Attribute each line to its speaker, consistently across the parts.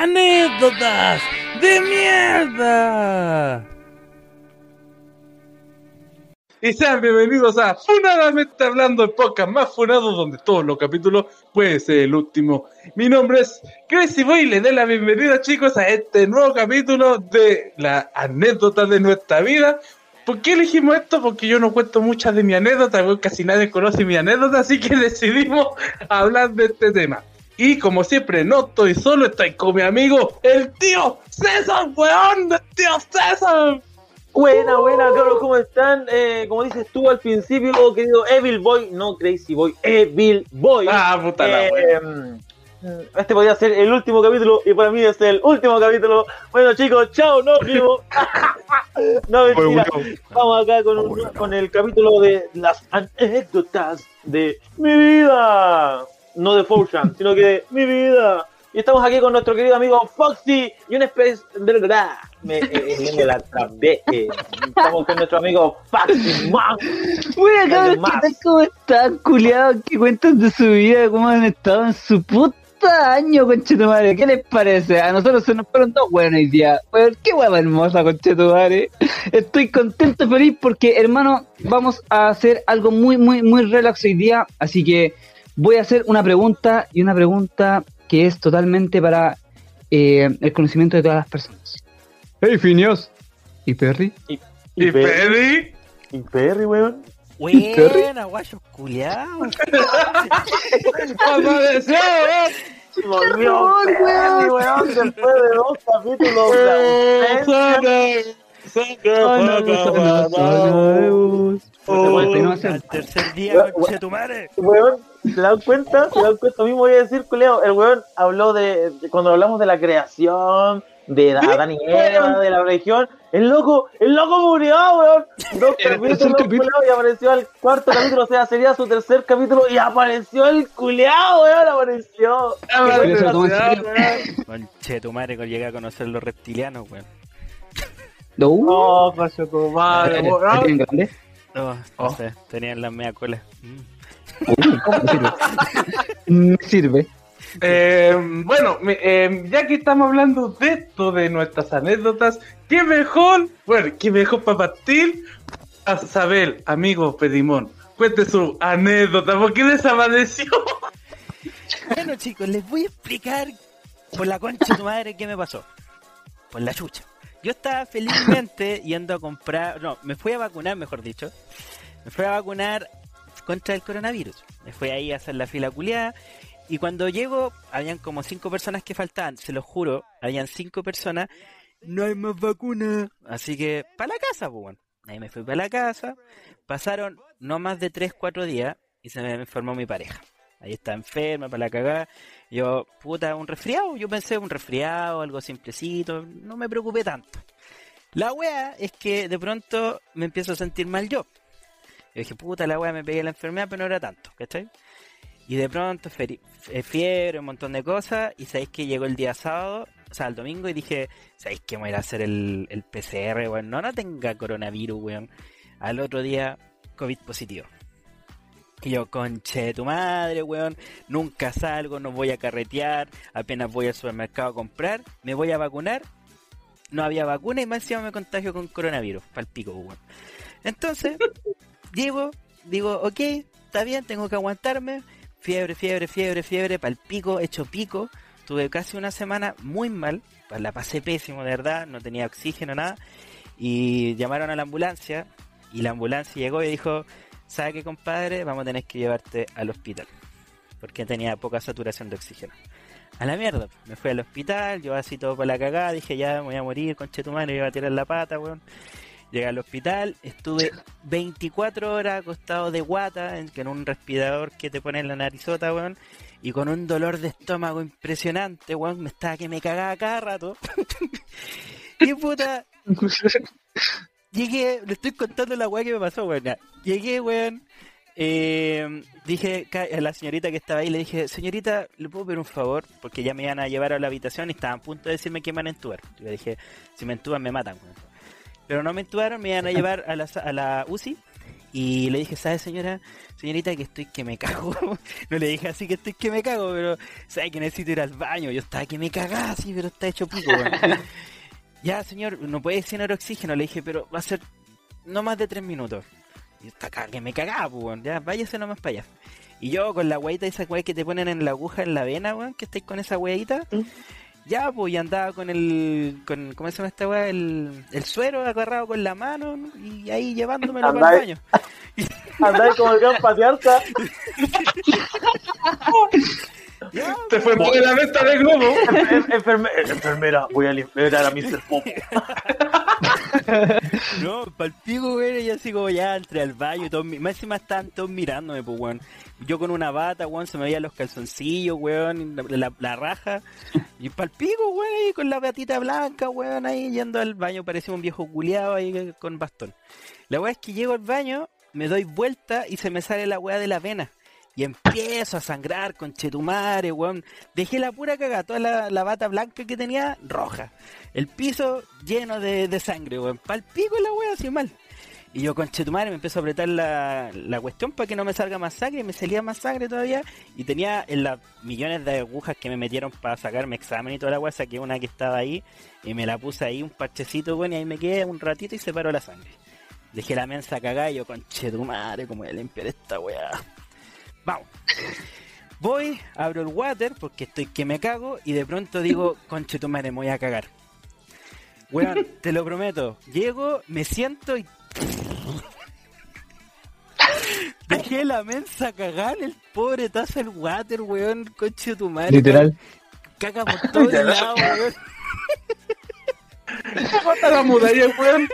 Speaker 1: anécdotas de mierda.
Speaker 2: Y sean bienvenidos a Funadamente Hablando, el podcast más funado donde todos los capítulos puede ser el último. Mi nombre es Boy y les doy la bienvenida chicos a este nuevo capítulo de la anécdota de nuestra vida. ¿Por qué elegimos esto? Porque yo no cuento muchas de mi anécdota, casi nadie conoce mi anécdota, así que decidimos hablar de este tema. Y como siempre, no estoy solo, estoy con mi amigo, el tío César, weón, el tío César.
Speaker 3: Buena, buena, cabros, ¿cómo están? Eh, como dices tú al principio, querido Evil Boy, no Crazy Boy, Evil Boy.
Speaker 2: Ah, puta la
Speaker 3: Eh,
Speaker 2: wea.
Speaker 3: Este podría ser el último capítulo y para mí es el último capítulo. Bueno, chicos, chao, nos vimos. no, mentira. Vamos acá con, un- con el capítulo de las anécdotas de mi vida. No de Fortune, sino que de mi vida. Y estamos aquí con nuestro querido amigo Foxy y una especie de verdad. Me, eh, eh, me la trabé. eh. Estamos con nuestro amigo Foxy Man.
Speaker 4: Bueno,
Speaker 3: Más.
Speaker 4: ¿qué tal? ¿Cómo están, culiados? ¿Qué cuentan de su vida? ¿Cómo han estado en su puta año, conchetumare? ¿Qué les parece? A nosotros se nos fueron dos buenos hoy día. Bueno, qué hueá hermosa, conchetumare. Estoy contento, feliz, porque, hermano, vamos a hacer algo muy, muy, muy relax hoy día. Así que voy a hacer una pregunta y una pregunta que es totalmente para eh, el conocimiento de todas las personas. Hey, Finios. ¿Y Perry?
Speaker 2: ¿Y Perry?
Speaker 3: Y Perry, weón.
Speaker 1: Buena.
Speaker 3: Volvió Perry, weón, después de dos capítulos.
Speaker 2: ¡Oh,
Speaker 4: Oh,
Speaker 1: Al tercer día, tu madre.
Speaker 3: Weón, ¿se dan cuenta? ¿Se dan cuenta? Mismo voy a decir, culeo. El weón habló de, de cuando hablamos de la creación, de Adán y Eva, de la religión. El loco, el loco murió, weón. Dos
Speaker 4: el
Speaker 3: capítulos,
Speaker 4: capítulo.
Speaker 3: culeo, y apareció al cuarto capítulo, o sea, sería su tercer capítulo, y apareció el culeado, weón, apareció.
Speaker 1: Conche tu madre, llegué a conocer los reptilianos, weón.
Speaker 4: No,
Speaker 3: No, tu madre,
Speaker 4: ¿Eres-
Speaker 3: weón.
Speaker 1: Oh, no
Speaker 2: Oh.
Speaker 1: sé, tenían la media cola. Mm.
Speaker 4: Uy, ¿cómo me sirve? Me sirve.
Speaker 2: Eh, bueno, eh, ya que estamos hablando de esto, de nuestras anécdotas, qué mejor, bueno, qué mejor para partir a saber, amigo Pedimón, cuente su anécdota, ¿por qué desapareció?
Speaker 1: Bueno, chicos, les voy a explicar por la concha de tu madre qué me pasó. Por la chucha. Yo estaba felizmente yendo a comprar, no, me fui a vacunar, mejor dicho. Me fui a vacunar contra el coronavirus. Me fui ahí a hacer la fila culiada. Y cuando llego, habían como cinco personas que faltaban, se lo juro, habían cinco personas. No hay más vacuna. Así que, para la casa, pues bueno. Ahí me fui para la casa. Pasaron no más de tres, cuatro días y se me enfermó mi pareja. Ahí está enferma, para la cagada. Yo, puta, un resfriado. Yo pensé un resfriado, algo simplecito. No me preocupé tanto. La wea es que de pronto me empiezo a sentir mal yo. Yo dije, puta, la wea me pegué la enfermedad, pero no era tanto, ¿cachai? Y de pronto, f- fiebre, un montón de cosas. Y sabéis que llegó el día sábado, o sea, el domingo, y dije, ¿sabéis que me voy a hacer el, el PCR, weón? No, no tenga coronavirus, weón. Al otro día, COVID positivo. Y yo, conche de tu madre, weón. Nunca salgo, no voy a carretear. Apenas voy al supermercado a comprar. Me voy a vacunar. No había vacuna y más encima me contagio con coronavirus. Pal pico, weón. Entonces, llego, digo, ok, está bien, tengo que aguantarme. Fiebre, fiebre, fiebre, fiebre, pal pico, hecho pico. Tuve casi una semana muy mal. pues La pasé pésimo, de verdad. No tenía oxígeno, nada. Y llamaron a la ambulancia. Y la ambulancia llegó y dijo, ¿sabe qué, compadre? Vamos a tener que llevarte al hospital. Porque tenía poca saturación de oxígeno. A la mierda, me fui al hospital, yo así todo por la cagada, dije ya me voy a morir, conche tu madre, me iba a tirar la pata, weón. Llegué al hospital, estuve 24 horas acostado de guata, en, en un respirador que te pone en la narizota, weón, y con un dolor de estómago impresionante, weón, me estaba que me cagaba cada rato. y puta, llegué, le estoy contando la weá que me pasó, weón. Llegué, weón. eh, dije a la señorita que estaba ahí, le dije, señorita, ¿le puedo pedir un favor? Porque ya me iban a llevar a la habitación y estaban a punto de decirme que me van a entubar. Le dije, si me entuban me matan, weón. Pero no me entubaron, me iban a llevar a la, a la UCI Y le dije, ¿sabe señora, señorita que estoy que me cago? no le dije así que estoy que me cago, pero ¿sabe que necesito ir al baño? Yo estaba que me cagaba así, pero está hecho pico, weón. ya, señor, no puede llenar oxígeno. Le dije, pero va a ser no más de tres minutos. Y está que me cagaba, pues, weón. Ya, váyase nomás para allá. Y yo con la weita esa weá que te ponen en la aguja en la vena, weón, que estáis con esa weadita. Ya, pues, y andaba con el, con, ¿cómo se llama esta weá? El, el suero agarrado con la mano ¿no? y ahí llevándomelo para el baño.
Speaker 3: Andáis como el gran patriarca.
Speaker 1: Ya,
Speaker 2: Te fue por la venta de globo.
Speaker 3: Enfer- enferme- enfermera, voy a limpiar a Mr. Popo.
Speaker 1: No, palpico, güey, y así como ya entré al baño y todos, más encima estaban todos mirándome, pues, weón. Yo con una bata, weón, se me veían los calzoncillos, weón, la, la- la raja. Y palpico, güey, con la batita blanca, weón, ahí yendo al baño, parecía un viejo culiado ahí con bastón. La weá es que llego al baño, me doy vuelta y se me sale la weá de la vena. Y empiezo a sangrar con chetumare, weón. Dejé la pura cagada, toda la, la bata blanca que tenía, roja. El piso lleno de, de sangre, weón. Palpico la weá, así mal. Y yo con chetumare me empiezo a apretar la, la cuestión para que no me salga más sangre. Y me salía más sangre todavía. Y tenía en las millones de agujas que me metieron para sacarme examen y toda la weá. Saqué una que estaba ahí. Y me la puse ahí, un parchecito, weón. Y ahí me quedé un ratito y se paró la sangre. Dejé la mensa cagada y yo con chetumare, como voy a limpiar esta weá. Vamos. Voy, abro el water porque estoy que me cago y de pronto digo, conche tu madre, me voy a cagar. Weón, te lo prometo. Llego, me siento y. Dejé la mensa cagar el pobre taza el water, weón, conche tu madre.
Speaker 4: Literal.
Speaker 1: Caga por todos lados, weón.
Speaker 2: Bota la muralla, weón.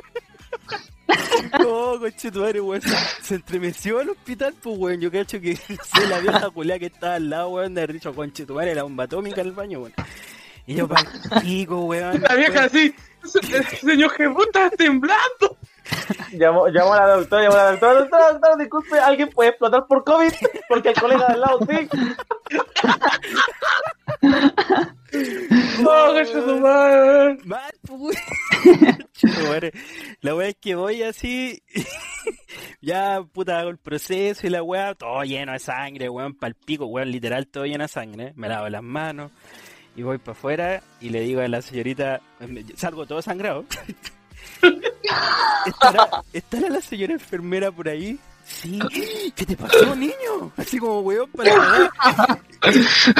Speaker 1: No, conche tu madre, weón. Se, se entremeció al hospital, pues, weón. Yo cacho que sé la vieja culia que estaba al lado, weón, de haber dicho, conche tu madre, la bomba atómica en el baño, weón. Y yo, pico, weón.
Speaker 2: La vieja así. "Se- Señor Jesús, estás temblando.
Speaker 3: Llamó, llamó a la doctora, llamó a la doctora, doctora, doctora, disculpe, alguien puede explotar por COVID, porque el colega de al lado sí.
Speaker 2: No, que se tu madre.
Speaker 1: Mal. La weá es que voy así. ya, puta, hago el proceso y la weá, todo lleno de sangre, weón, pal pico, weón, literal, todo lleno de sangre. Me lavo las manos y voy para afuera y le digo a la señorita, salgo todo sangrado. ¿Estará, ¿Estará la señora enfermera por ahí? Sí. ¿Qué te pasó, niño? Así como weón para es,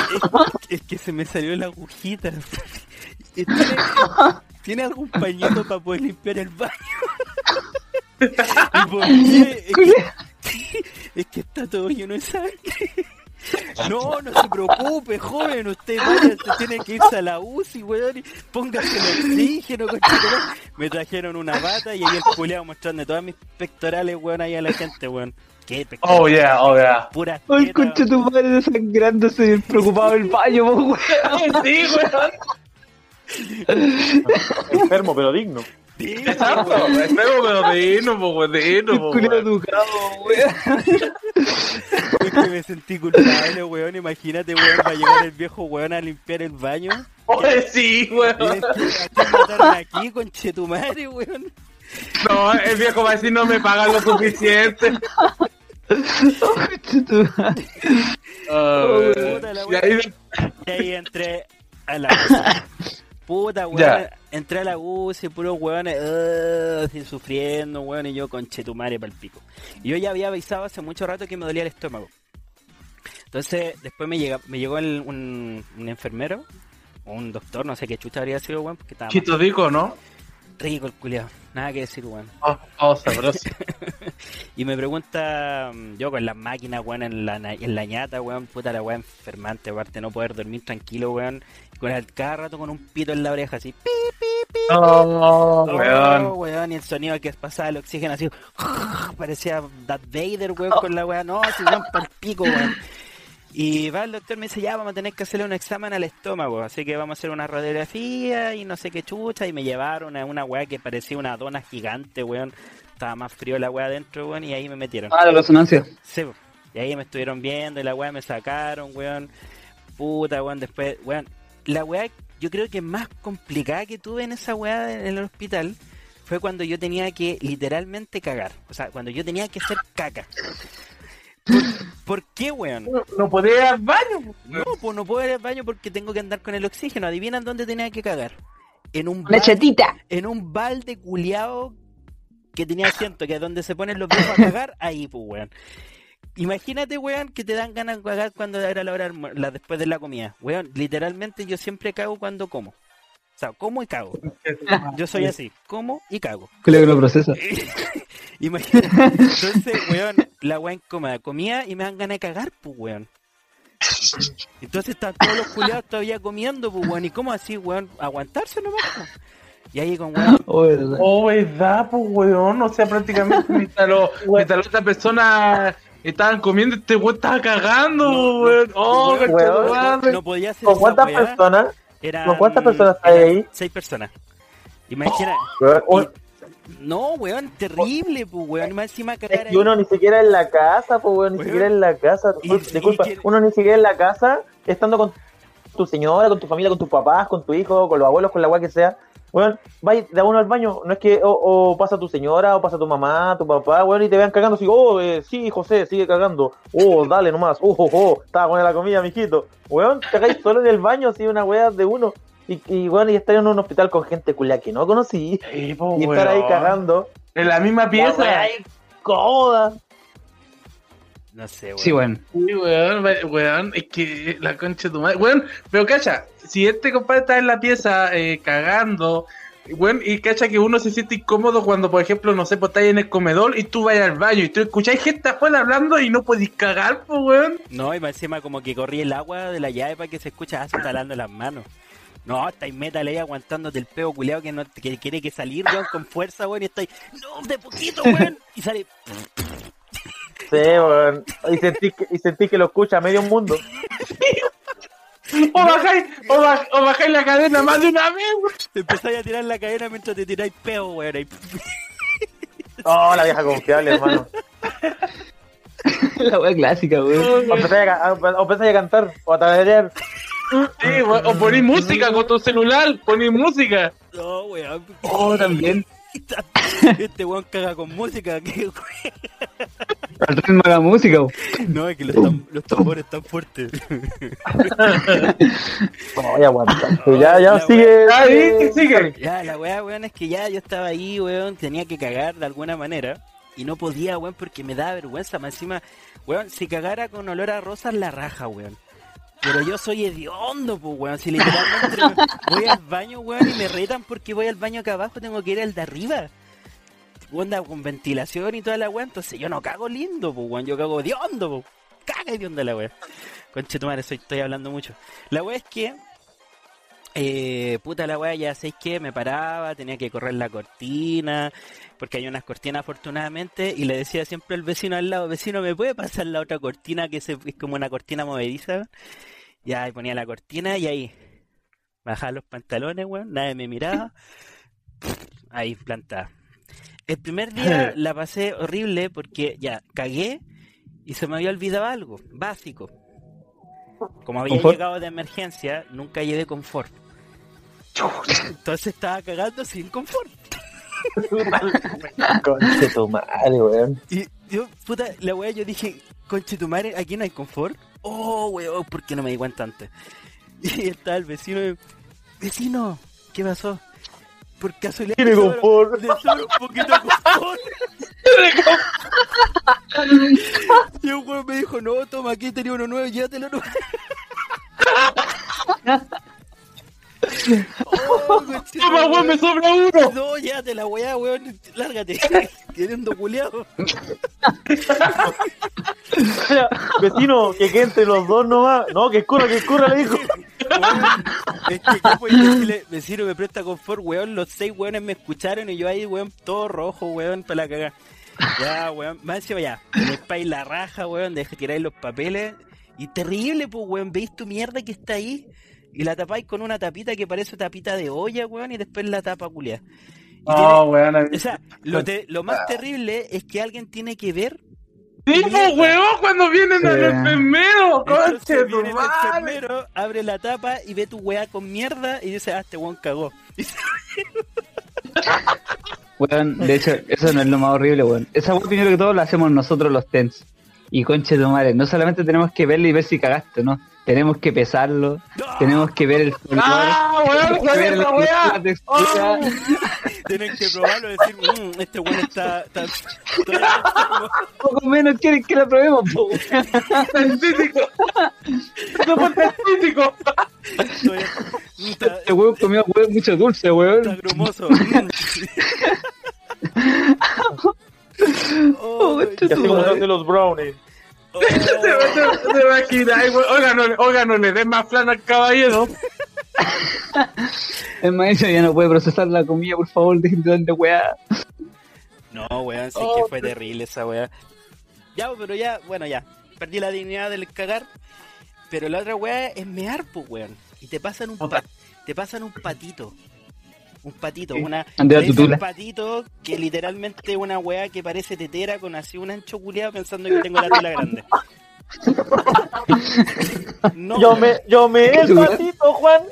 Speaker 1: es que se me salió la agujita. ¿Tiene, ¿Tiene algún pañito para poder limpiar el baño? ¿Y por qué? Es que, es que está todo lleno de sangre. No, no se preocupe, joven, usted vaya, tiene que irse a la UCI, weón, y póngase el oxígeno, conchetumare. Me trajeron una bata y ahí el culeado mostrando todas mis pectorales, weón, ahí a la gente, weón. ¿Qué pectorales?
Speaker 2: Oh, yeah, oh, yeah.
Speaker 1: Pura
Speaker 4: Ay, concha tu madre desangrándose y preocupado el baño, weón.
Speaker 2: Sí, weón.
Speaker 3: Enfermo, pero digno.
Speaker 1: Weón.
Speaker 2: Espero que lo digno, po, weón, digno, po,
Speaker 4: educado, weón.
Speaker 1: Es que me sentí culpable, weón. Imagínate, weón, va a llegar el viejo weón a limpiar el baño.
Speaker 2: Oye, sí, weón.
Speaker 1: es que, ¿a quién mataron aquí, conchetumare, weón?
Speaker 2: No, el viejo va a decir no me pagan lo suficiente.
Speaker 4: Tu madre.
Speaker 2: Ah,
Speaker 1: la
Speaker 2: y ahí,
Speaker 1: Y ahí entré a la. Puta, weón.
Speaker 2: Ya.
Speaker 1: Entré a la UCI, puros weones, uh, sufriendo, weón, y yo con chetumare pa'l pico. Y yo ya había avisado hace mucho rato que me dolía el estómago. Entonces, después me, llega, me llegó el- un, un enfermero, o un doctor, no sé qué chucha habría sido, weón, porque estaba
Speaker 2: Chito Dico, ¿no?
Speaker 1: rico el culiado. Nada que decir, weón.
Speaker 2: Oh, oh, sabroso.
Speaker 1: Y me pregunta, mm, yo con las máquinas, weón, en la, en la ñata, weón, puta la weón enfermante, aparte no poder dormir tranquilo, weón. Con el cada rato con un pito en la oreja, así, pi, pi, pi.
Speaker 2: Oh,
Speaker 1: Oh,
Speaker 2: weón.
Speaker 1: weón, y el sonido que pasaba el oxígeno así, parecía Darth Vader, weón, con la weón, no, así, weón, pa'l pico, weón. Y va el doctor, me dice, ya, vamos a tener que hacerle un examen al estómago, así que vamos a hacer una radiografía y no sé qué chucha, y me llevaron a una weá que parecía una dona gigante, weón. Estaba más frío la weá adentro, weón, y ahí me metieron.
Speaker 4: Ah, la resonancia.
Speaker 1: Sí, y ahí me estuvieron viendo y la weá me sacaron, weón. Puta, weón, después, weón. La weá, yo creo que más complicada que tuve en esa weá en el hospital fue cuando yo tenía que literalmente cagar. O sea, cuando yo tenía que hacer caca. ¿Por, por qué, weón?
Speaker 2: No, no podía ir al baño.
Speaker 1: No, pues no puedo ir al baño porque tengo que andar con el oxígeno. Adivinan dónde tenía que cagar. En un balde,
Speaker 4: chetita.
Speaker 1: en un balde culiao que tenía asiento, que es donde se ponen los viejos a cagar, ahí, pues, weón. Imagínate, weón, que te dan ganas de cagar cuando era la hora la, después de la comida. Weón, literalmente yo siempre cago cuando como. O sea, como y cago. Yo soy así, como y cago.
Speaker 4: Creo que lo procesa.
Speaker 1: Imagínate. Entonces, weón, la weá incómoda. Comía y me dan ganas de cagar, pues, weón. Entonces están todos los culiados todavía comiendo, pues, weón. ¿Y cómo así, weón? Aguantarse nomás, pues. Y ahí con weón.
Speaker 4: Oh, verdad.
Speaker 2: Oh, verdad, pues, weón. O sea, prácticamente mientras, lo- mientras la otra persona estaban comiendo, este weón estaba cagando,
Speaker 1: No,
Speaker 2: weón.
Speaker 1: no,
Speaker 2: Oh,
Speaker 1: weón,
Speaker 3: weón.
Speaker 1: No podía hacer
Speaker 3: ¿Con cuántas personas?
Speaker 1: Eran-
Speaker 3: ¿Con cuántas personas hay ahí?
Speaker 1: Seis personas. Imagina.
Speaker 3: Weón,
Speaker 1: No, weón, terrible, pues, weón. Y más encima cagar
Speaker 3: Es que uno ni siquiera en la casa, pues, weón, ni
Speaker 1: Weón.
Speaker 3: siquiera en la casa.
Speaker 1: Y-
Speaker 3: Disculpa,
Speaker 1: y que-
Speaker 3: uno ni siquiera en la casa, estando con tu señora, con tu familia, con tus papás, con tu hijo, con los abuelos, con la weá que sea. Weón, vaya de uno al baño, no es que o, o pasa tu señora, o pasa tu mamá, tu papá, weón, y te vean cagando así, oh, eh, sí, José, sigue cagando, oh, dale nomás, oh, oh, oh, estaba buena la comida, mijito. Weón, cagáis solo en el baño, así, una weá de uno. Y, y weón, y estar en un hospital con gente culia que no conocí,
Speaker 2: Sí,
Speaker 3: y estar ahí cagando.
Speaker 2: En la misma
Speaker 3: La
Speaker 2: pieza.
Speaker 3: incómoda.
Speaker 1: No sé, weón.
Speaker 4: Sí, bueno.
Speaker 2: Sí, weón, we- weón, es que la concha de tu madre. Weón, pero cacha, si este compadre está en la pieza eh, cagando, weón, y cacha que uno se siente incómodo cuando, por ejemplo, no sé, pues estás en el comedor y tú vas al baño y tú escucháis gente afuera hablando y no podís cagar, pues, weón.
Speaker 1: No, y más encima como que corrí el agua de la llave para que se escuche se está lavando las manos. No, estáis metal ahí aguantándote el peo culeado que no que quiere que salir, weón, con fuerza, weón, y estáis, no, de poquito, weón, y sale,
Speaker 3: Weón. Y sentí que, y sentí que lo escucha medio mundo.
Speaker 2: O bajáis, o, baj- o bajáis la cadena más de una vez, weón.
Speaker 1: empezáis a tirar la cadena mientras te tiráis peo, weón, ahí.
Speaker 3: Oh, la vieja confiable, hermano.
Speaker 4: La wea clásica, weón.
Speaker 3: O empezáis a, ca- o empezáis a cantar o a tararear.
Speaker 2: Sí, weón, o ponís música con tu celular, ponís música.
Speaker 1: No, weón.
Speaker 4: Oh, también.
Speaker 1: Este weón caga con música, que
Speaker 4: Al ritmo de la música.
Speaker 1: No, es que los, tam- los tambores están fuertes.
Speaker 3: No, voy a aguantar. Que ya, ya
Speaker 1: La
Speaker 3: sigue.
Speaker 2: Ah,
Speaker 3: sigue-
Speaker 2: sigue.
Speaker 1: Ya, la weá, weón, es que ya yo estaba ahí, weón, tenía que cagar de alguna manera. Y no podía, weón, porque me daba vergüenza. Más encima, weón, si cagara con olor a rosas, la raja, weón. Pero yo soy hediondo, pues, weón. Si literalmente voy al baño, weón, y me retan porque voy al baño acá abajo, tengo que ir al de arriba. Onda con ventilación y toda la weá. Entonces yo no cago lindo, pues, weón. Yo cago hediondo, pues. Caga hediondo la weá. Conche soy, estoy hablando mucho. La weá es que eh, puta la weá, ya sabéis que me paraba, tenía que correr la cortina, porque hay unas cortinas afortunadamente, y le decía siempre al vecino al lado, vecino, ¿me puede pasar la otra cortina que se, es como una cortina movediza? Ya, ahí ponía la cortina y ahí bajaba los pantalones, weón, nadie me miraba, ahí plantada. El primer día la pasé horrible porque ya cagué y se me había olvidado algo, básico. Como había
Speaker 4: ¿Confort?
Speaker 1: llegado de emergencia, nunca llevé confort. Entonces estaba cagando sin confort.
Speaker 3: Conche tu madre, weón.
Speaker 1: Y yo, puta, la weá, yo dije, conche tu madre, aquí no hay confort. Oh, weón, ¿por qué no me di cuenta antes? Y estaba el vecino, y, vecino, ¿qué pasó? Por casualidad,
Speaker 3: Tiene confort.
Speaker 1: le sobra un poquito de confort. y un weón me dijo, no, toma, aquí tenía uno nuevo, llévatelo nuevo. Oh,
Speaker 2: Toma, weón, me sobra uno.
Speaker 1: No, ya te la weá, weón, lárgate. Queriendo culiado.
Speaker 3: Vecino, que quede entre los dos nomás. No, que escurra, que escurra, le dijo.
Speaker 1: Weón, es que ¿qué puedes decirle? Vecino me presta confort, weón. Los seis weones me escucharon y yo ahí, weón, todo rojo, weón, para la cagada. Ya, weón, más encima ya. Me la raja, weón, de tiráis los papeles. Y terrible, pues, weón, veis tu mierda que está ahí y la tapáis con una tapita que parece tapita de olla, weón, y después la tapa culia. Y
Speaker 2: No, weón. a mí-
Speaker 1: tiene- o sea, lo, te- lo más terrible es que alguien tiene que ver
Speaker 2: Sí, pues, weón, cuando vienen al
Speaker 4: Sí.
Speaker 2: enfermero,
Speaker 1: Entonces
Speaker 2: conche tu
Speaker 1: viene el enfermero, abre la tapa y ve tu weá con mierda y dice, ah, este weón cagó.
Speaker 4: Weón, de hecho, eso no es lo más horrible, weón. Esa weón primero que todo la hacemos nosotros los TENS. Y conche tu madre, no solamente tenemos que verlo y ver si cagaste, ¿no? Tenemos que pesarlo, tenemos que ver el color,
Speaker 2: ¡Ah, weón!
Speaker 4: tenemos que ver
Speaker 2: ¡Esa
Speaker 4: la,
Speaker 2: weá!
Speaker 4: textura.
Speaker 1: Tienen que probarlo y decir, mmm, este weón está, está, está
Speaker 4: Poco menos quieren que la probemos, po.
Speaker 2: ¡Científico! ¡Eso fue científico!
Speaker 1: todavía- mm, está-
Speaker 4: Este weón comió weón, mucho dulce,
Speaker 1: está
Speaker 4: weón.
Speaker 1: grumoso. mm. Oh,
Speaker 4: madre.
Speaker 3: hacen los brownies.
Speaker 1: Oh.
Speaker 2: Se imagina, ay, weón. Oiga, no, le- oiga, no le den más flan al caballero.
Speaker 4: El maestro ya no puede procesar la comida, por favor, dejen de darle weá.
Speaker 1: No, weón, sí
Speaker 2: Oh,
Speaker 1: que fue terrible esa weá. Ya, pero ya, bueno, ya. Perdí la dignidad del cagar. Pero la otra weá es mear, pues, weón. Y te pasan un, pa- te pasan un patito. Un patito,
Speaker 2: ¿Qué?
Speaker 1: una.
Speaker 4: Tutula.
Speaker 1: patito que literalmente es una weá que parece tetera con así un ancho culiado pensando que tengo la tula grande. No,
Speaker 3: Yo me, yo me el patito, Juan.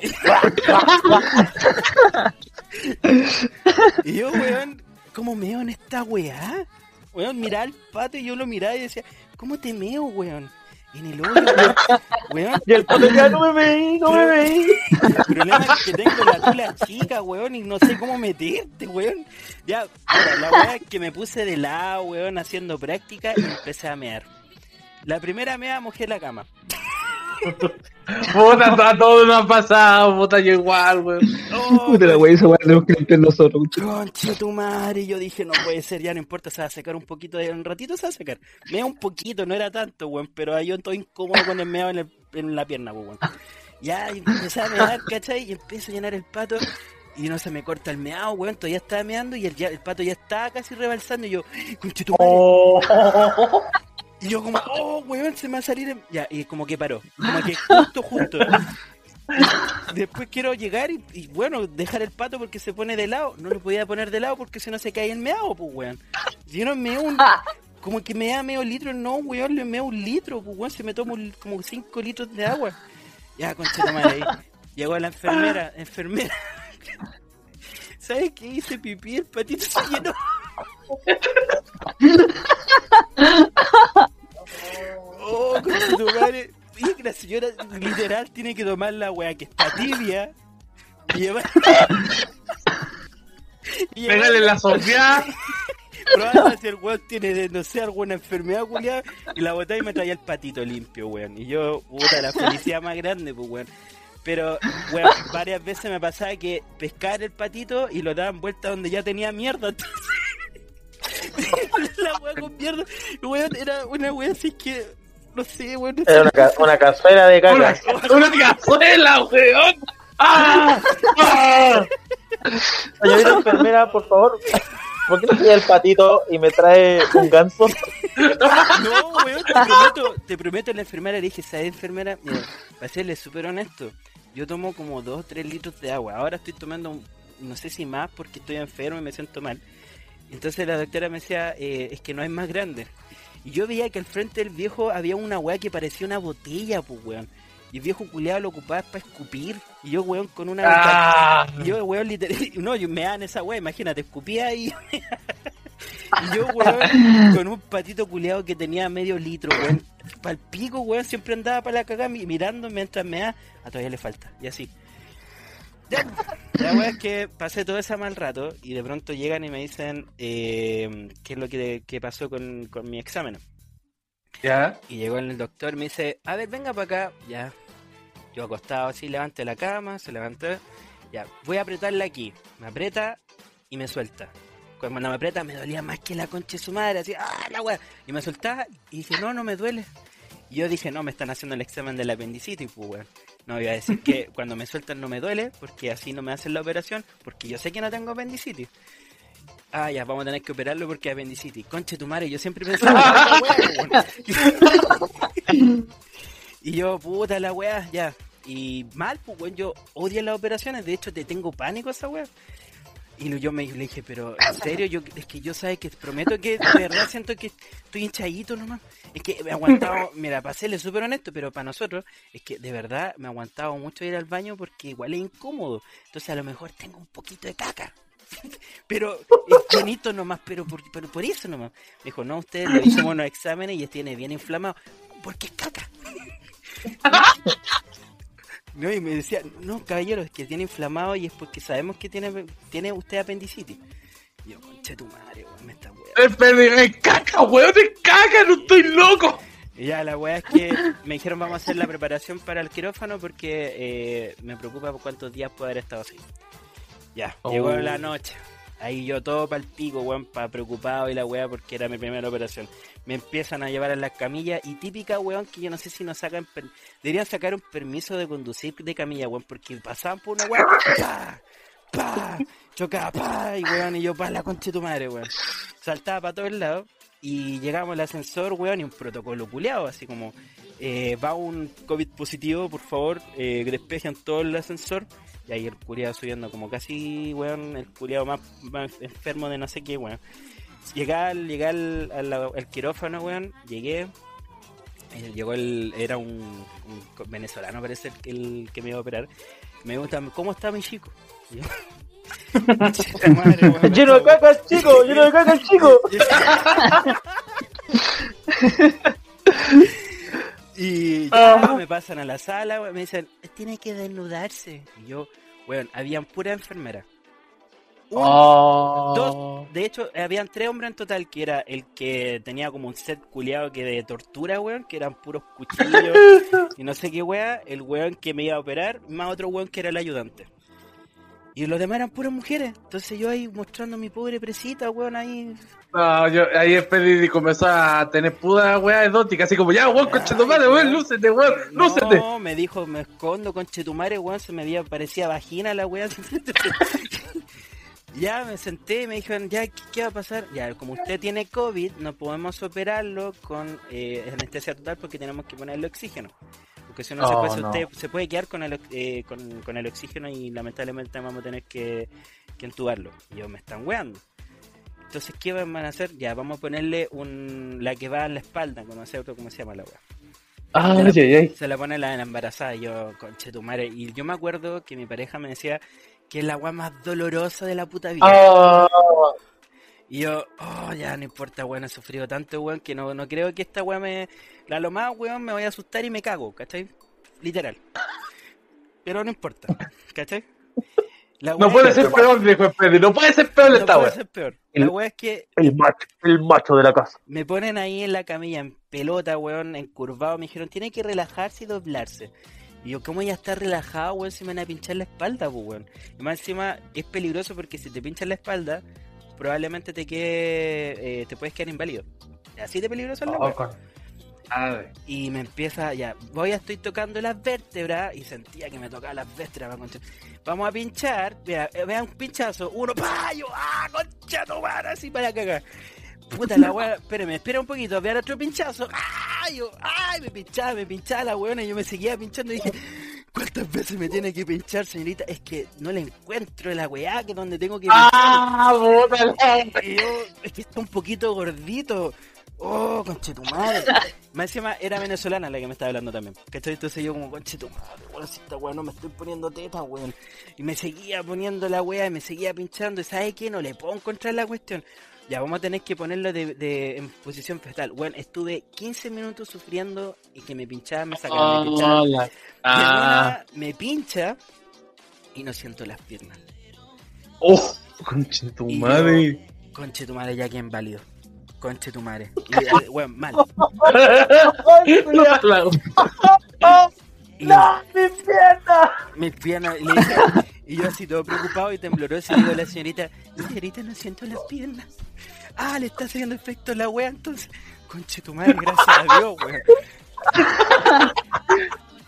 Speaker 1: Y yo, weón, ¿cómo meo en esta weá? Weón, miraba al pato y yo lo miraba y decía, ¿cómo te meo, weón? En el hoyo, weón.
Speaker 3: Y el pato ya no me veí, no me veí.
Speaker 1: el problema es que tengo la tula chica, weón, y no sé cómo meterte, weón. Ya, la weá es que me puse de lado, weón, haciendo práctica y empecé a mear. La primera mea mojé la cama.
Speaker 2: Puta, a todos nos ha pasado, puta, yo igual, weón.
Speaker 4: Puta la weá, esa weá tenemos que limpiar nosotros.
Speaker 1: Conche tu madre, yo dije, no puede ser, ya no importa, se va a secar un poquito, de un ratito se va a secar. Mea un poquito, no era tanto, weón, pero ahí yo estoy incómodo con el meado en, el- en la pierna, weón. Ya, y empecé a mear, ¿cachai? Y empiezo a llenar el pato y no se me corta el meado, weón, todavía estaba meando y el, ya- el pato ya estaba casi rebalsando y yo, conche tu madre.
Speaker 3: Oh.
Speaker 1: Y yo como, oh, weón, se me va a salir. el-". Ya, y como que paró. Como que justo, justo. Después quiero llegar y, y, bueno, dejar el pato porque se pone de lado. No lo podía poner de lado porque si no se cae el meado, pues, weón. Si yo no meo un... Como que me da medio litro, no, weón, le meo un litro, pues, weón, se me toma un- como 5 litros de agua. Ya, concha madre, ahí. Llegó la enfermera, enfermera. ¿Sabes qué? Hice pipí, el patito se llenó. Oh, concha tu madre. Y que la señora literal tiene que tomar la weá que está tibia y llevar. y
Speaker 2: Pégale la sofía.
Speaker 1: Probando si el weón tiene, de, no sé, alguna enfermedad culiada y la boté y me traía el patito limpio, weón. Y yo, puta, la felicidad más grande, pues, weón. Pero, weón, varias veces me pasaba que pescar el patito y lo daban vuelta donde ya tenía mierda. Entonces, la weá con mierda, weón, era una weá así que, no sé, weón.
Speaker 3: Era una, ca- una cazuela de
Speaker 2: Una,
Speaker 3: caca.
Speaker 2: una cazuela, weón. ¡Ah! ¡Ah!
Speaker 3: Señorita enfermera, por favor. ¿Por qué no trae el patito y me trae un ganso?
Speaker 1: No, weón, te prometo, te prometo, la enfermera le dije, ¿sabes, enfermera? Mira, para serle súper honesto, yo tomo como 2 o 3 litros de agua. Ahora estoy tomando, no sé si más, porque estoy enfermo y me siento mal. Entonces la doctora me decía, eh, es que no hay más grande. Y yo veía que al frente del viejo había una weá que parecía una botella, pues, weón. Y el viejo culeado lo ocupaba para escupir. Y yo, weón, con una...
Speaker 2: Ah.
Speaker 1: Y yo, weón, literal, no, yo me dan esa weá, imagínate, escupía ahí. y yo, weón, con un patito culeado que tenía medio litro, weón. Pal pico, weón, siempre andaba para la cagada mi- mirando mientras me da, a todavía le falta, y así. La weá es que pasé todo ese mal rato y de pronto llegan y me dicen eh, qué es lo que, que pasó con, con mi examen.
Speaker 2: Ya.
Speaker 1: Y llegó el doctor y me dice, a ver, venga para acá. Ya. Yo acostado así, levante la cama, se levantó. Ya, voy a apretarla aquí. Me aprieta y me suelta. Cuando me aprieta me dolía más que la concha de su madre, así, ¡ah, la weá! Y me soltaba y dije, no, no me duele. Y yo dije, no, me están haciendo el examen de la apendicitis, pues weón. No voy a decir que cuando me sueltan no me duele, porque así no me hacen la operación, porque yo sé que no tengo apendicitis. Ah, ya, vamos a tener que operarlo porque es apendicitis. Conche tu madre, yo siempre pensaba. Y yo, puta la weá, ya. Y mal, pues weón, yo odio las operaciones, de hecho te tengo pánico a esa weá. Y yo me le dije, pero en serio, yo es que yo sabes que prometo que de verdad siento que estoy hinchadito nomás. Es que me he aguantado, mira, para serle súper honesto, pero para nosotros, es que de verdad me ha aguantado mucho ir al baño porque igual es incómodo. Entonces a lo mejor tengo un poquito de caca. pero es bonito nomás, pero por, pero por eso nomás. Me dijo, no, usted le hicimos unos exámenes y tiene bien inflamado. Porque es caca. No, y me decía, no, caballero, es que tiene inflamado y es porque sabemos que tiene, tiene usted apendicitis. Y yo, conche tu madre, weón, me está weón.
Speaker 2: Es perdido, es caca, weón, es caca, no estoy loco.
Speaker 1: Y ya, la weá es que me dijeron vamos a hacer la preparación para el quirófano porque eh, me preocupa por cuántos días puede haber estado así. Ya, llegó
Speaker 2: Oh.
Speaker 1: la noche. Ahí yo todo pa'l pico, weón, pa preocupado y la weá porque era mi primera operación. Me empiezan a llevar a las camillas y típica, weón, que yo no sé si nos sacan... per- Deberían sacar un permiso de conducir de camilla, weón, porque pasaban por una weá... ¡pa! ¡pa! Chocaba, pa, y weón, y yo, pa, la concha de tu madre, weón. Saltaba para todos lados y llegamos al ascensor, weón, y un protocolo culeado, así como, eh, va un COVID positivo, por favor, eh, despejan todo el ascensor. Y ahí el culiado subiendo como casi, weón, el culiado más, más enfermo de no sé qué, weón. Llegué al, llegué al, al- al quirófano, weón, llegué, eh, llegó el, era un, venezolano parece el, que- el que me iba a operar. Me pregunta, ¿cómo está mi chico? Yo, "Chuta madre, weón,
Speaker 3: Lleno de caca el chico, lleno de caca el chico.
Speaker 1: Y ya me pasan a la sala, me dicen, tiene que desnudarse. Y yo, weón, habían pura enfermera. Un,
Speaker 2: Oh.
Speaker 1: dos, de hecho, habían tres hombres en total, que era el que tenía como un set culiado que de tortura, weón, que eran puros cuchillos y no sé qué weá, el weón que me iba a operar, más otro weón que era el ayudante. Y los demás eran puras mujeres. Entonces yo ahí mostrando mi pobre presita, weón, ahí.
Speaker 2: No, yo, ahí es y comenzó a tener puta weá exótica, así como, ya, weón, concha tu madre, weón, lúcete, weón, lúcete.
Speaker 1: No, me dijo, me escondo con chetumare, weón, se me veía, parecía vagina la weá. ya me senté y me dijeron, ya, ¿qué, qué va a pasar? Ya, como usted tiene COVID, no podemos operarlo con eh, anestesia total porque tenemos que ponerle oxígeno. Porque si no, se,
Speaker 3: Oh,
Speaker 1: puede,
Speaker 3: no.
Speaker 1: usted se puede quedar con el, eh, con, con el oxígeno y lamentablemente vamos a tener que, que entubarlo. Y yo, me están weando. Entonces, ¿qué van a hacer? Ya, vamos a ponerle un la que va en la espalda, como se, ¿cómo se llama la weá?
Speaker 2: Ah, ay, ay.
Speaker 1: Se la pone la, la embarazada, yo, conche tu madre. Y yo me acuerdo que mi pareja me decía que es la weá más dolorosa de la puta vida.
Speaker 3: Ah,
Speaker 1: Y yo, oh, ya no importa, weón, he sufrido tanto, weón, que no, no creo que esta weá me. La lo más, weón, me voy a asustar y me cago, ¿cachai? Literal. Pero no importa, ¿cachai? La
Speaker 2: No puede ser peor, dijo el Pedro, no puede ser peor
Speaker 1: no
Speaker 2: esta
Speaker 1: puede
Speaker 2: weá.
Speaker 1: ser peor. La weá es que
Speaker 3: el macho, el macho de la casa.
Speaker 1: me ponen ahí en la camilla, en pelota, weón, encurvado. Me dijeron, tiene que relajarse y doblarse. Y yo, ¿cómo ya está relajado, weón, si me van a pinchar la espalda, pues, weón? Y más encima es peligroso porque si te pinchan la espalda, probablemente te quede, eh, te puedes quedar inválido. Así de peligroso es la
Speaker 2: Oh.
Speaker 1: Y me empieza, ya, voy a estoy tocando las vértebras y sentía que me tocaba las vértebras. Vamos a pinchar, vea, eh, vea un pinchazo, uno, pa, yo, ah, concha tu madre, así para cagar. Puta la weá, espérame, espera un poquito, vean otro pinchazo, ay, yo, ay, me pinchaba, me pinchaba la weona y yo me seguía pinchando y dije, ¿cuántas veces me tiene que pinchar, señorita? Es que no le encuentro la weá que donde tengo que pinchar.
Speaker 2: Ah, puta la-
Speaker 1: Y yo, es que está un poquito gordito. Oh, conchetumadre. Más encima era venezolana la que me estaba hablando también. ¿Cachai? Entonces yo como, conchetumadre, weón, si esta weá no me estoy poniendo teta, weón. Y me seguía poniendo la weá y me seguía pinchando. ¿Y sabes qué? No le puedo encontrar la cuestión. Ya, vamos a tener que ponerlo de, de- en posición fetal. Bueno, estuve 15 minutos sufriendo y que me pinchaban, me sacaban, me pinchaban.
Speaker 2: Ah,
Speaker 1: en
Speaker 2: Ah,
Speaker 1: me pincha y no siento las piernas.
Speaker 2: oh, concha tu madre.
Speaker 1: Conche tu madre, ya que inválido. Conche tu madre. Y, eh, weón, mal.
Speaker 2: La-
Speaker 1: Y
Speaker 3: ¡No, mi pierna!
Speaker 1: mis piernas, y, le dije- y yo así todo preocupado y tembloroso, y digo a la señorita, señorita, no siento las piernas. Ah, le está haciendo efecto la wea, entonces. Conche tu madre, gracias a Dios, weón.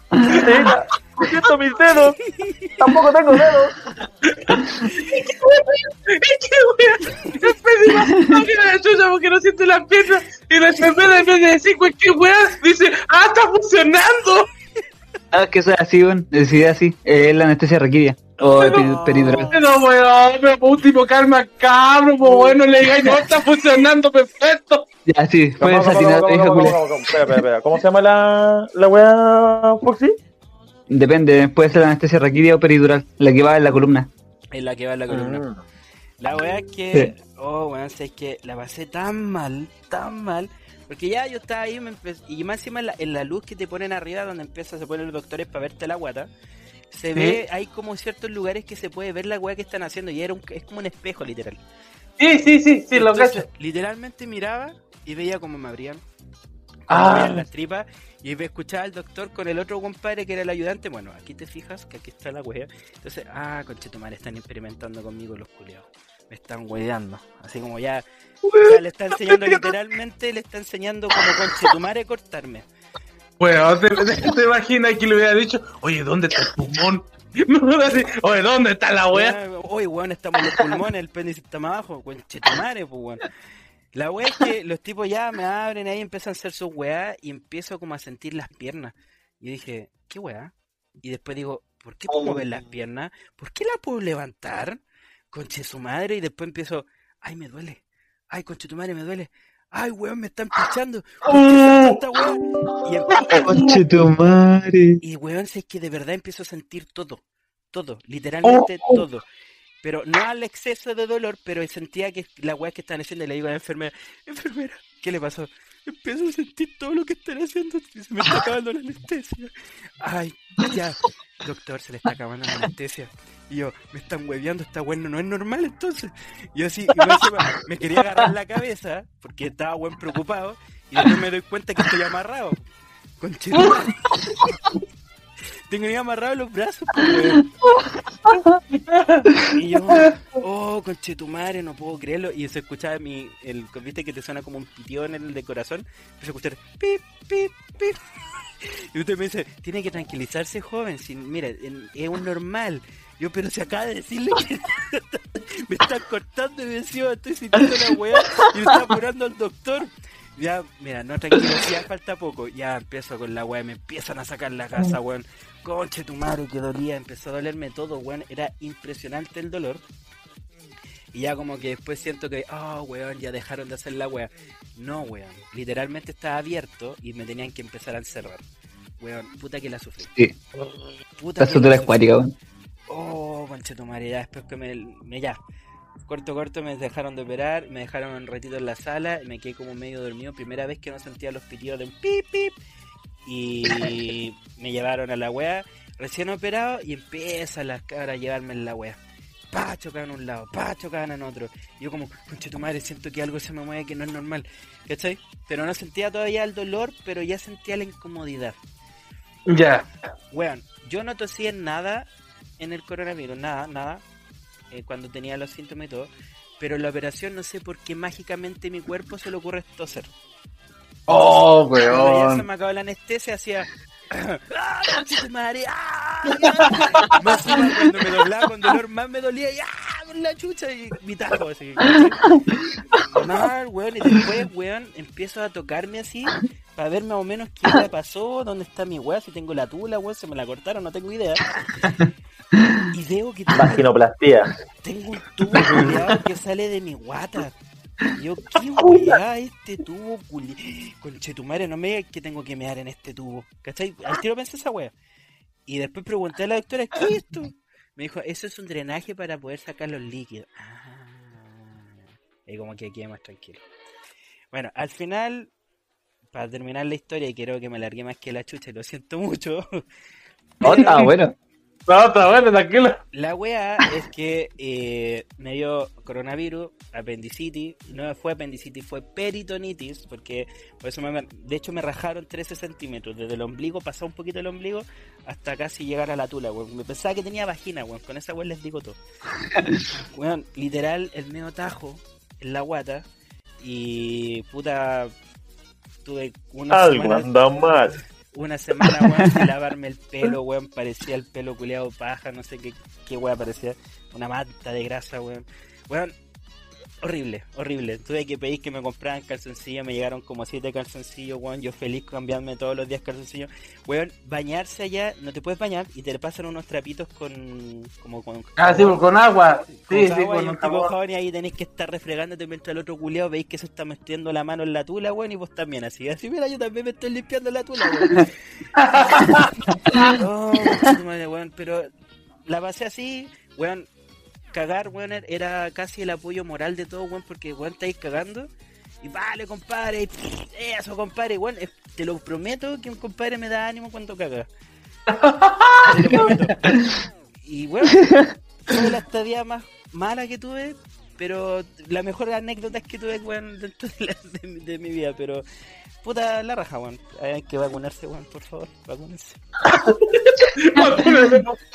Speaker 3: Señorita, siento mis dedos. Tampoco tengo dedos.
Speaker 2: No quiere la chucha porque no siente las piernas. Y la enfermera en vez de decir cualquier weá, dice, ah, está funcionando.
Speaker 4: Ah, que es así, weón. Decidí así. Es la anestesia requerida. O
Speaker 2: Pero-
Speaker 4: peri- peridural.
Speaker 2: No, weón, pero por último, calma, cabrón, pues bueno, le digáis, no, está funcionando perfecto.
Speaker 4: Ya, sí.
Speaker 3: ¿Cómo,
Speaker 4: Puedes
Speaker 3: cómo,
Speaker 4: atinar,
Speaker 3: cómo,
Speaker 4: hija
Speaker 3: cómo,
Speaker 4: culia.
Speaker 3: cómo, cómo? Espera, espera, espera. ¿Cómo se llama la, la weá, Foxy?
Speaker 4: Depende, puede ser la anestesia requerida o peridural. La que va en la columna.
Speaker 1: Es la que va en la columna.
Speaker 3: Mm.
Speaker 1: La weá es que, oh, weón, sé que la pasé tan mal, tan mal. Porque ya yo estaba ahí me y más encima en la, en la luz que te ponen arriba, donde empiezan, se ponen los doctores para verte la guata, se ve, hay como ciertos lugares que se puede ver la weá que están haciendo y era un- es como un espejo literal.
Speaker 2: Sí, sí, sí, sí, lo cacho.
Speaker 1: Literalmente miraba y veía como me abrían,
Speaker 2: Ah.
Speaker 1: las tripas y me escuchaba al doctor con el otro compadre que era el ayudante. Bueno, aquí te fijas que aquí está la wea. Entonces, ah, conchetumare, están experimentando conmigo los culiados. Me están weando. Así como ya, ya le está enseñando literalmente, le está enseñando como conchetumare cortarme.
Speaker 2: Weón, te, te, te imaginas que le hubiera dicho, oye, ¿dónde está el pulmón? Oye, ¿dónde está la wea?
Speaker 1: Oye, weón, estamos los pulmones, el péndice está más abajo, conchetumare, pues weón. La wea es que los tipos ya me abren ahí, empiezan a hacer sus weá y empiezo como a sentir las piernas. Y dije, ¿qué weá? Y después digo, ¿por qué puedo mover las piernas? ¿Por qué la puedo levantar? Conche su madre, y después empiezo, ay, me duele. Ay, conche tu madre, me duele. Ay, weón, me están pinchando. ¿Por qué se esta weá? Y, em-
Speaker 4: madre.
Speaker 1: y weón, si es que de verdad empiezo a sentir todo, todo, literalmente
Speaker 2: Oh.
Speaker 1: todo. Pero no al exceso de dolor, pero sentía que la weá que están haciendo, le digo a la enfermera, enfermera, ¿qué le pasó? Empiezo a sentir todo lo que están haciendo, se me está acabando la anestesia. Ay, ya, doctor, se le está acabando la anestesia. Y yo, me están hueveando, está bueno, no es normal entonces. Y yo así, y me quería agarrar la cabeza, porque estaba buen preocupado, y después me doy cuenta que estoy amarrado. Conchetumare. Tengo ya amarrado los brazos, pues. Y yo, oh, conchetumare, no puedo creerlo. Y se escuchaba mi, el, viste que te suena como un pitido en el de corazón. Empecé a escuchar, pip, pip, pip. Y usted me dice, tiene que tranquilizarse, joven. Si, mira, es un normal. Yo, pero se acaba de decirle que me están cortando y decía, estoy sintiendo la weá y me está apurando al doctor. Ya, mira, no tranquilo, falta poco. Ya empiezo con la weá, me empiezan a sacar la casa, weón. Conche tu madre, que dolía, empezó a dolerme todo, weón. Era impresionante el dolor. Y ya como que después siento que, oh, weón, ya dejaron de hacer la weá. No, weón. Literalmente estaba abierto y me tenían que empezar a encerrar. Weón, puta que la sufrí.
Speaker 4: Sí.
Speaker 1: Puta que la sufrí.
Speaker 4: weón.
Speaker 1: Oh, conchetumare, ya después que me, me ya. Corto, corto, me dejaron de operar, me dejaron un ratito en la sala, y me quedé como medio dormido, primera vez que no sentía los pitidos de un pip, pip. Y me llevaron a la wea, recién operado, y empieza las cabras a llevarme en la wea. Pa, chocaban en un lado, pa, chocaban en otro. Y yo como, conche tu madre, siento que algo se me mueve que no es normal. ¿Cachai? Pero no sentía todavía el dolor, pero ya sentía la incomodidad.
Speaker 2: Ya.
Speaker 1: Weón, yo no tosí en nada en el coronavirus, nada, nada, eh, cuando tenía los síntomas y todo, pero en la operación no sé por qué mágicamente mi cuerpo se le ocurre toser.
Speaker 2: Oh,
Speaker 1: Cuando ya se
Speaker 2: weón.
Speaker 1: me acabó la anestesia, hacía... ¡Ah, madre! ¡Ah! Más cuando me doblaba con dolor, más me dolía y ¡ah! Con la chucha y mi tajo así. Mal, weón, y después, weón, empiezo a tocarme así para ver más o menos qué me pasó, dónde está mi weá, si tengo la tula, weón, se me la cortaron, no tengo idea. Y veo que tengo,
Speaker 3: Vaginoplastia.
Speaker 1: tengo un tubo que sale de mi guata. Yo, ¿qué weá este tubo culi... Conchetumare, no me digas que tengo que mear en este tubo. ¿Cachai? Al tiro pensé esa weá. Y después pregunté a la doctora, ¿qué es esto? Me dijo, eso es un drenaje para poder sacar los líquidos. Ah. Y como que quedé más tranquilo. Bueno, al final, para terminar la historia, y quiero que me largué más que la chucha, y lo siento mucho.
Speaker 4: Ah, bueno.
Speaker 2: No, está bueno, tranquilo.
Speaker 1: La wea es que eh, me dio coronavirus, apendicitis, no fue apendicitis, fue peritonitis, porque por eso me, de hecho me rajaron 13 centímetros, desde el ombligo, pasó un poquito el ombligo, hasta casi llegar a la tula, weón. Me pensaba que tenía vagina, weón, con esa weón les digo todo. Weón, literal, el medio tajo en la guata, y puta, tuve una
Speaker 3: Algo anda mal.
Speaker 1: Una semana, weón, sin lavarme el pelo, weón, parecía el pelo culeado paja, no sé qué, qué weón parecía, una manta de grasa, weón. Weón, horrible, horrible. Tuve que pedir que me compraran calzoncillos, me llegaron como siete calzoncillos, weón, yo feliz cambiarme todos los días calzoncillos. Weón, bañarse allá, no te puedes bañar y te pasan unos trapitos con, como con...
Speaker 2: Ah, sí, con agua.
Speaker 1: con
Speaker 2: Sí, sí,
Speaker 1: agua y
Speaker 2: con
Speaker 1: un
Speaker 2: un
Speaker 1: tipo y ahí tenéis que estar refregándote mientras el otro culeado veis que se está metiendo la mano en la tula, weón, y vos también así. Así, mira, yo también me estoy limpiando la tula, weón. Oh, madre, weón, pero la pasé así, weón, cagar, weón, era casi el apoyo moral de todo, weón, porque, weón, estáis cagando. Y vale, compadre, y, pff, eso, compadre, weón, es- te lo prometo que un compadre me da ánimo cuando caga. Y, weón, fue la estadía más mala que tuve, pero la mejor anécdota es que tuve, weón, dentro de, la- de mi- de mi vida, pero... Puta la raja, weón. Hay que vacunarse, weón, por favor, vacúnense.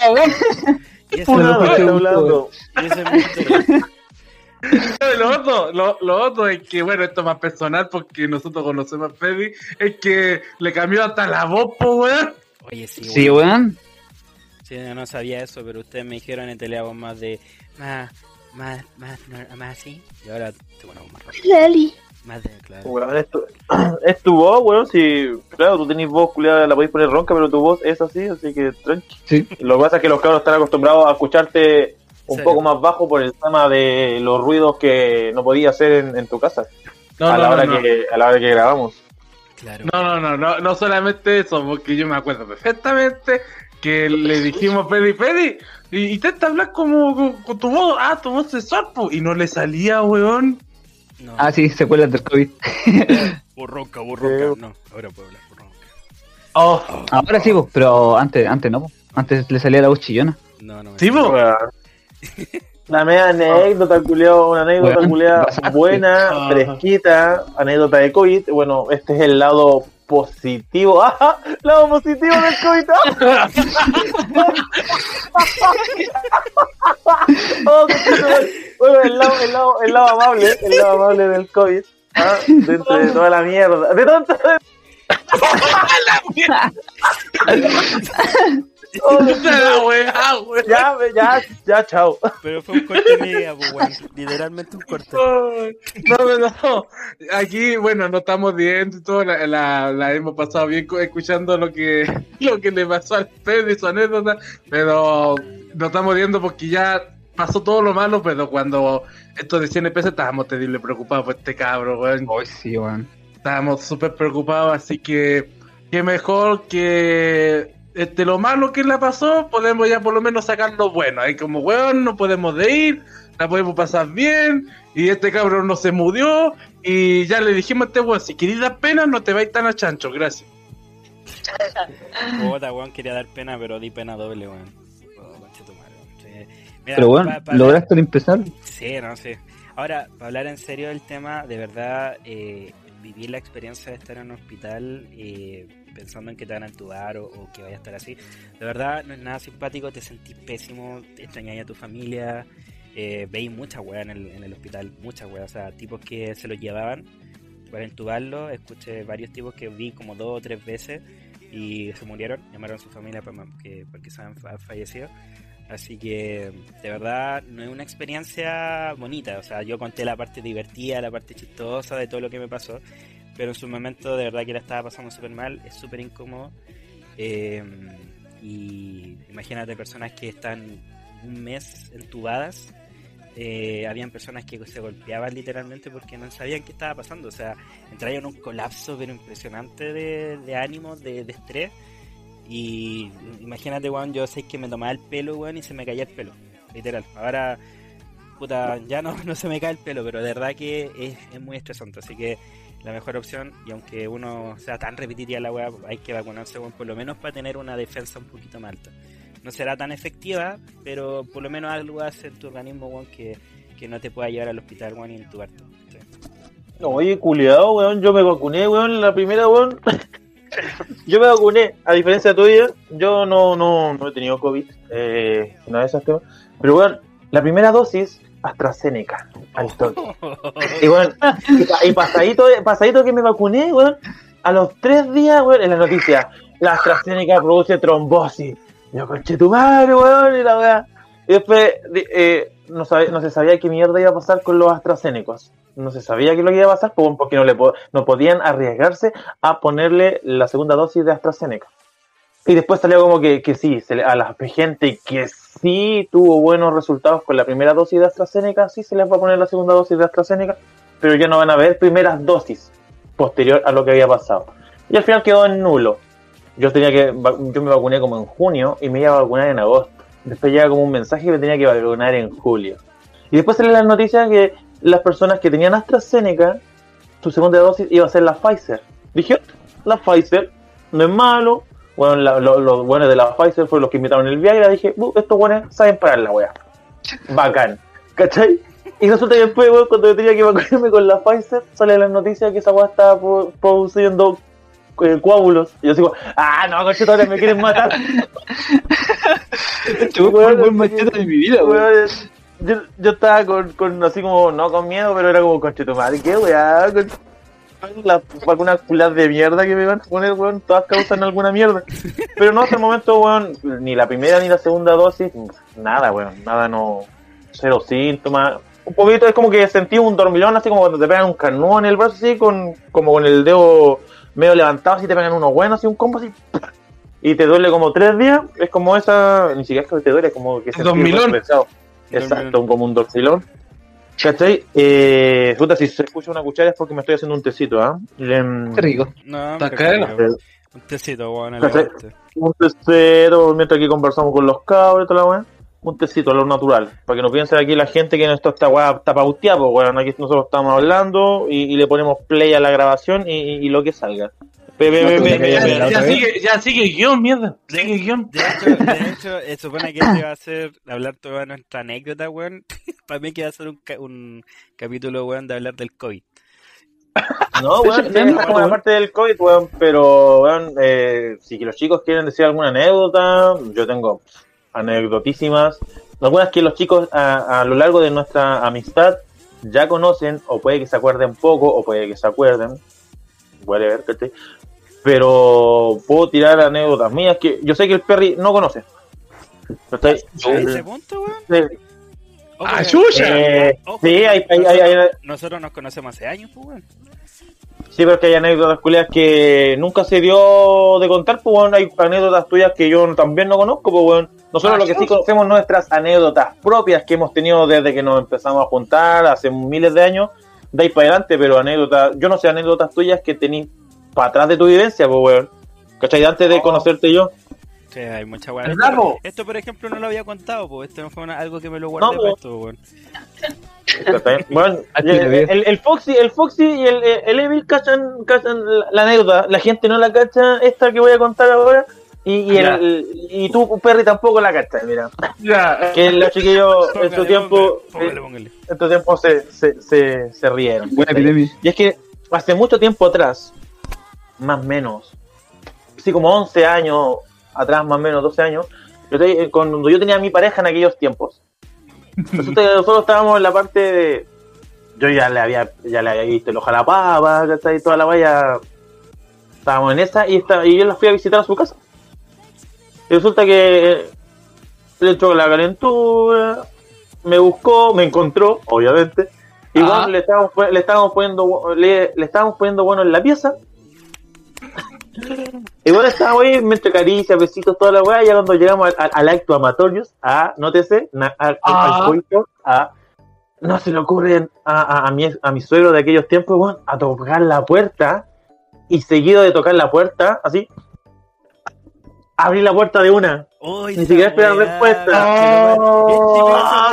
Speaker 1: Y
Speaker 3: hablando.
Speaker 1: y.
Speaker 2: Lo otro, lo, lo otro es que, bueno, esto es más personal porque nosotros conocemos a Freddy, es que le cambió hasta la voz, po, weón.
Speaker 1: Oye, sí,
Speaker 4: Sí,
Speaker 1: weón.
Speaker 4: weón.
Speaker 1: Sí, yo no sabía eso, pero ustedes me dijeron en teleabos más de. Más. Más. Más. más así. Y ahora tengo una voz más rápida.
Speaker 5: Lali.
Speaker 1: Más de. Claro.
Speaker 3: Weón, es tu, es tu voz, weón. Si, claro, tú tenés voz culiada, la podéis poner ronca, pero tu voz es así, así que tranqui.
Speaker 4: Sí.
Speaker 3: Lo que pasa es que los cabros están acostumbrados a escucharte un poco más bajo por el tema de los ruidos que no podía hacer en, en tu casa
Speaker 2: No,
Speaker 3: a,
Speaker 2: no,
Speaker 3: la hora
Speaker 2: no, no.
Speaker 3: Que, a la hora que grabamos.
Speaker 1: Claro.
Speaker 2: No, no, no, no, no solamente eso, porque yo me acuerdo perfectamente que le dijimos Freddy, Freddy, y intenta hablar como con, con tu voz, ah, tu voz es sorpo, y no le salía, weón.
Speaker 1: No.
Speaker 4: Ah, sí, secuelas del COVID.
Speaker 1: Borroca, borroca. No, ahora puedo hablar borroca.
Speaker 3: Oh,
Speaker 4: Ahora sí, pues, pero antes, antes no. pues. Antes le salía la voz chillona.
Speaker 1: No, no me
Speaker 2: Sí, po.
Speaker 3: weón. La media anécdota, culiao, una anécdota culiao
Speaker 4: pasaste.
Speaker 3: buena, fresquita, anécdota de COVID. Bueno, este es el lado positivo. ¡Ah! Lado positivo del COVID. ¡Ah! Oh, bueno, el lado, el, lado, el lado amable, el lado amable del COVID. ¿ah? Dentro de toda la mierda. De tanto.
Speaker 2: La
Speaker 3: ya, ya, ya, chao.
Speaker 1: Pero fue un corte media, pues. Literalmente un corte.
Speaker 2: No, no, no. Aquí, bueno, no estamos viendo y todo, la, la, la hemos pasado bien escuchando lo que, lo que le pasó al Freddy, su anécdota, pero no estamos viendo porque ya pasó todo lo malo, pero cuando esto de 100 pesos estábamos terrible preocupados por este cabro, weón.
Speaker 4: Hoy sí, weón.
Speaker 2: Estábamos súper preocupados, así que qué mejor que este lo malo que le pasó, podemos ya por lo menos sacar lo bueno. Ahí como weón, no podemos de ir, la podemos pasar bien, y este cabrón no se murió, y ya le dijimos a este weón, si querés dar pena, no te vais tan a chancho, gracias.
Speaker 1: Puta, weón, quería dar pena, pero di pena doble, weón. Oh. Sí. Mira,
Speaker 4: Pero bueno, lograste lo impensable.
Speaker 1: Sí, no sé. Ahora, para hablar en serio del tema, de verdad, eh, vivir la experiencia de estar en un hospital eh, pensando en que te van a entubar o, que vaya a estar así, de verdad no es nada simpático, te sentís pésimo, te extrañáis a tu familia, eh, veis muchas weas en el, hospital, muchas weas, o sea, tipos que se los llevaban para entubarlo, escuché varios tipos que vi como dos o tres veces y se murieron, llamaron a su familia para que, porque se han fa- fallecido. Así que de verdad no es una experiencia bonita. O sea, yo conté la parte divertida, la parte chistosa de todo lo que me pasó. Pero en su momento de verdad que la estaba pasando súper mal, es súper incómodo. Eh, y imagínate personas que están un mes entubadas. Eh, habían personas que se golpeaban literalmente porque no sabían qué estaba pasando. O sea, entraban en un colapso pero impresionante de, de ánimo, de, de estrés. Y imagínate, weón, yo sé que me tomaba el pelo, weón, y se me caía el pelo. Literal. Ahora, puta, ya no, no se me cae el pelo, pero de verdad que es, es muy estresante. Así que la mejor opción, y aunque uno sea tan repetitiva la weá, hay que vacunarse, weón, por lo menos para tener una defensa un poquito más alta. No será tan efectiva, pero por lo menos algo hace tu organismo, weón, que, que no te pueda llevar al hospital, weón, y entubarte. Sí.
Speaker 3: Oye, culiado, weón, yo me vacuné, weón, la primera, weón. yo me vacuné, a diferencia tuya, yo no, no, no he tenido COVID, eh, nada de esos temas. Pero, weón, la primera dosis, AstraZeneca, al toque. Y, weón, y, pa- y pasadito, pasadito que me vacuné, weón, a los tres días, weón, en la noticia, la AstraZeneca produce trombosis. Yo, conche tu madre, weón, y la weá. Y después, de- eh, no, no se sabía qué mierda iba a pasar con los AstraZenecos. No se sabía qué lo que iba a pasar pues, porque no, le no podían arriesgarse a ponerle la segunda dosis de AstraZeneca. Y después salió como que, que sí, se le- a la gente que sí tuvo buenos resultados con la primera dosis de AstraZeneca, sí se les va a poner la segunda dosis de AstraZeneca, pero ya no van a haber primeras dosis posterior a lo que había pasado. Y al final quedó en nulo. Yo tenía que yo me vacuné como en junio y me iba a vacunar en agosto. Después llega como un mensaje que me tenía que vacunar en julio. Y después sale la noticia que las personas que tenían AstraZeneca, su segunda dosis iba a ser la Pfizer. Dije, la Pfizer no es malo. Bueno, los buenos de la Pfizer fueron los que invitaron el Viagra. Dije, "Bu, estos buenos saben parar la wea. Bacán. ¿Cachai? Y resulta que después, weón, cuando yo tenía que vacunarme con la Pfizer, sale la noticia que esa weá estaba pro- produciendo eh, coágulos. Y yo digo, ah, no, conchetumare, me quieren matar.
Speaker 4: Este fue el buen machete de mi vida, weón.
Speaker 3: Yo, yo estaba con, con así como, no con miedo, pero era como conchetumare, qué weá, con las vacunas culas de mierda que me van a poner, weón, todas causan alguna mierda. Pero no, hasta el momento, weón, ni la primera ni la segunda dosis, nada, weón, nada, no, cero síntomas. Un poquito, es como que sentí un dormilón, así como cuando te pegan un canudo en el brazo, así, con, como con el dedo medio levantado, así te pegan unos buenos, así un combo, así, y te duele como tres días, es como esa, ni siquiera es que te duele, es como que brazo pesado. Exacto, como un dormilón. ¿Cachai? Eh, puta, si se escucha una cuchara es porque me estoy haciendo un tecito, ¿ah? Le-
Speaker 4: Qué rico.
Speaker 1: No,
Speaker 2: Está caro.
Speaker 1: creo. Un tecito, weón, elegante.
Speaker 3: Un tecito, mientras aquí conversamos con los cabros y toda la weá. Un tecito, a lo natural. Para que no piensen aquí la gente que esto está weá está pauteado, pues weón. Aquí nosotros estamos hablando y, y le ponemos play a la grabación y, y- y lo que salga. Pe, pe,
Speaker 2: Ya, sigue, ya sigue el guion, mierda. Sigue el guion.
Speaker 1: De hecho, de hecho eh, supone que este va a ser hablar toda nuestra anécdota, weón. Para mí que va a ser un, ca- un capítulo, weón, de hablar del COVID.
Speaker 3: No, weón, sí, es como la parte del COVID, weón, pero, weón, eh, si que los chicos quieren decir alguna anécdota, yo tengo anecdotísimas. Algunas que los chicos a, a lo largo de nuestra amistad ya conocen, o puede que se acuerden poco, o puede que se acuerden. Puede ver, ¿cachai? Pero puedo tirar anécdotas mías que yo sé que el Perry no conoce. ¿Cachai?
Speaker 1: ¿A ese punto, weón?
Speaker 3: Sí.
Speaker 2: ¡Ah!
Speaker 3: Eh, sí, hay, hay- hay-
Speaker 1: nosotros nos conocemos hace años, pues, weón.
Speaker 3: Sí, pero es que hay anécdotas culias que nunca se dio de contar, pues bueno, hay anécdotas tuyas que yo también no conozco, pues bueno. Nosotros
Speaker 2: Ah,
Speaker 3: lo que sí conocemos nuestras anécdotas propias que hemos tenido desde que nos empezamos a juntar hace miles de años, de ahí para adelante, pero anécdotas, yo no sé anécdotas tuyas que tenís para atrás de tu vivencia, pues weón. ¿Cachai? Antes de conocerte yo.
Speaker 1: Sí, hay mucha.
Speaker 3: ¿Verdad, po?
Speaker 1: Esto, por ejemplo, no lo había contado, pues. Esto no fue una- algo que me lo guardé
Speaker 3: No,
Speaker 1: para
Speaker 3: po.
Speaker 1: esto, weón.
Speaker 3: el, Foxy, el Foxy y el, el Evil cachan, cachan la, anécdota, la gente no la cacha esta que voy a contar ahora. Y, y, el, y tú, Perry, tampoco la cachas, mira.
Speaker 2: Ya,
Speaker 3: que los chiquillos en su tiempo
Speaker 1: póngale, póngale, póngale.
Speaker 3: en su tiempo se, se, se, se rieron
Speaker 4: Buena
Speaker 3: y es que hace mucho tiempo atrás más o menos sí como 11 años atrás más o menos 12 años yo te- cuando yo tenía a mi pareja en aquellos tiempos resulta que nosotros estábamos en la parte de yo ya le había ya le había visto el ojo a la papa ¿cachai? toda la valla estábamos en esa y, esta, y yo la fui a visitar a su casa y resulta que le echó la calentura, me buscó, me encontró, obviamente. Y
Speaker 2: Ah.
Speaker 3: bueno, le estábamos, le estábamos poniendo le, le estábamos poniendo bueno en la pieza. Y bueno, estábamos ahí, me entre caricias, besitos, toda la weá, ya cuando llegamos al, al, al acto amatorios, a, nótese, na- al, al-
Speaker 2: Ah.
Speaker 3: al coito, a, no se le ocurre a, a, a mi, a mi suegro de aquellos tiempos, weón, a tocar la puerta, y seguido de tocar la puerta, así, abrí la puerta de una. Ni siquiera esperan respuesta. Ah,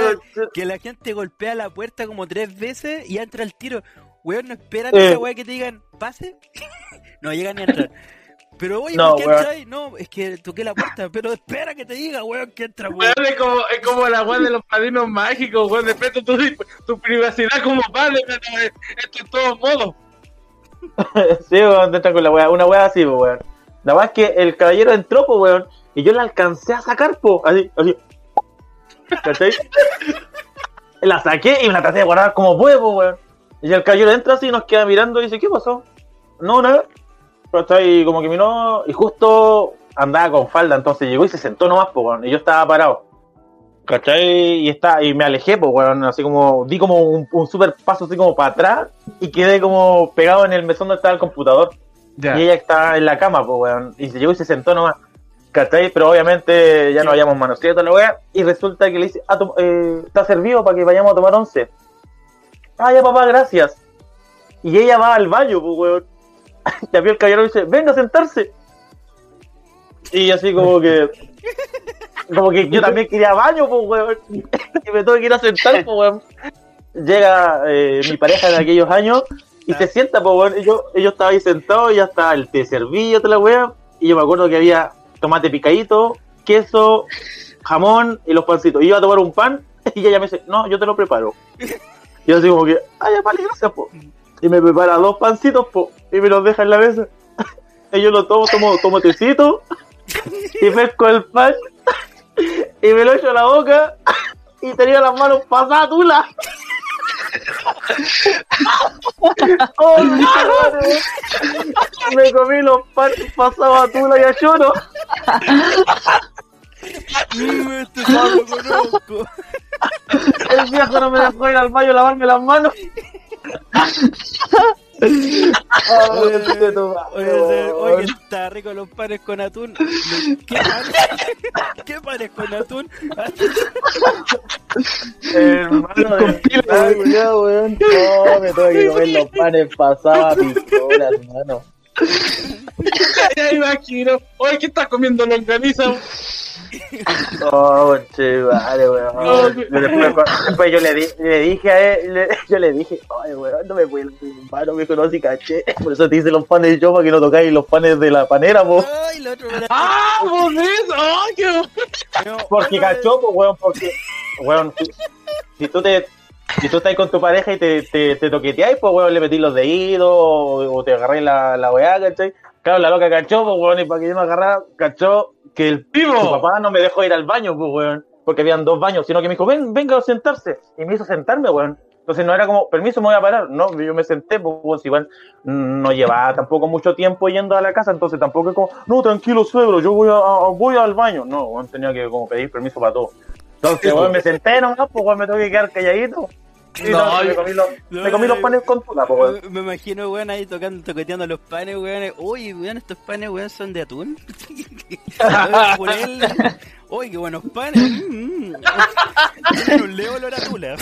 Speaker 1: que la gente golpea la puerta como tres veces y entra al tiro. Weón, no esperan
Speaker 3: Eh.
Speaker 1: esa weá que te digan, pase. no llegan ni a entrar. Pero oye,
Speaker 3: No,
Speaker 1: ¿por qué
Speaker 3: weón.
Speaker 1: entras ahí? No, es que toqué la puerta, pero espera que te diga, weón, que entra, weón.
Speaker 2: Weón, es como, es como la weá de los padrinos mágicos, weón. Respeto tu, tu privacidad como padre, pero esto en todos modos.
Speaker 3: sí, weón, entra con la weá, una weá así, weón. La weá es que el caballero entró, pues, weón, y yo la alcancé a sacar, pues, así, así. ¿Cachai? la saqué y me la traté de guardar como huevo, weón. Y el caballero entra así y nos queda mirando y dice, ¿qué pasó? No, nada. Pero está ahí como que miró y justo andaba con falda, entonces llegó y se sentó nomás, pues, weón, y yo estaba parado. ¿Cachai? Y, está, y me alejé, pues, weón, así como, di como un, un super paso así como para atrás y quedé como pegado en el mesón donde estaba el computador. Y ella estaba en la cama, pues, weón. Y se llegó y se sentó nomás. ¿Cachai? Pero obviamente ya no habíamos manoseado toda la weá. Y resulta que le dice, ah, eh, está servido para que vayamos a tomar once. Ah, ya papá, gracias. Y ella va al baño, pues, weón. Ya vio el caballero y dice, venga a sentarse. Y así como que... como que yo también quería baño, pues, weón. Y me tuve que ir a sentar, pues, weón. Llega eh, mi pareja de aquellos años y se sienta, pues, weón. Y yo, ellos estaban ahí sentados y ya está el té servido, la weá. Y yo me acuerdo que había tomate picadito, queso, jamón y los pancitos. Y iba a tomar un pan y ella me dice, no, yo te lo preparo. Y yo así como que, ay, ya, vale, gracias, po. Y me prepara dos pancitos, po, y me los deja en la mesa. Y yo lo tomo, tomo, tomo tecito, y pesco el pan, y me lo echo a la boca, y tenía las manos pasadas tula. Oh, me comí los panes pasados a tula y a choro.
Speaker 1: Este lo conozco.
Speaker 3: El viejo no me dejó ir al baño a lavarme las manos. Ay, tu madre,
Speaker 1: Oye,
Speaker 3: weón.
Speaker 1: oye, está rico los panes con atún. ¿Qué panes? ¿Qué panes con atún?
Speaker 3: Hermano culiao, weón. No, me tuve que comer los panes pasados a picola, hermano.
Speaker 2: Ya imagino. Oye, ¿qué estás comiendo longaniza?
Speaker 3: Oh, che, vale, weón.
Speaker 2: No,
Speaker 3: Yo después, después yo le, di- le dije a él, le- yo le dije, ay, weón, no me puedo, hermano, me conocí, caché. Por eso te hice los panes yo, para que no tocáis los panes de la panera, po.
Speaker 1: Ay, el otro era-
Speaker 2: ¡Ah, por eso! ¡Ay, qué
Speaker 1: No,
Speaker 3: Porque cachó, pues, weón, porque, weón, si, si tú te, si tú estás con tu pareja y te, te, te toqueteáis, pues, weón, le metís los deditos o, o te agarráis la, la weá, ¿cachai? Claro, la loca cachó, pues, weón, y para que yo me agarrara, cachó que el
Speaker 2: vivo!
Speaker 3: su papá no me dejó ir al baño, pues, weón, porque habían dos baños, sino que me dijo, ven, venga a sentarse, y me hizo sentarme, weón. Entonces no era como, permiso, me voy a parar. No, yo me senté, pues, weón, si igual no llevaba tampoco mucho tiempo yendo a la casa, entonces tampoco es como, no, tranquilo, suegro, yo voy, a, a- voy al baño. No, weón, tenía que como pedir permiso para todo. Entonces, weón, me senté nomás, pues, weón, me tuve que quedar calladito.
Speaker 2: No,
Speaker 3: no, me, comí los,
Speaker 1: no,
Speaker 3: me comí los panes con tula, pues, weón.
Speaker 1: Me, me imagino, weón, ahí tocando, toqueteando los panes, weón. Uy, weón, estos panes, weón, son de atún. Uy, qué buenos panes. Mm, mm. Un leo olor a tula.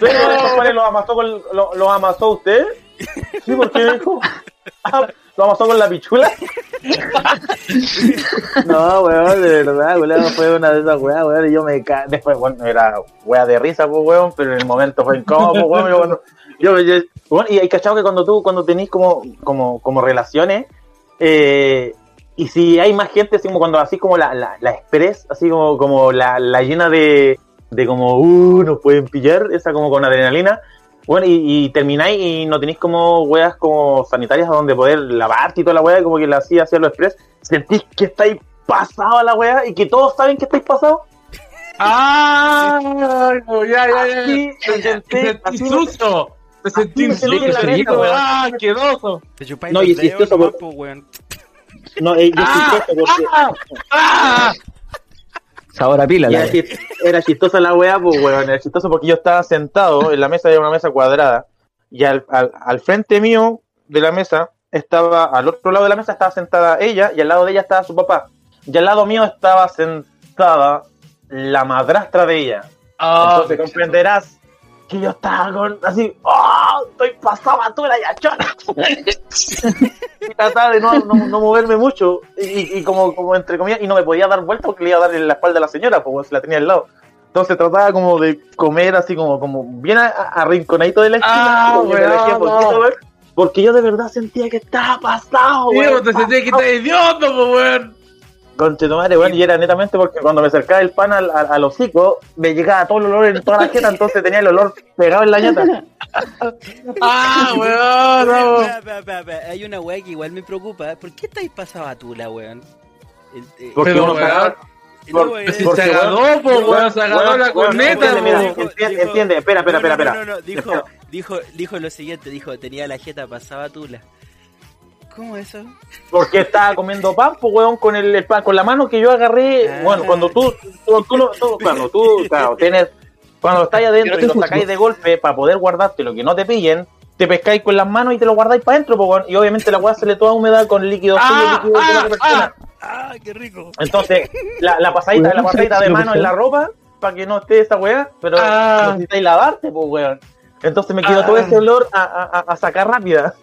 Speaker 3: Pero esos panes los amasó, con, los amasó usted. Sí, porque dijo. Lo amasó con la pichula. no, weón, de verdad, weón, fue una de esas weas, weón, y yo me ca... Después, bueno, era wea de risa, pues, weón, pero en el momento fue incómodo, pues, weón, yo, yo, y hay cachado que cuando tú, cuando tenés como, como, como relaciones, eh, y si hay más gente, así como cuando así como la, la, la express, así como, como la, la llena de, de como, uh, nos pueden pillar, esa como con adrenalina. Bueno, y, y termináis y no tenéis como weas como sanitarias donde poder lavarte y toda la wea, como que la hacía hacia lo express. Sentís que estáis pasado a la wea y que todos saben que estáis pasados.
Speaker 2: ¡Ah! Ya, ya, ya.
Speaker 3: Así me
Speaker 2: Te
Speaker 3: senté,
Speaker 2: sentí
Speaker 3: así
Speaker 2: sentí
Speaker 3: me sentí weón.
Speaker 2: ¡Ah, asqueroso!
Speaker 1: Te chupáis
Speaker 3: No,
Speaker 1: los
Speaker 3: y es
Speaker 1: dedos weón.
Speaker 3: No, eh, yo
Speaker 2: ¡Ah!
Speaker 3: chistoso porque
Speaker 2: ¡Ah!
Speaker 4: Sabor a pila, la
Speaker 3: era, chis- era chistosa la wea, pues weón, era chistoso porque yo estaba sentado en la mesa, era una mesa cuadrada, y al, al, al frente mío de la mesa estaba, al otro lado de la mesa estaba sentada ella, y al lado de ella estaba su papá, y al lado mío estaba sentada la madrastra de ella.
Speaker 2: Ah,
Speaker 3: Entonces comprenderás que yo estaba con así, ¡oh! Estoy pasado a toda la yachona. y trataba de no, no, no moverme mucho. Y, y como, como entre comillas, y no me podía dar vuelta porque le iba a dar en la espalda a la señora, pues se la tenía al lado. Entonces trataba como de comer así como, como bien arrinconadito de la esquina.
Speaker 2: Ah,
Speaker 3: poquito,
Speaker 2: no.
Speaker 3: weón, Porque yo de verdad sentía que estaba pasado,
Speaker 2: Sí,
Speaker 3: weón.
Speaker 2: te sentí que estás idiota, pues, weón.
Speaker 3: Conchetumare, weón, y era netamente porque cuando me acercaba el pan al, al, al hocico, me llegaba todo el olor en toda la jeta, entonces tenía el olor pegado en la ñata.
Speaker 2: ¡Ah, weón! No.
Speaker 1: espera, espera, espera, espera. Hay una weá que igual me preocupa. ¿Por qué estáis pasado a tula, weón? Eh,
Speaker 3: Porque
Speaker 2: Pero,
Speaker 3: uno
Speaker 2: weón,
Speaker 1: no,
Speaker 3: por-
Speaker 1: weón,
Speaker 2: Si
Speaker 3: Porque,
Speaker 2: se agarró,
Speaker 3: weón,
Speaker 2: pues, weón, se agarró la
Speaker 3: weón,
Speaker 2: corneta,
Speaker 3: entiende, espera, espera,
Speaker 1: no, no,
Speaker 3: espera,
Speaker 1: No, no, no, dijo,
Speaker 3: Espera.
Speaker 1: dijo, dijo lo siguiente, dijo, tenía la jeta pasaba tula. ¿Cómo eso?
Speaker 3: Porque estaba comiendo pan, pues, weón, con el, el pan, con la mano que yo agarré.
Speaker 1: Ah.
Speaker 3: Bueno, cuando tú, tú, tú, tú- cuando tú, claro, tienes, cuando estáis adentro y lo sacáis de golpe para poder guardarte lo que no te pillen, te pescáis con las manos y te lo guardáis para adentro, pues, weón, y obviamente la weá se le toda húmeda con líquido
Speaker 2: Ah,
Speaker 3: suyo, líquido de la
Speaker 2: ah,
Speaker 3: persona.
Speaker 1: ¡Ah, qué rico!
Speaker 3: Entonces, la, la pasadita, la pasadita de mano en la ropa, para que no esté esa weá, pero
Speaker 2: Ah.
Speaker 3: necesitáis lavarte, pues weón. Entonces me quedó
Speaker 2: Ah.
Speaker 3: todo ese olor a, a- a sacar rápida.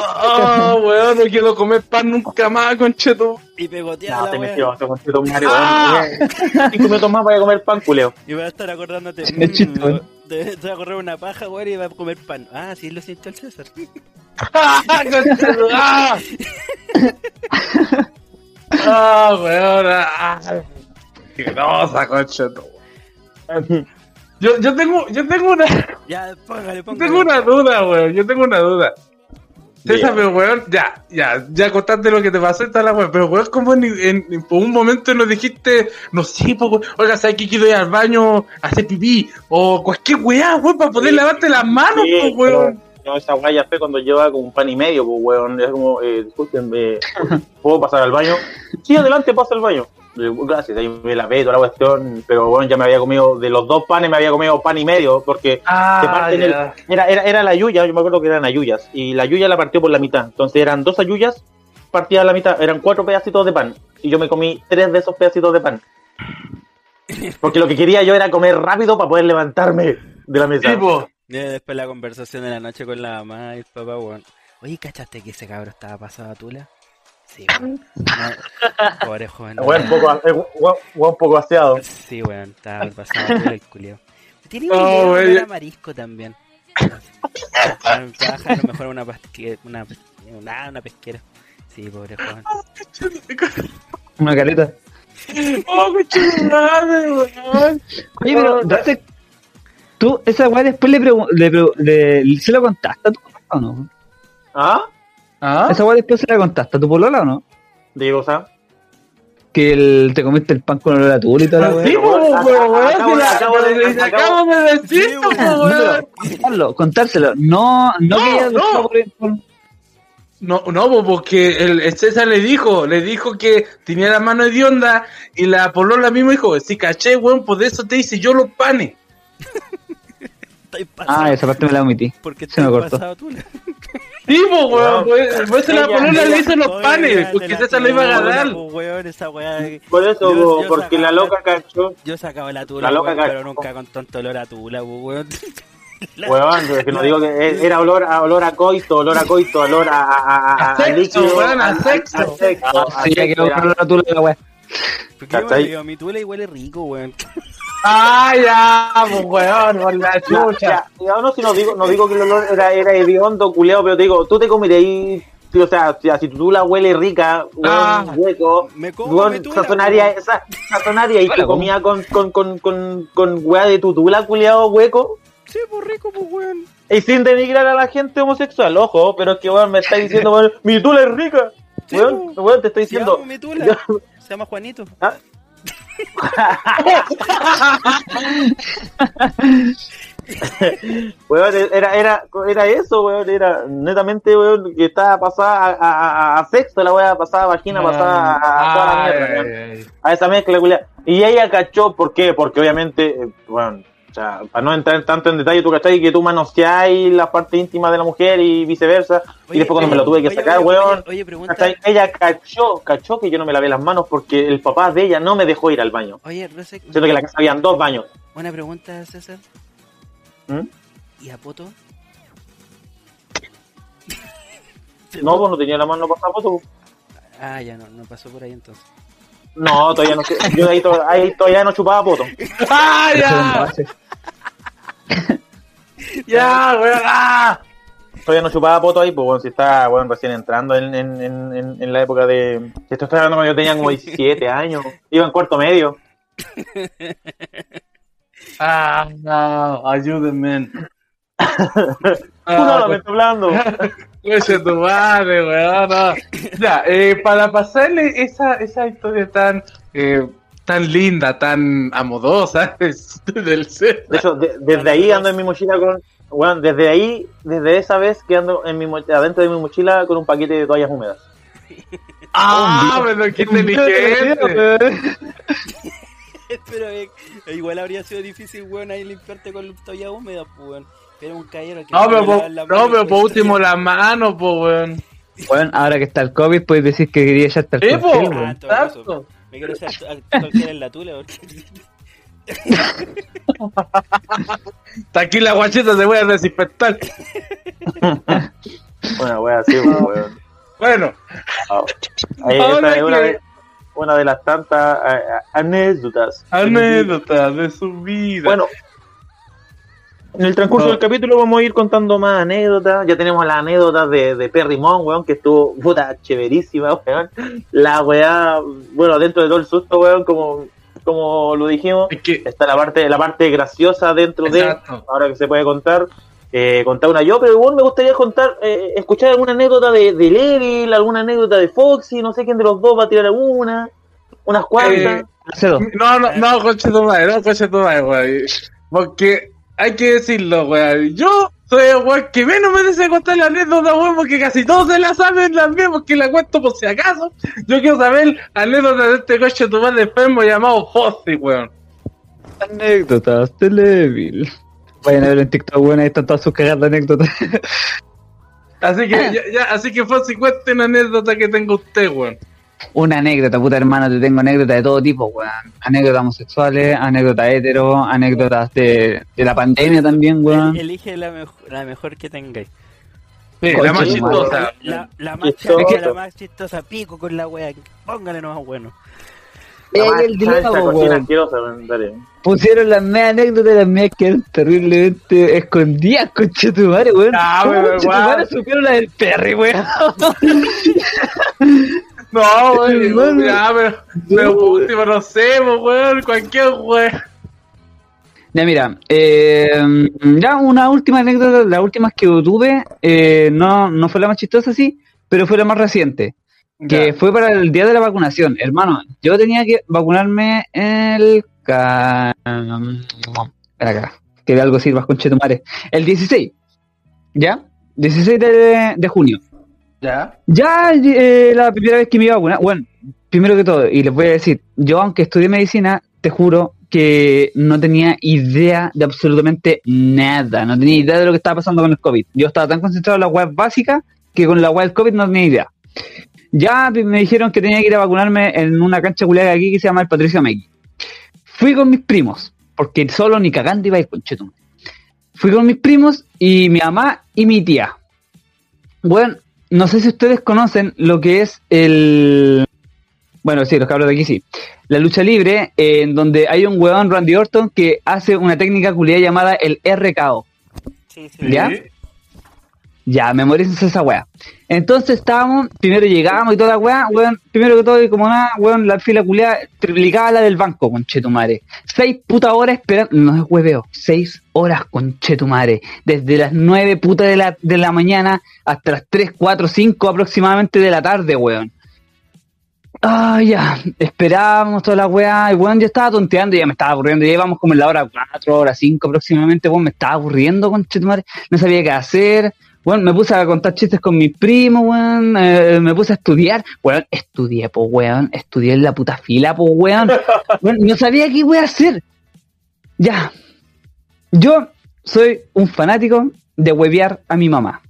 Speaker 2: Oh, weón, no quiero comer pan nunca más, concheto.
Speaker 1: Y
Speaker 3: No,
Speaker 1: pegoteada
Speaker 3: te
Speaker 1: la
Speaker 3: metió, te tu madre,
Speaker 2: Ah.
Speaker 3: Cinco minutos más voy a comer pan, culeo.
Speaker 1: Y va a estar acordándote.
Speaker 4: Es
Speaker 1: mmm,
Speaker 4: chistón.
Speaker 1: te, te va a correr una paja, weón, y va a comer pan. Ah, sí, lo siento el César.
Speaker 2: ¡Ah, concheto! ¡Ah! ¡Ah, weón! ¡Ah! ¡Qué cosa, concheto! Yo, yo tengo, yo tengo una,
Speaker 1: Ya, póngale,
Speaker 2: yo
Speaker 1: póngale.
Speaker 2: tengo una duda, weón. Yo tengo una duda. César, pero weón, ya, ya, ya contaste lo que te pasó y tal la weón, pero weón, como en, en- en- por un momento nos dijiste, no sé, po, weón, oiga, ¿sabes que quiero ir al baño a hacer pipí? O cualquier weá, weón, para poder
Speaker 3: Sí.
Speaker 2: lavarte las manos,
Speaker 3: Sí,
Speaker 2: po, weón.
Speaker 3: No, esa weá ya fue cuando lleva como un pan y medio, pues weón. Es como, eh, disculpen, eh, ¿puedo pasar al baño? Sí, adelante, pasa al baño. Eh, Gracias, ahí me lavé toda la cuestión, pero bueno, ya me había comido, de los dos panes me había comido pan y medio, porque
Speaker 2: Ah,
Speaker 3: se parten el-
Speaker 2: ya.
Speaker 3: era, era, era la yuya, yo me acuerdo que eran ayuyas, y la yuya la partió por la mitad, entonces eran dos ayuyas partidas a la mitad, eran cuatro pedacitos de pan, y yo me comí tres de esos pedacitos de pan. Porque lo que quería yo era comer rápido para poder levantarme de la mesa.
Speaker 2: Sí,
Speaker 1: después la conversación de la noche con la mamá y el papá, weón. Oye, ¿cachaste que ese cabro estaba pasado a tula? Sí, weón. No, pobre joven.
Speaker 3: Weón, un poco, eh, weón, weón, un poco aseado.
Speaker 1: Sí, weón, estaba pasado a tula el culio. Tiene
Speaker 2: Oh,
Speaker 1: un marisco también. Bueno, Trabaja a lo mejor una pesquera, una, una, una pesquera. Sí, pobre joven.
Speaker 4: Una careta.
Speaker 2: Oh, conchetumare, weón.
Speaker 4: Oye, pero, date- tú, esa weá después le, le, pregu- le- ¿se la contaste a tu polola o no?
Speaker 3: ¿Ah?
Speaker 2: ¿Ah?
Speaker 4: Esa weá después se la contaste a tu polola o no?
Speaker 3: Digo, o sea.
Speaker 4: Que el- te comiste el pan con olor a y toda la weá.
Speaker 2: Sí, po,
Speaker 3: weón,
Speaker 2: weón,
Speaker 3: acabo de-
Speaker 2: decir,
Speaker 1: weón.
Speaker 4: Contarlo, contárselo. No, no,
Speaker 2: No,
Speaker 4: que ella
Speaker 2: no.
Speaker 4: por por-
Speaker 2: No, no, po, porque el, el César le dijo, le dijo que tenía la mano hedionda y la polola mismo dijo, si caché, weón, pues de eso te hice yo los panes.
Speaker 1: Estáis pasado.
Speaker 4: Ah, esa parte me la omití.
Speaker 1: porque
Speaker 4: se me cortó.
Speaker 1: pasado tula.
Speaker 2: Sí, po, weón,
Speaker 3: No.
Speaker 2: pues, pues la polola le hizo los panes, porque
Speaker 1: la
Speaker 2: César lo iba a
Speaker 1: tula, weón, weá.
Speaker 3: Por eso,
Speaker 1: Yo-
Speaker 3: po,
Speaker 1: yo
Speaker 3: porque la loca cachó.
Speaker 1: Yo sacaba la tula,
Speaker 3: La loca
Speaker 1: weón, pero nunca con tanto olor a tula, weón. La-
Speaker 3: Weón, es que no digo que era olor a olor a coito, olor a coito, olor a, a, a, a,
Speaker 2: A sexo, weón, a
Speaker 3: a- a-
Speaker 2: sexo.
Speaker 3: a sexo, a
Speaker 4: sí, con olor a tul la weá.
Speaker 1: Porque yo mi tula y huele rico, weón.
Speaker 2: Ah, ya, pues, weón, por la
Speaker 3: Ya,
Speaker 2: chucha.
Speaker 3: ya, ya, no, si no digo, no digo que el olor era, era hediondo, culeado, pero te digo, tú te comerías, o sea, o sea, si tu tula huele rica, weón,
Speaker 2: Ah.
Speaker 3: hueco,
Speaker 1: Me como
Speaker 3: sazonaría,
Speaker 1: weón.
Speaker 3: esa, sazonaría y te comía con, con, con, con, con weá de tu tula, culeado, hueco,
Speaker 1: Sí, pues rico, pues weón.
Speaker 3: y sin denigrar a la gente homosexual, ojo, pero es que, weón, me está diciendo, weón, mi tula es rica,
Speaker 1: Sí,
Speaker 3: weón, weón, te estoy diciendo,
Speaker 1: amo mi tula.
Speaker 3: yo-
Speaker 1: Se llama Juanito.
Speaker 3: Weón, era, era, era eso, weón, era netamente, weón, que estaba pasada a, a, a- sexo, la weá pasada a vagina, pasada a, a toda la mierda,
Speaker 2: ay,
Speaker 3: weón.
Speaker 2: ay.
Speaker 3: a esa mezcla, culia. Y ella cachó, ¿por qué? Porque obviamente, eh, bueno, o sea, para no entrar tanto en detalle, tú cachai que tú manoseás la parte íntima de la mujer y viceversa, y después cuando me lo tuve que
Speaker 1: oye,
Speaker 3: sacar,
Speaker 1: oye,
Speaker 3: weón,
Speaker 1: Oye, oye, pregunta.
Speaker 3: ella cachó, cachó que yo no me lavé las manos porque el papá de ella no me dejó ir al baño.
Speaker 1: Oye,
Speaker 3: Siento que en la casa habían dos baños.
Speaker 1: una pregunta, César.
Speaker 3: ¿Mm?
Speaker 1: ¿Y a Poto?
Speaker 3: No, pues no tenía la mano para foto.
Speaker 1: Ah, ya no, no pasó por ahí entonces.
Speaker 3: No, todavía no sé. Yo ahí, to- ahí todavía no chupaba poto.
Speaker 2: ¡Ah,
Speaker 4: Eso es un
Speaker 2: ya! ¡Ya, weón! ¡Ah!
Speaker 3: Todavía no chupaba poto ahí, pues bueno, si estaba bueno, recién entrando en, en, en, en- en la época de. Esto estoy hablando cuando yo tenía como 17 años. Iba en cuarto medio.
Speaker 2: ¡Ah, no! ¡Ayúdenme!
Speaker 3: Uno, me estoy hablando.
Speaker 2: Oye, tu madre, weón. no. Ya, eh, para pasarle esa, esa historia tan, eh, tan linda, tan amorosa es- del ser.
Speaker 3: De hecho, de- desde ahí ando en mi mochila con. Bueno, desde ahí, desde esa vez que ando en mi adentro de mi mochila con un paquete de toallas húmedas.
Speaker 2: ¡Ah, pero qué inteligente!
Speaker 1: Pero eh, igual habría sido difícil, weón, ahí limpiarte con toalla húmeda, pues, weón. Pero un caballero que
Speaker 2: No, pero, po-
Speaker 1: las
Speaker 2: no,
Speaker 1: manos
Speaker 2: pero por último la mano, pues, weón.
Speaker 4: Bueno, ahora que está el COVID, puedes decir que quería echarte al
Speaker 2: Sí, po.
Speaker 1: Ah. Me quiero hacer cualquiera en la tula, porque...
Speaker 2: Está aquí la guachita, se voy a desinfectar.
Speaker 3: Una wea así, weón.
Speaker 2: Bueno,
Speaker 3: Ah, ahí
Speaker 2: Ahora
Speaker 3: esta es una
Speaker 2: que-
Speaker 3: de, una de las tantas eh, anécdotas.
Speaker 2: anécdotas de su vida.
Speaker 3: Bueno, en el transcurso
Speaker 2: No.
Speaker 3: del capítulo vamos a ir contando más anécdotas. Ya tenemos las anécdotas de, de Perry Mon, weón, que estuvo puta chéverísima, weón. La weá, bueno, dentro de todo el susto, weón, como, como lo dijimos,
Speaker 2: es que,
Speaker 3: está la parte, la parte graciosa dentro de,
Speaker 2: exacto.
Speaker 3: ahora que se puede contar. Eh, contar una yo, pero igual me gustaría contar, eh, escuchar alguna anécdota de, de Level, alguna anécdota de Foxy, no sé quién de los dos va a tirar alguna, unas cuantas.
Speaker 2: Eh. No, no, no, coche tu madre, no, coche tu madre, weón. Porque hay que decirlo, weón. Yo soy el weón que menos me desea contar la anécdota, weón, porque casi todos se la saben también, porque la cuento por si acaso. Yo quiero saber anécdota de este coche tu madre enfermo llamado Fossi, weón.
Speaker 4: Anécdotas de Levil. Vayan a ver en TikTok, bueno, ahí están todas sus cagadas de anécdotas.
Speaker 2: Así que, ya, ya, así que Fossi, cuente una anécdota que tenga usted, weón.
Speaker 4: Una anécdota, puta hermano, te tengo anécdotas de todo tipo, weón. Anécdotas homosexuales, anécdotas hetero, anécdotas de, de la pandemia también, weón.
Speaker 1: El- Elige la, mejor la mejor que tengáis.
Speaker 2: Sí, la más
Speaker 4: tu
Speaker 2: chistosa.
Speaker 1: La, la más chistosa, la más chistosa, pico con la wea. Póngale nomás bueno.
Speaker 3: La
Speaker 4: el dilema, weón.
Speaker 3: weón.
Speaker 4: Pusieron las medias anécdotas y las medias quedaron terriblemente escondidas, conchetumare, weón.
Speaker 2: Ah,
Speaker 4: ¿Cómo
Speaker 2: pero,
Speaker 4: conchetumare
Speaker 2: weón.
Speaker 4: supieron la del Perry, weón?
Speaker 2: No, weón,
Speaker 4: Hermano.
Speaker 2: ya, pero, pero por último, no sé, weón, cualquier weón.
Speaker 4: Ya, mira, eh, ya una última anécdota, las últimas que tuve, eh, no, no fue la más chistosa, sí, pero fue la más reciente, que
Speaker 2: Ya.
Speaker 4: fue para el día de la vacunación. Hermano, yo tenía que vacunarme el... Ca... Espera acá, que algo sirva con Chetumare. El 16, ¿ya? 16 de, de junio.
Speaker 2: Ya.
Speaker 4: Ya eh, la primera vez que me iba a vacunar, bueno, primero que todo, y les voy a decir, yo aunque estudié medicina, te juro que no tenía idea de absolutamente nada, no tenía idea de lo que estaba pasando con el COVID. Yo estaba tan concentrado en la web básica que con la web COVID no tenía idea. Ya me dijeron que tenía que ir a vacunarme en una cancha culiada aquí que se llama el Patricio Megui. Fui con mis primos, porque solo ni cagando iba a ir con Fui con mis primos y mi mamá y mi tía. Bueno, no sé si ustedes conocen lo que es el. Bueno, sí, los cabros de aquí sí. La lucha libre, eh, en donde hay un huevón Randy Orton que hace una técnica culiada llamada el RKO.
Speaker 1: Sí, sí.
Speaker 4: ¿Ya?
Speaker 2: Sí.
Speaker 4: Ya, memorícense esa weá. Entonces estábamos, primero llegábamos y toda la weá, weón, primero que todo y como nada, weón, la fila culiada triplicaba la del banco, conchetumare. Seis putas horas esperando, no es hueveo, seis horas, conchetumare. Desde las nueve putas de la, de la mañana hasta las tres, cuatro, cinco aproximadamente de la tarde, weón. Ah, ya, esperábamos toda la weá, y weón, yo estaba tonteando, ya me estaba aburriendo, ya íbamos como en la hora cuatro, hora cinco aproximadamente, weón, me estaba aburriendo, conchetumare, no sabía qué hacer, Weón, me puse a contar chistes con mis primos, weón. eh, me puse a estudiar. Weón, estudié, po, weón. Estudié en la puta fila, po, weón. Weón, no sabía qué voy a hacer. Ya. Yo soy un fanático de huevear a mi mamá.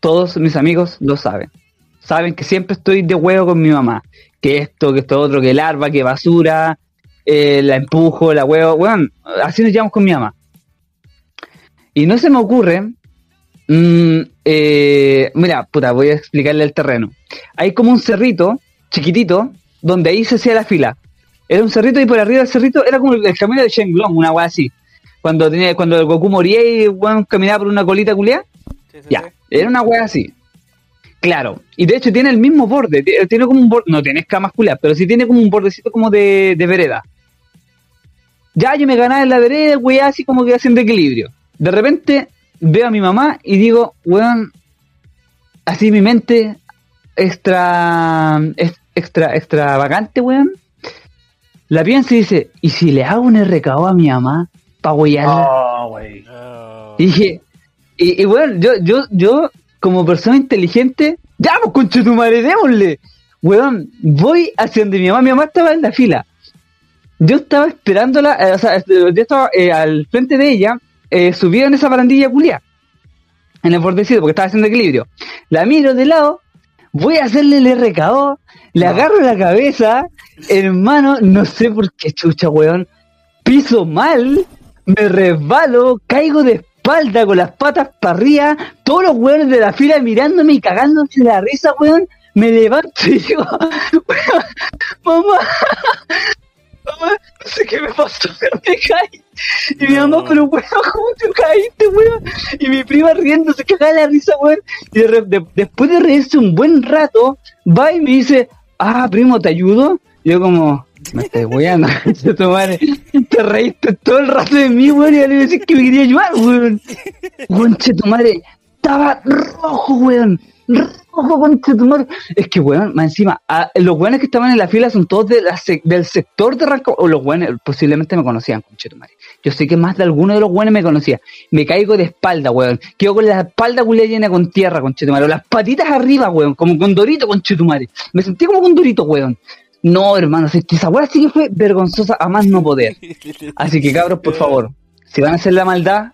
Speaker 4: Todos mis amigos lo saben. Saben que siempre estoy de huevo con mi mamá. Que esto, que esto otro, que larva, que basura. eh, la empujo, la huevo. Weón, así nos llevamos con mi mamá. Y no se me ocurre Mm, eh, mira, puta, voy a explicarle el terreno. Hay como un cerrito chiquitito donde ahí se hacía la fila. Era un cerrito y por arriba del cerrito era como el, camino de Shenlong, una weá así. Cuando tenía, cuando el Goku moría y weón, caminaba por una colita culiada,
Speaker 1: Sí, sí,
Speaker 4: ya,
Speaker 1: sí.
Speaker 4: era una weá así. Claro, y de hecho tiene el mismo borde, tiene como un borde, no tiene escamas culiadas, pero sí tiene como un bordecito como de, de vereda. Ya yo me ganaba en la vereda, weá, así como que haciendo equilibrio. De repente veo a mi mamá y digo, weón, así mi mente extra, ex- extra, extravagante, weón. La piensa y dice, ¿y si le hago un RKO a mi mamá para huearla?
Speaker 2: Oh.
Speaker 1: Oh.
Speaker 4: Y dije, y, y bueno, yo, yo, yo, como persona inteligente, ya, pues concha tu madre, démosle. Weón, voy hacia donde mi mamá, mi mamá estaba en la fila. Yo estaba esperándola, eh, o sea, yo estaba eh, al frente de ella, eh, subida en esa barandilla culia, en el bordecito, porque estaba haciendo equilibrio. La miro de lado, voy a hacerle el RKO, le
Speaker 2: No.
Speaker 4: agarro la cabeza, hermano, no sé por qué chucha, weón, piso mal, me resbalo, caigo de espalda con las patas para arriba, todos los weones de la fila mirándome y cagándose la risa, weón. Me levanto y digo, weón, mamá, mamá, no sé qué me pasó, pero me caí. Y mi mamá, pero weón, ¿cómo te caíste, weón? Y mi prima riendo, se cagaba la risa, weón. Y de re- de- después de reírse un buen rato, va y me dice, ah, primo, ¿te ayudo? Y yo como, me estoy weando. Te reíste todo el rato de mí, weón, y me decís que me quería ayudar, weón. Conche tu madre, estaba rojo, weón. Rojo, conche tu madre. Es que, weón, más encima, a- los weones que estaban en la fila son todos de la sec- del sector de Rancagua. O los weones posiblemente me conocían, conche tu madre. Yo sé que más de alguno de los weones me conocía. Me caigo de espalda, weón. Quedo con la espalda culia llena con tierra, conche tu madre. O las patitas arriba, weón, como con Dorito, conche tu madre. Me sentí como con Dorito, weón. No, hermano, si es que esa weá sí que fue vergonzosa a más no poder. Así que cabros, por favor, si van a hacer la maldad,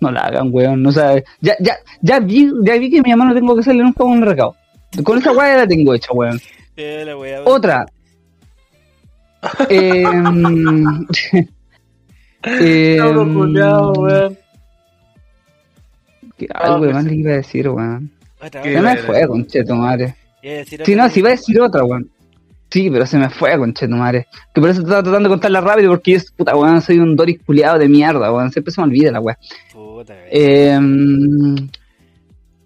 Speaker 4: no la hagan, weón. No sabe. Ya, ya, ya vi, ya vi que mi mamá no tengo que hacerle nunca un recado. Con esa weá la tengo hecha, weón.
Speaker 1: Eh, la wea,
Speaker 4: Otra. Eh, eh,
Speaker 2: weón.
Speaker 4: ¿qué- Algo más le iba a decir, weón.
Speaker 2: ¿Qué?
Speaker 4: Se me fue, conchetumare. Si no, si iba a decir otra, weón. Sí, pero se me fue, conchetumare. Que por eso estaba tratando de contarla rápido, porque yo, puta, weón, soy un Doris culiado de mierda, weón. Siempre se me olvida la
Speaker 1: weón.
Speaker 4: Eh,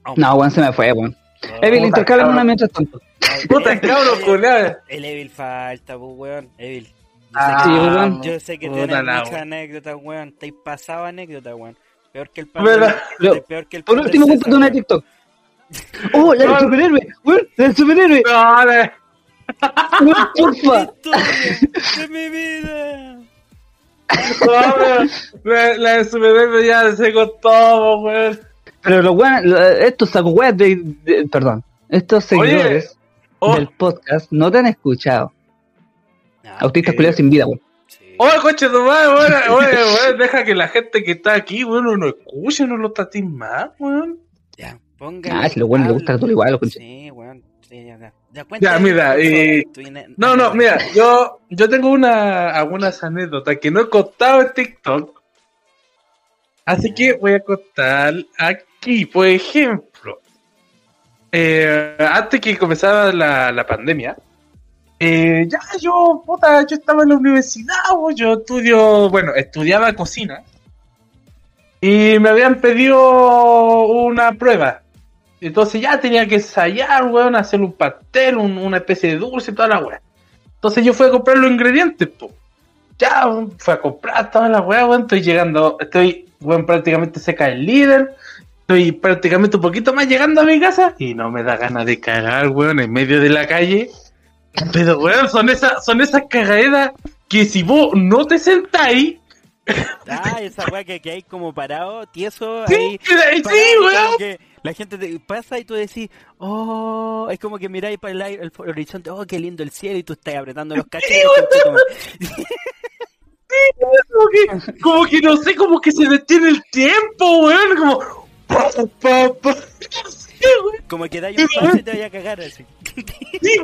Speaker 1: Oh,
Speaker 4: no, weón, se me fue, weón.
Speaker 1: oh,
Speaker 4: Evil,
Speaker 2: cabrón.
Speaker 4: una mientras tanto.
Speaker 2: Puta,
Speaker 1: el-
Speaker 2: cabro
Speaker 1: el- Evil falta, pues, weón. Evil. Yo
Speaker 2: Ah,
Speaker 1: sé que,
Speaker 4: weón.
Speaker 1: yo sé que
Speaker 2: puta
Speaker 1: tienes muchas
Speaker 2: weón.
Speaker 1: anécdotas, weón. Estáis pasado anécdotas, weón. Peor que el pan.
Speaker 2: Pero-
Speaker 4: Pero,
Speaker 1: peor que el
Speaker 4: Por último, cuéntate una de TikTok. Oh, la del superhéroe, weón, la del superhéroe.
Speaker 2: Dale.
Speaker 4: Weón, porfa.
Speaker 1: weón. Historia de mi vida.
Speaker 2: La, la de superhéroe ya se contó, weón.
Speaker 4: Pero los weones, lo- estos saco weas de, de- perdón, estos seguidores
Speaker 2: Oh,
Speaker 4: del podcast no te han escuchado.
Speaker 1: Ah,
Speaker 4: Autistas culiados sin vida, weón.
Speaker 1: sí.
Speaker 2: Oye, coche tu madre, weón, weón, deja que la gente que está aquí, weón, no lo escuche, no lo tatis más, weón.
Speaker 1: Ya, ponga.
Speaker 4: Ah, si a los buenos les gusta todo igual, los conches.
Speaker 1: Sí, weón. Sí, ya, ya. Ya,
Speaker 2: mira,
Speaker 1: ine-
Speaker 2: No, no, mira, yo, yo tengo una, algunas anécdotas que no he contado en TikTok. Así que voy a contar aquí, por ejemplo. eh, antes que comenzara la, la pandemia, eh, ya yo, puta, yo estaba en la universidad, yo estudio, bueno, estudiaba cocina. Y me habían pedido una prueba. Entonces ya tenía que ensayar, weón, hacer un pastel, un- una especie de dulce toda la weá. Entonces yo fui a comprar los ingredientes, po. Ya, weón, fui a comprar toda la weá, weón. Estoy llegando, estoy, weón, prácticamente cerca del líder. Estoy prácticamente un poquito más llegando a mi casa y no me da ganas de cagar, weón, en medio de la calle. Pero, weón, son esas, son esas cagaderas que si vos no te sentáis,
Speaker 1: Ah, esa weá que, que hay como parado, tieso,
Speaker 2: sí,
Speaker 1: ahí.
Speaker 2: sí,
Speaker 1: parado, la gente te pasa y tú decís, oh, es como que miráis para el, aire, el horizonte, oh, qué lindo el cielo, y tú estás apretando los cachetes. conchetumare.
Speaker 2: como que, como que no sé, como que se detiene el tiempo, weón, como.
Speaker 1: como que dais un paso y te vaya a cagar así.
Speaker 2: Sí,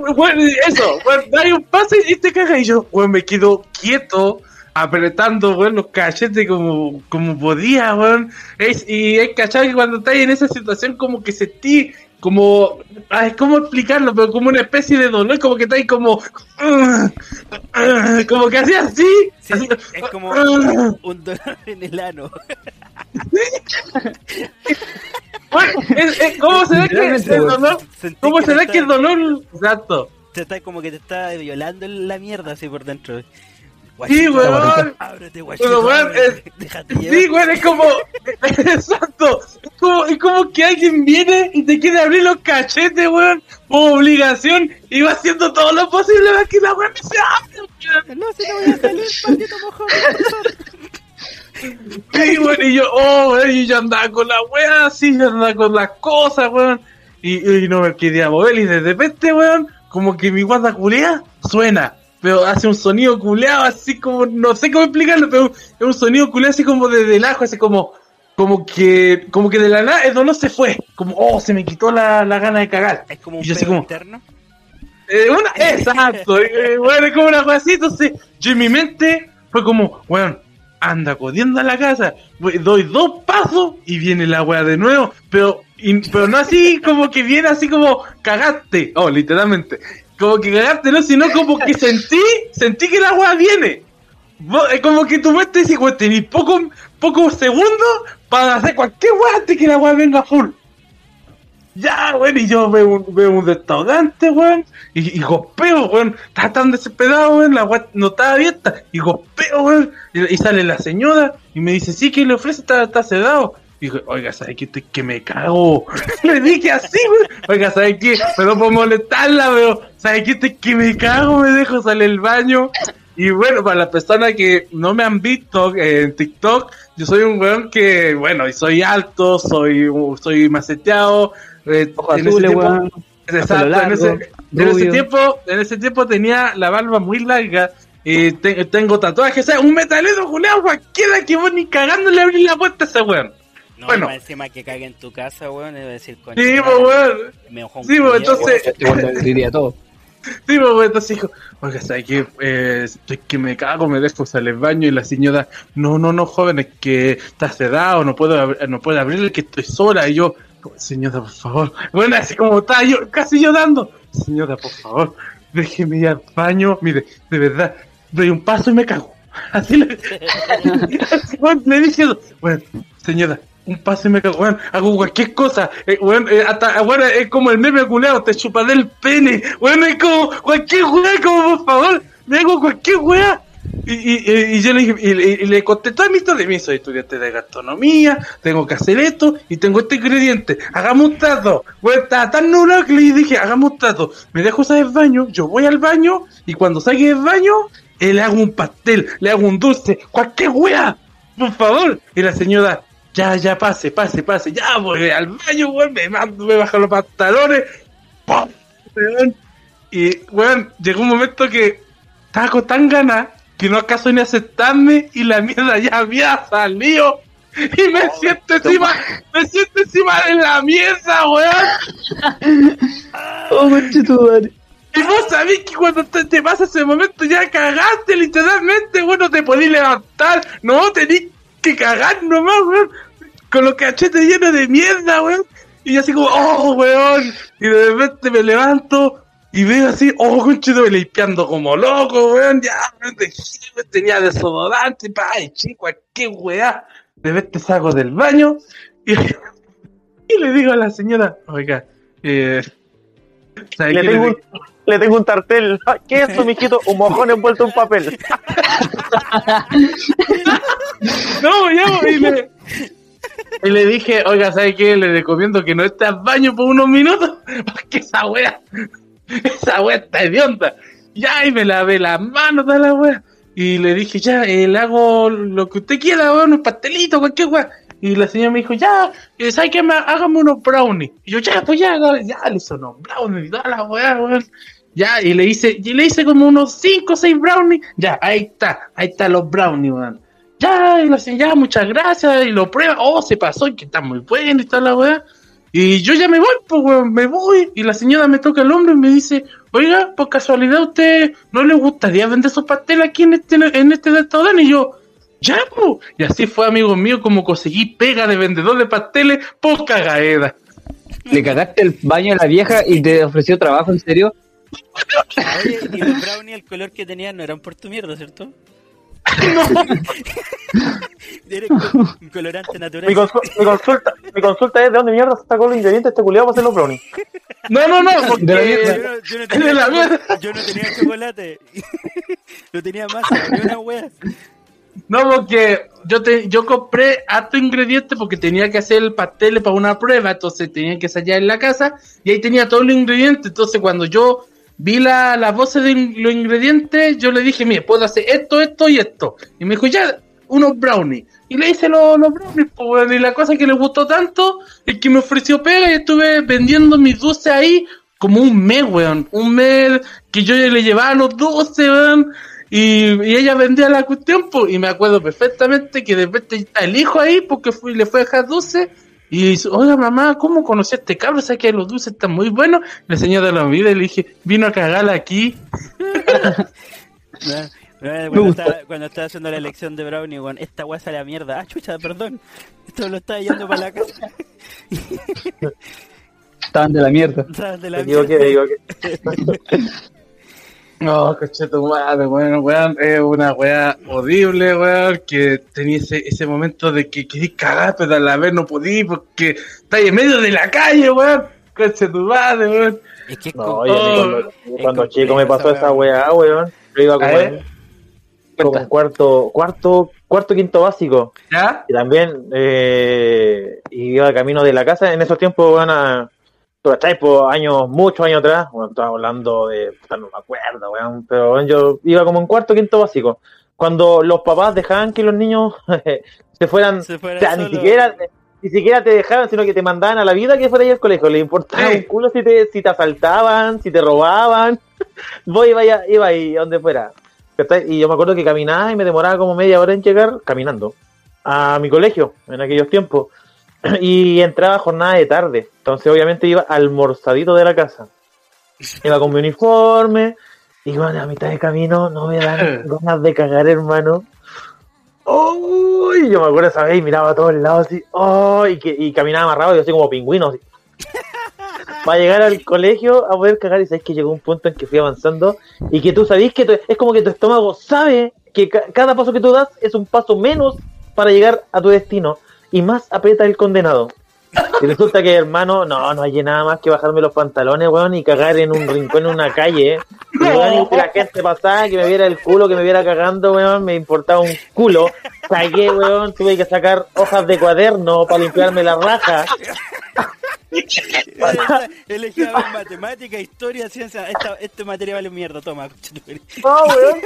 Speaker 2: eso, weón, dale un pase y te cagas. Y yo, weón, me quedo quieto, apretando, weón, los cachetes como, como podía, weón. Es, y es cachado que cuando estás en esa situación, como que sentí. Como, ay, ¿cómo explicarlo? Pero como una especie de dolor, como que está ahí como, como que hacía así,
Speaker 1: Sí,
Speaker 2: así,
Speaker 1: es como
Speaker 2: ah.
Speaker 1: un dolor en el ano.
Speaker 2: Bueno, es- es- ¿Cómo se ve que el dolor? ¿Cómo se ve que el dolor? Exacto.
Speaker 1: te está como que te está violando la mierda así por dentro.
Speaker 2: Sí, weón.
Speaker 1: Ábrete, guachito.
Speaker 2: Pero, weón,
Speaker 1: ábrete, déjate llevar.
Speaker 2: Sí, güey, es como. Exacto. Es como, es como que alguien viene y te quiere abrir los cachetes, weón, por obligación y va haciendo todo lo posible para que la weón no se abra, weón.
Speaker 1: No, si no voy a salir, maldito mojón.
Speaker 2: Sí, weón, y yo, oh, weón, y yo andaba con la weá así, yo andaba con las cosas, weón, y, y no me quería mover, y de repente, weón, como que mi guarda culea suena, pero hace un sonido culeado, así como, no sé cómo explicarlo, pero es un sonido culeado así como de, del ajo, así como, como que, como que de la nada el dolor se fue, como, oh, se me quitó la, la gana de cagar.
Speaker 1: Es como un
Speaker 2: Y yo así
Speaker 1: pedo
Speaker 2: como-
Speaker 1: interno.
Speaker 2: Eh, una- exacto, eh, bueno, es como una cosa así, entonces yo en mi mente fue como, weón, anda corriendo a la casa, doy dos pasos y viene la weá de nuevo, pero, y- pero no así como que viene así como cagaste, oh, literalmente, como que cagaste, no, sino como que sentí, sentí que la weá viene. Es como que tu mente dice, weón, tenés pocos pocos segundos para hacer cualquier weá antes que la weá venga full. Ya, weón, y yo veo un, veo un restaurante, weón, y, y golpeo, weón, estaba tan desesperado, weón, la weá no estaba abierta, y golpeo, weón, y, y sale la señora, y me dice, sí, ¿qué le ofrece? Está, está sedado. Y digo, oiga, ¿sabes qué? Que me cago. Le dije así, weón. Oiga, ¿sabes qué? Perdón por molestarla, pero ¿sabes qué? Que me cago, me dejo salir el baño. Y bueno, para las personas que no me han visto eh, en TikTok, yo soy un weón que, bueno, y soy alto, soy, soy maceteado. eh, en ese
Speaker 4: azules,
Speaker 2: tiempo-. Exacto, en ese, en ese tiempo, en ese tiempo tenía la barba muy larga. Y te- tengo tatuajes, o sea, un metalero culeado, cualquiera que vos ni cagándole abrir la puerta a ese weón.
Speaker 1: No,
Speaker 2: Bueno.
Speaker 1: más encima que cague en tu casa, weón, debe decir con
Speaker 2: Sí, pues weón.
Speaker 1: Me
Speaker 2: Sí, pues, entonces-
Speaker 1: weón.
Speaker 4: Diría todo.
Speaker 2: Sí, pues, entonces dijo, oiga, ¿sabes qué? Eh, estoy que me cago, me dejo salir al baño y la señora, no, no, no, joven, es que está sedado, no puedo, abrir- no puedo abrirle, que estoy sola. Y yo, señora, por favor. Bueno, así como estaba yo, casi llorando. Señora, por favor, déjeme ir al baño. Mire, de verdad, doy un paso y me cago. Así le, Bueno, le dije, bueno, señora, un paso y me cago, bueno, hago cualquier cosa, eh, eh, hasta, bueno, es como el meme culeado, te chuparé el pene, bueno, es como cualquier weá, como por favor, me hago cualquier weá. Y, y, y- yo le dije, y, le- conté toda mi historia, me soy estudiante de gastronomía, tengo que hacer esto, y tengo este ingrediente, hagamos un trato, bueno, estaba tan nublado que le dije, hagamos un trato, me dejo usar el baño, yo voy al baño, y cuando salga del baño, eh, le hago un pastel, le hago un dulce, cualquier weá, por favor. Y la señora, ya, ya, pase, pase, pase, ya voy al baño, weón, me me bajo los pantalones, ¡pum! weón. Y, weón, llegó un momento que estaba con tan ganas que no acaso ni aceptarme y la mierda ya había salido. Y me siento encima, me siento encima de la mierda, weón.
Speaker 4: Oh, madre.
Speaker 2: Y vos sabés que cuando te, te pasa ese momento ya cagaste literalmente, bueno, te podés levantar, no, tenés que cagar nomás, weón, con los cachetes llenos de mierda, weón. Y yo así como, oh, weón, y de repente me levanto y veo así, oh, conchito, limpiando como loco, weón, ya, weón, tenía desodorante, pa, y chico, cualquier weá. De repente salgo del baño y, y le digo a la señora, oiga, eh... ¿sabe
Speaker 3: Le
Speaker 2: qué?
Speaker 3: tengo,
Speaker 2: Le
Speaker 3: un, le tengo un tartel. Ah, ¿Qué es esto, mijito? Un mojón envuelto en papel.
Speaker 2: No, ya, y le, y le dije, oiga, ¿sabe qué? Le recomiendo que no esté al baño por unos minutos, porque esa wea, esa wea está hedionda. Ya, y me lavé las manos de la wea. Y le dije, ya, eh, le hago lo que usted quiera, weón, un pastelito, cualquier wea. Y la señora me dijo, ya, eh, ¿sabe qué? Me- Hágame unos brownies. Y yo, ya, pues ya, ya, le hice unos brownies toda la wea, weón. Ya, y le hice, y le hice como unos 5 o 6 brownies. Ya, ahí está, ahí están los brownies, weón. Ya, y la señora, ya, muchas gracias, y lo prueba, oh, se pasó, y que está muy bueno y toda la weá. Y yo ya me voy, pues weón, me voy, y la señora me toca el hombro y me dice, oiga, por casualidad a usted no le gustaría vender sus pasteles aquí en este, en este restaurante, y yo, ya, pues, y así fue, amigo mío, como conseguí pega de vendedor de pasteles por cagaeda.
Speaker 4: Le cagaste el baño a la vieja y te ofreció trabajo, ¿en serio?
Speaker 1: Oye, y los brownie, el color que tenían no eran por tu mierda, ¿cierto? Co- un colorante natural.
Speaker 3: Mi, consu- mi consulta, mi consulta es de dónde mierda sacó los ingredientes este culiado para hacer los brownies.
Speaker 2: No, no, no, porque...
Speaker 4: De la
Speaker 1: Yo no, yo no
Speaker 2: De
Speaker 1: tenía,
Speaker 2: la mierda.
Speaker 1: yo no tenía chocolate. no tenía masa, una wea.
Speaker 2: No, porque yo te, yo compré harto ingrediente porque tenía que hacer el pastel para una prueba, entonces tenía que ensayar en la casa y ahí tenía todos los ingredientes. Entonces cuando yo vi la, las voces de los ingredientes, yo le dije, mire, puedo hacer esto, esto y esto. Y me dijo, ya, unos brownies. Y le hice los, brownies, pues, y la cosa que le gustó tanto es que me ofreció pega y estuve vendiendo mis dulces ahí como un mes, weón. Un mes que yo le llevaba los dulces, weón. Y, ella vendía la cuestión, pues, y me acuerdo perfectamente que de repente el hijo ahí porque fui, le fue a dejar dulce. Y dice, oiga mamá, ¿cómo conocí a este cabro? ¿Sabes que los dulces están muy buenos? La señora de la vida y le dije, vino a cagarla aquí.
Speaker 1: Ah, Cuando estaba, cuando estaba haciendo la elección de Brownie, weón, esta weá sale a mierda. Ah, chucha, perdón. Esto lo estaba yendo para la casa.
Speaker 4: Estaban de la mierda.
Speaker 1: Sabes de la
Speaker 3: Me equivoqué, me
Speaker 1: mierda.
Speaker 3: equivoqué.
Speaker 2: No, coche tu madre, weón, weón, es una weá horrible, weón, que tenía ese, ese momento de que querí cagar, pero a la vez no podí porque estáis en medio de la calle, weón. Coche tu madre, weón.
Speaker 1: Es que
Speaker 3: No, oye, cuando,
Speaker 1: es
Speaker 3: cuando chico me pasó
Speaker 1: esa
Speaker 3: weá, weón. Yo iba
Speaker 2: A
Speaker 3: como en cuarto, cuarto, cuarto, quinto básico.
Speaker 2: ¿Ya?
Speaker 3: Y también eh, iba camino de la casa. En esos tiempos, bueno, a- tú por años, muchos años atrás, bueno, estaba hablando de, no me acuerdo, weón, pero yo iba como en cuarto, quinto básico. Cuando los papás dejaban que los niños se fueran,
Speaker 1: Se fueran
Speaker 3: o sea, ni siquiera, ni siquiera te dejaban, sino que te mandaban a la vida que fuera ahí al colegio. Le importaba
Speaker 2: Sí.
Speaker 3: un culo si te, si te asaltaban, si te robaban. Vos iba, a- iba ahí, donde fuera. Y yo me acuerdo que caminaba y me demoraba como media hora en llegar caminando a mi colegio en aquellos tiempos. Y entraba jornada de tarde. Entonces, obviamente, iba almorzadito de la casa. Iba con mi uniforme. Y bueno, a mitad de camino no me dan ganas de cagar, hermano. ¡Uy! Yo me acuerdo esa vez y miraba a todos lados así. ¡Oh! Y, que, y caminaba amarrado, yo así como pingüino. Así. Para llegar al colegio a poder cagar. Y sabes que llegó un punto en que fui avanzando. Y que tú sabís que tu- es como que tu estómago sabe que ca- cada paso que tú das es un paso menos para llegar a tu destino. Y más aprieta el condenado. Y resulta que, hermano, no, no hay nada más que bajarme los pantalones, weón, y cagar en un rincón en una calle. Y, weón, y que la gente pasaba, que me viera el culo, que me viera cagando, weón, me importaba un culo. Cagué, weón, tuve que sacar hojas de cuaderno para limpiarme la raja.
Speaker 1: Elegía ver matemática, historia, ciencia. Esta, este materia vale mierda, toma.
Speaker 3: No, weón.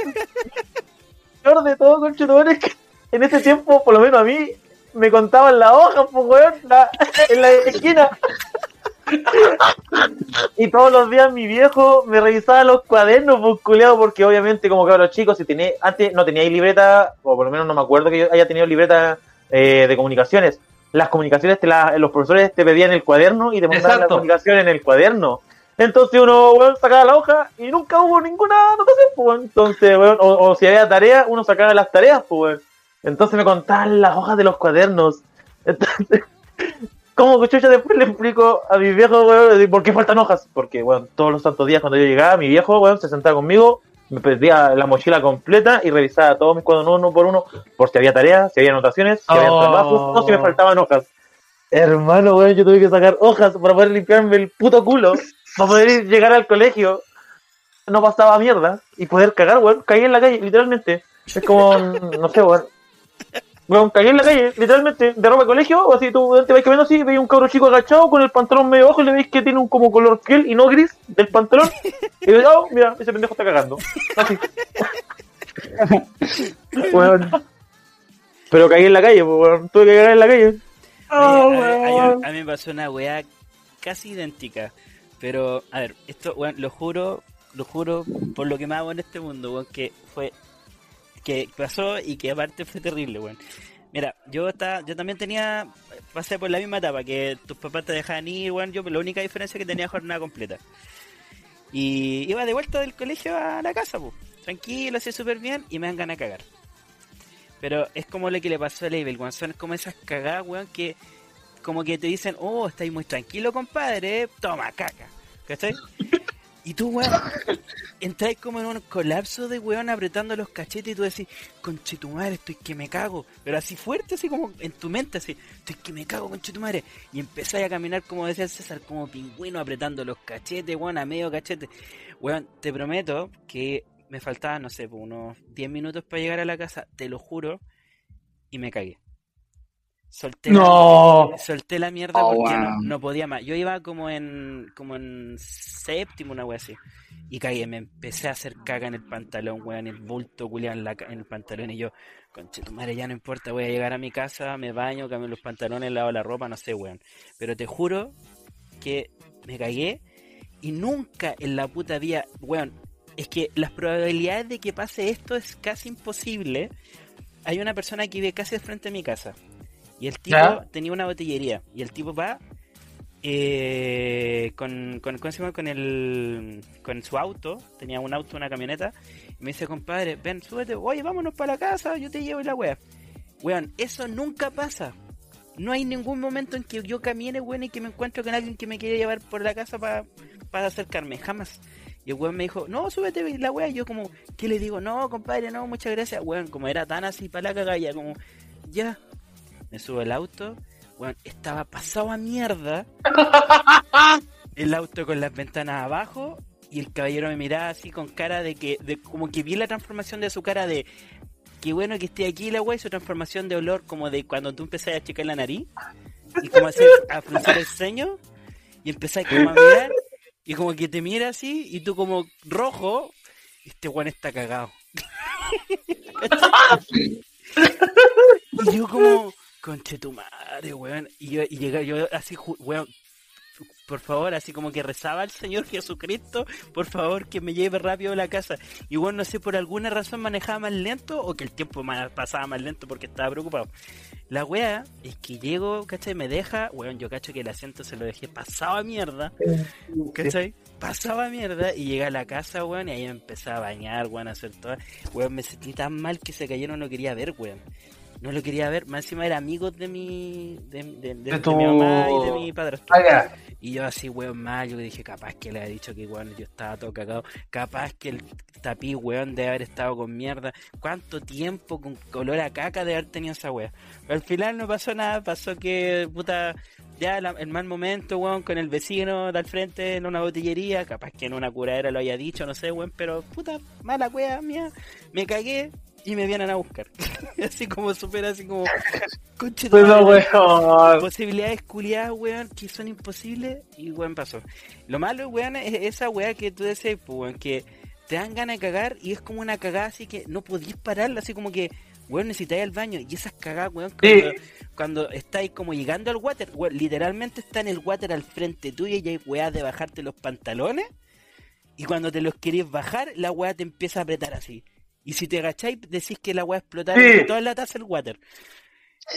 Speaker 3: Peor de todo, conchetumare, es que en ese tiempo, por lo menos a mí, me contaban las hojas, pues, weón, la- en la esquina. Y todos los días mi viejo me revisaba los cuadernos, pues, culiado, porque obviamente, como que los chicos, si tenía, antes no teníais libreta, o por lo menos no me acuerdo que yo haya tenido libreta eh, de comunicaciones. Las comunicaciones, te la- los profesores te pedían el cuaderno y te mandaban la
Speaker 2: Exacto.
Speaker 3: comunicación en el cuaderno. Entonces uno, weón, sacaba la hoja y nunca hubo ninguna anotación, pues, weón. Entonces, weón, o, o si había tarea, uno sacaba las tareas, pues, weón. Entonces me contaban las hojas de los cuadernos. Entonces, ¿cómo chucha después le explico a mi viejo, weón, por qué faltan hojas? Porque, weón, todos los santos días cuando yo llegaba, mi viejo, weón, se sentaba conmigo, me pedía la mochila completa y revisaba todos mis cuadernos uno por uno, por si había tareas, si había anotaciones, si había
Speaker 2: Oh.
Speaker 3: trabajos, o si me faltaban hojas. Hermano, weón, yo tuve que sacar hojas para poder limpiarme el puto culo, para poder ir- llegar al colegio. No pasaba mierda y poder cagar, weón. Caí en la calle, literalmente. Es como, no sé, weón. Weón, caí en la calle, literalmente, de ropa de colegio, o así tú te vas caminando así, veis un cabro chico agachado con el pantalón medio bajo y le veis que tiene un como color piel y no gris del pantalón. Y dices, oh, mira, ese pendejo está cagando. Así. Weón. Pero caí en la calle, pues. Tuve que cagar en la calle. Oh,
Speaker 1: Oye, a mí me pasó una weá casi idéntica. Pero, a ver, esto, weón, lo juro, lo juro por lo que me hago en este mundo, weón, que fue. Que pasó y que aparte fue terrible, weón. Mira, yo estaba, yo también tenía, pasé por la misma etapa, que tus papás te dejaban ir, weón, yo, la única diferencia es que tenía jornada completa. Y iba de vuelta del colegio a la casa, pues, tranquilo, así súper bien, y me dan ganas de cagar. Pero es como lo que le pasó a Label, weón, son como esas cagadas, weón, que como que te dicen, oh, estáis muy tranquilo, compadre, toma caca, ¿cachai? Y tú, weón, entráis como en un colapso de weón apretando los cachetes y tú decís, conche tu madre, estoy que me cago. Pero así fuerte, así como en tu mente, así, estoy que me cago, conche tu madre. Y empezáis a caminar, como decía César, como pingüino apretando los cachetes, weón, a medio cachete. Weón, te prometo que me faltaban, no sé, unos 10 minutos para llegar a la casa, te lo juro, y me cagué. Solté la-
Speaker 2: No.
Speaker 1: solté la mierda
Speaker 4: Oh,
Speaker 1: porque no,
Speaker 4: wow.
Speaker 1: no podía más. Yo iba como en como en séptimo, una wea así. Y cagué, me empecé a hacer caga en el pantalón, weón, el bulto culiado en, la en el pantalón. Y yo, conche tu madre, ya no importa, voy a llegar a mi casa, me baño, cambio los pantalones, lavo la ropa, no sé, weón. Pero te juro que me cagué y nunca en la puta vida, weón, es que las probabilidades de que pase esto es casi imposible. Hay una persona que vive casi al frente de mi casa. Y el tipo
Speaker 2: ¿Ya?
Speaker 1: tenía una botillería. Y el tipo va eh, con, con, ¿cómo se llama? con el con su auto. Tenía un auto, una camioneta. Me dice, compadre, ven, súbete, oye, vámonos para la casa, yo te llevo y la wea. Weón, eso nunca pasa. No hay ningún momento en que yo camine, weón, y que me encuentro con alguien que me quiere llevar por la casa para acercarme. Jamás. Y el weón me dijo, no, súbete y la wea. Y yo como, ¿qué le digo? No, compadre, no, muchas gracias. Weón, como era tan así para la cagalla, como, ya. Me subo el auto. Weón, estaba pasado a mierda. el auto con las ventanas abajo y el caballero me miraba así con cara de que, de, como que vi la transformación de su cara de qué bueno que esté aquí la wey, su transformación de olor como de cuando tú empezás a checar la nariz y como así a fruncir el ceño y empezás como a mirar y como que te mira así y tú como rojo, este weón está cagado. y yo como, conche tu madre, weón. Y yo, y llega, yo así, weón, por favor, así como que rezaba al Señor Jesucristo, por favor que me lleve rápido a la casa. Igual no sé, por alguna razón manejaba más lento o que el tiempo pasaba más lento porque estaba preocupado. La wea es que llego, ¿cachai? Me deja, weón, yo cacho que el asiento se lo dejé pasado a mierda, ¿cachai? Pasaba mierda y llegué a la casa, weón, y ahí me empecé a bañar, weón, a hacer todo. Weón, me sentí tan mal que se cayeron, no quería ver, weón no lo quería ver, más encima era amigo de mi de, de, de, mi mamá y de mi padre.
Speaker 2: Ah,
Speaker 1: y yo así, weón, mal, yo dije, capaz que le ha dicho que, weón, yo estaba todo cagado, capaz que el tapí, weón, de haber estado con mierda, cuánto tiempo con color a caca de haber tenido esa weón. Pero al final no pasó nada, pasó que, puta, ya el mal momento, weón, con el vecino de al frente en una botillería, capaz que en una curadera lo haya dicho, no sé, weón, pero puta, mala weá mía, me cagué, y me vienen a buscar. así como super, así como. Conche
Speaker 2: pues weón.
Speaker 1: Posibilidades culiadas, weón, que son imposibles y weón pasó. Lo malo, weón, es esa weá que tú decís, pues, weón, que te dan ganas de cagar y es como una cagada así que no podís pararla, así como que, weón, necesitáis al baño. Y esas cagadas, weón, cuando, estáis como llegando al water, weón, literalmente está en el water al frente tuyo y hay weá de bajarte los pantalones. Y cuando te los querés bajar, la weá te empieza a apretar así. Y si te agacháis, decís que la weá explotar sí. toda la taza del water.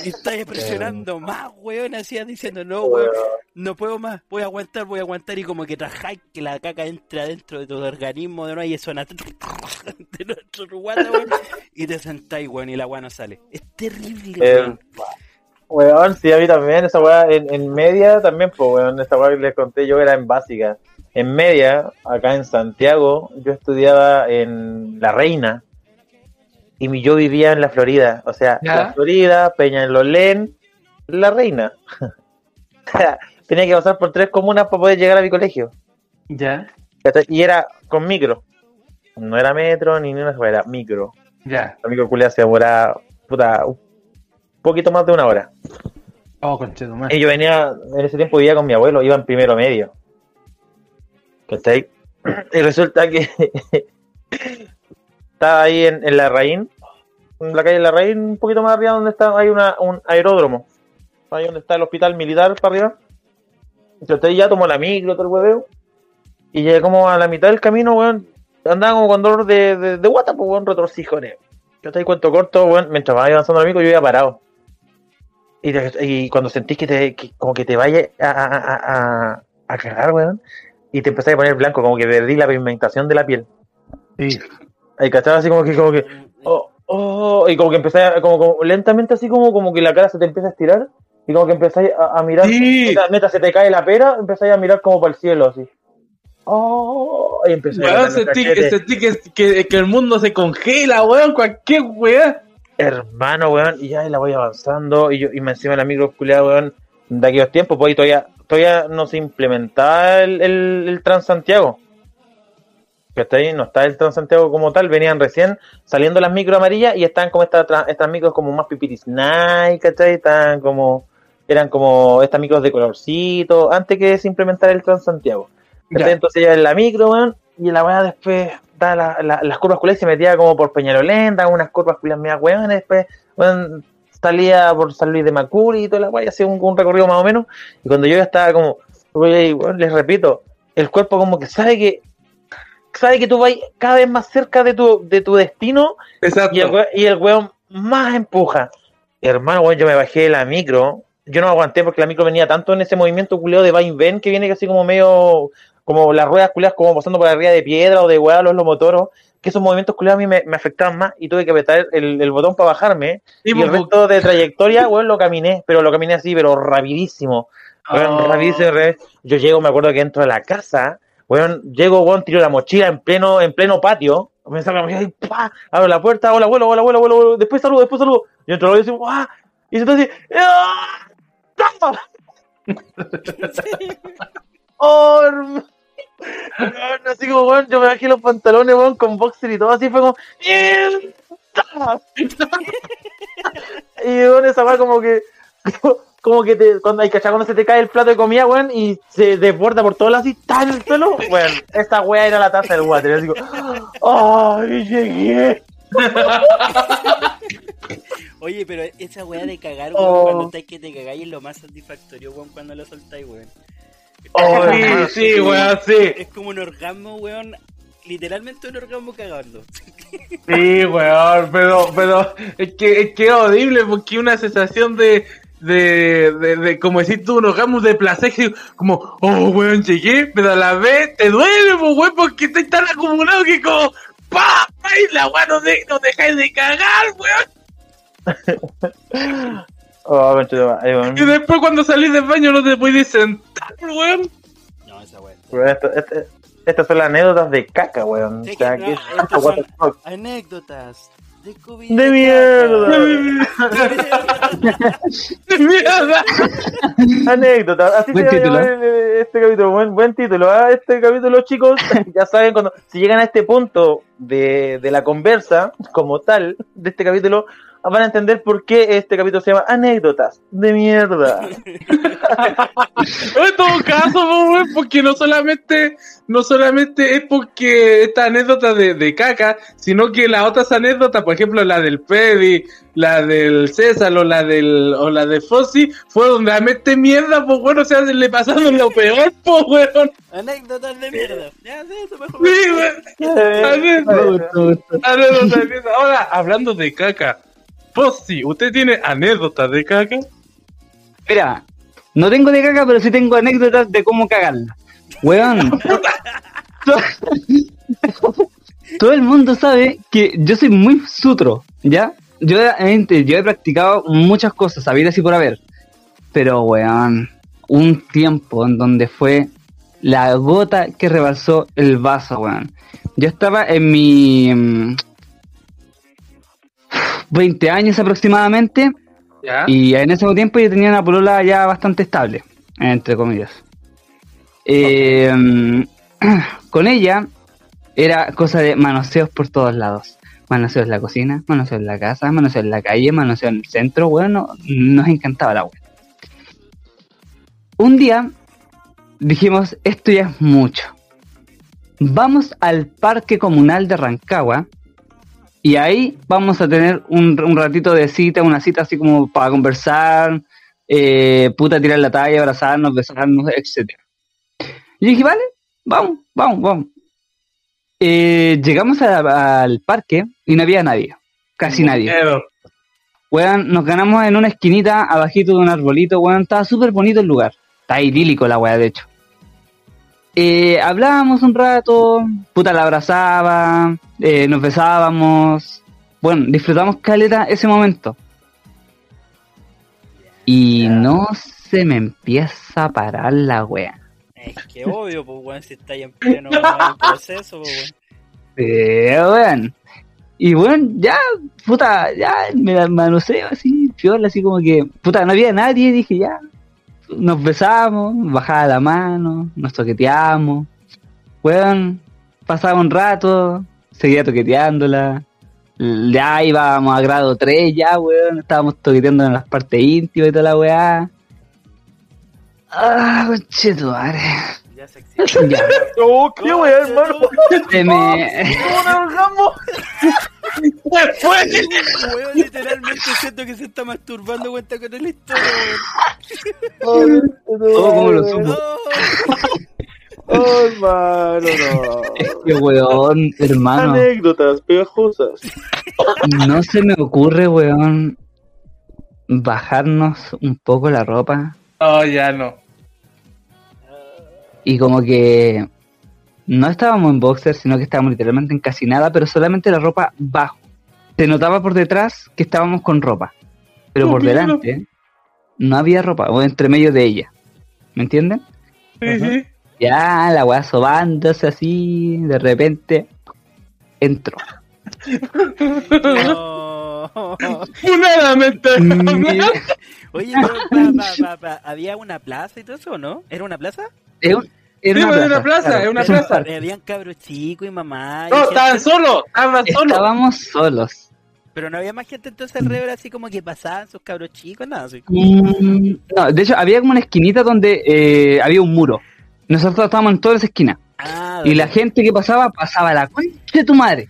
Speaker 1: Y estáis presionando más, weón, así diciendo, no, weón, no puedo más, voy a aguantar, voy a aguantar. Y como que trajáis que la caca entra dentro de tu organismo de nuevo y suena de nuestro water, weón. Y te sentáis, weón, y la weá no sale. Es terrible,
Speaker 3: eh, weón. Weón, sí, a mí también, esa weá en, en media también, pues, weón, esta weá que les conté yo era en básica. En media, acá en Santiago, yo estudiaba en La Reina, y yo vivía en la Florida, o sea, la Florida, Peña en Lolén, la reina. Tenía que pasar por tres comunas para poder llegar a mi colegio.
Speaker 2: Ya.
Speaker 3: Y era con micro. No era metro ni una era micro.
Speaker 2: Ya.
Speaker 3: La micro se demoraba, puta, un poquito más de una hora.
Speaker 2: Oh, concheto,
Speaker 3: Y yo venía, en ese tiempo vivía con mi abuelo, iba en primero medio. ¿Cachai? Y resulta que está ahí en, en la Raín, en la calle La Raín, un poquito más arriba donde está, hay una, un aeródromo. Ahí donde está el hospital militar para arriba. Entonces ya tomó la micro, todo el hueveo. Y llegué como a la mitad del camino, weón. Andaba como con dolor de, de, de guata, pues weón, retorcijones. Yo te cuento corto, weón, mientras vaya avanzando la micro, yo iba parado. Y, y cuando sentís que te, como que te vaya a, a, a, a cagar, weón, y te empezás a poner blanco, como que perdí la pigmentación de la piel.
Speaker 2: Sí.
Speaker 3: Ahí cachaba así como que, como que, oh, oh, y como que empecé como, como, lentamente así como, como que la cara se te empieza a estirar, y como que empezáis a, a mirar,
Speaker 2: Sí.
Speaker 3: neta, se te cae la pera, empezáis a mirar como para el cielo, así. Oh, y empecé
Speaker 2: Weón, sentí, sentí que, que, que el mundo se congela, weón, cualquier weón.
Speaker 3: Hermano, weón, y ya la voy avanzando, y yo, y me encima la micro weón, de aquellos tiempos, pues ahí todavía, todavía no se implementaba el, el, el Transantiago. ¿Cachai? No está el Transantiago como tal, venían recién saliendo las micro amarillas y están como estas estas micros como más pipiris night, ¿cachai? Están como, eran como estas micros de colorcito, antes que se implementara el Transantiago.
Speaker 2: Ya.
Speaker 3: Entonces ya en la micro, weón, y la weá después da la, la- las curvas culiadas y se metía como por Peñalolén, daba unas curvas culiadas medias weón, después, weón, salía por San Luis de Macuri y toda la weá, hacía un, un recorrido más o menos, y cuando yo ya estaba como, weón, les repito, el cuerpo como que sabe que sabe que tú vas cada vez más cerca de tu, de tu destino
Speaker 2: Exacto.
Speaker 3: y el, we- y el weón más empuja. Hermano, weón, yo me bajé de la micro. Yo no aguanté porque la micro venía tanto en ese movimiento culeo de va y ven que viene así como medio, como las ruedas culeas como pasando por arriba de piedra o de weá los lomotoros. que esos movimientos culiados a mí me, me afectaban más y tuve que apretar el, el botón para bajarme.
Speaker 2: Sí,
Speaker 3: Y
Speaker 2: pues,
Speaker 3: el resto de trayectoria, weón, lo caminé, pero lo caminé así, pero rapidísimo.
Speaker 2: Oh.
Speaker 3: rapidísimo. re- Yo llego, me acuerdo que entro a la casa, weón, llego, weón, tiro la mochila en pleno, en pleno patio, me saco la mochila y abro la puerta, hola abuelo, hola abuelo, abuelo, abuelo, después saludo, después saludo. Yo entro y digo, ¡ah! Y se así, ¡ah! ¡Toma! ¡Oh, hermano! Así como, weón, yo me bajé los pantalones, weón, con boxer y todo, así fue como, y weón, esa weá como que, como que te, cuando hay cachado cuando se te cae el plato de comida, weón, y se desborda por y está en el suelo, weón, esa weá era la taza del water, así como, ¡ay, llegué!
Speaker 1: Oye, pero esa weá de cagar,
Speaker 3: Oh.
Speaker 1: weón, cuando estáis que te cagáis es lo más satisfactorio, weón, cuando lo soltáis, weón.
Speaker 3: Oh,
Speaker 2: Sí, sí, weón, sí.
Speaker 1: Es como un orgasmo, weón. Literalmente un orgasmo cagando.
Speaker 2: Sí, weón, pero, pero es que es que es horrible porque una sensación de, de, de, de como decir tú, un orgasmo de placer, como, oh, weón, llegué, pero a la vez te duele, pues, weón, porque estás tan acumulado que como, pa, pa, y la weón no, de, no dejáis de cagar, weón.
Speaker 3: Oh.
Speaker 2: Y después cuando salís del baño no te puedes sentar, weón.
Speaker 1: No, esa.
Speaker 3: Weón, esto- este- estas son las anécdotas de caca, weón.
Speaker 1: Sí,
Speaker 3: O sea,
Speaker 1: no,
Speaker 3: the
Speaker 1: son-
Speaker 3: fuck.
Speaker 1: Anécdotas de COVID.
Speaker 3: De mierda.
Speaker 2: Mierda.
Speaker 3: Anécdota, así
Speaker 4: Buen
Speaker 3: se
Speaker 4: título.
Speaker 3: este capítulo, buen, buen título. ¿ah? Este capítulo, chicos, ya saben, cuando si llegan a este punto de, de la conversa, como tal, de este capítulo, van a entender por qué este capítulo se llama Anécdotas de mierda.
Speaker 2: En todo caso, porque no solamente, no solamente es porque esta anécdota de, de caca, sino que las otras anécdotas, por ejemplo, la del Pedi, la del César o la del, o la de Fossi, fueron realmente mierda, pues bueno, o sea, le pasaron lo peor, pues weón.
Speaker 1: Anécdotas de mierda. Ya, sí, eso mejor.
Speaker 2: Sí, weón. Anécdota,
Speaker 4: Me gustó, me gustó.
Speaker 2: anécdota de mierda. Ahora, hablando de caca, Fossi, ¿usted tiene anécdotas de caca?
Speaker 4: Mira, no tengo de caca, pero sí tengo anécdotas de cómo cagarla. Weón. to- Todo el mundo sabe que yo soy muy sutro, ¿ya? Yo, yo he practicado muchas cosas, sabido así por haber. Pero, weón, un tiempo en donde fue la gota que rebalsó el vaso, weón. Yo estaba en mi... mm, 20 años aproximadamente
Speaker 2: ¿Ya?
Speaker 4: y en ese tiempo yo tenía una polola ya bastante estable, entre comillas. Eh, con ella era cosa de manoseos por todos lados. Manoseos en la cocina, manoseos en la casa, manoseos en la calle, manoseos en el centro. Bueno, nos encantaba la wea. Un día dijimos, esto ya es mucho. Vamos al parque comunal de Rancagua y ahí vamos a tener un, un ratito de cita, una cita así como para conversar, eh, puta tirar la talla, abrazarnos, besarnos, etc. Y dije, vale, vamos, vamos, vamos. Eh, llegamos a- al parque y no había nadie, casi nadie.
Speaker 2: Miedo.
Speaker 4: Weón, nos ganamos en una esquinita abajito de un arbolito, weón, estaba súper bonito el lugar. Está idílico la weá, de hecho. Eh, hablábamos un rato, puta la abrazaba, eh, nos besábamos. Bueno, disfrutamos caleta ese momento. Y no se me empieza a parar la wea.
Speaker 1: Es que obvio, pues, weón, si estáis en pleno proceso, pues, weón.
Speaker 4: Weón. Y bueno, ya, puta, ya me la manoseo así, piola, así como que, puta, no había nadie, dije ya. Nos besamos, bajaba la mano, nos toqueteamos. Weón, pasaba un rato, seguía toqueteándola. Ya íbamos a grado 3, ya, weón, estábamos toqueteando en las partes íntimas y toda la weá. Ah, conchetuare.
Speaker 1: Ya se exige.
Speaker 4: Ya,
Speaker 3: ¡Oh, qué weá, hermano!
Speaker 4: se me...
Speaker 1: Weón, literalmente siento que se está masturbando cuenta con la historia, weón.
Speaker 4: Oh, cómo lo supo.
Speaker 1: Oh,
Speaker 3: ¡Oh, hermano, no!
Speaker 4: Qué weón, hermano.
Speaker 3: Anécdotas pegajosas.
Speaker 4: No se me ocurre, weón, bajarnos un poco la ropa
Speaker 2: No, ya no.
Speaker 4: y como que no estábamos en boxer, sino que estábamos literalmente en casi nada, pero solamente la ropa bajo. Se notaba por detrás que estábamos con ropa, pero por delante no había ropa, o entre medio de ella. ¿Me entienden? Ya, la weá sobándose así, de repente entró.
Speaker 1: No.
Speaker 2: Funadamente
Speaker 1: Oye, pero, pa, pa, pa, pa, ¿había una plaza y todo eso, no? ¿Era una plaza?
Speaker 4: es un- era
Speaker 2: Sí, una plaza, es una
Speaker 4: un
Speaker 2: plaza.
Speaker 1: Habían cabros chicos y mamá. y
Speaker 2: No,
Speaker 1: gente,
Speaker 2: estaban solos, estaban solos.
Speaker 4: Estábamos solos.
Speaker 1: Pero no había más gente entonces alrededor así como que pasaban sus cabros chicos, nada así.
Speaker 4: Mm, No, de hecho, había como una esquinita donde eh, había un muro. Nosotros estábamos en todas las esquinas.
Speaker 1: Ah,
Speaker 4: Y la gente que pasaba, pasaba la concha de tu madre.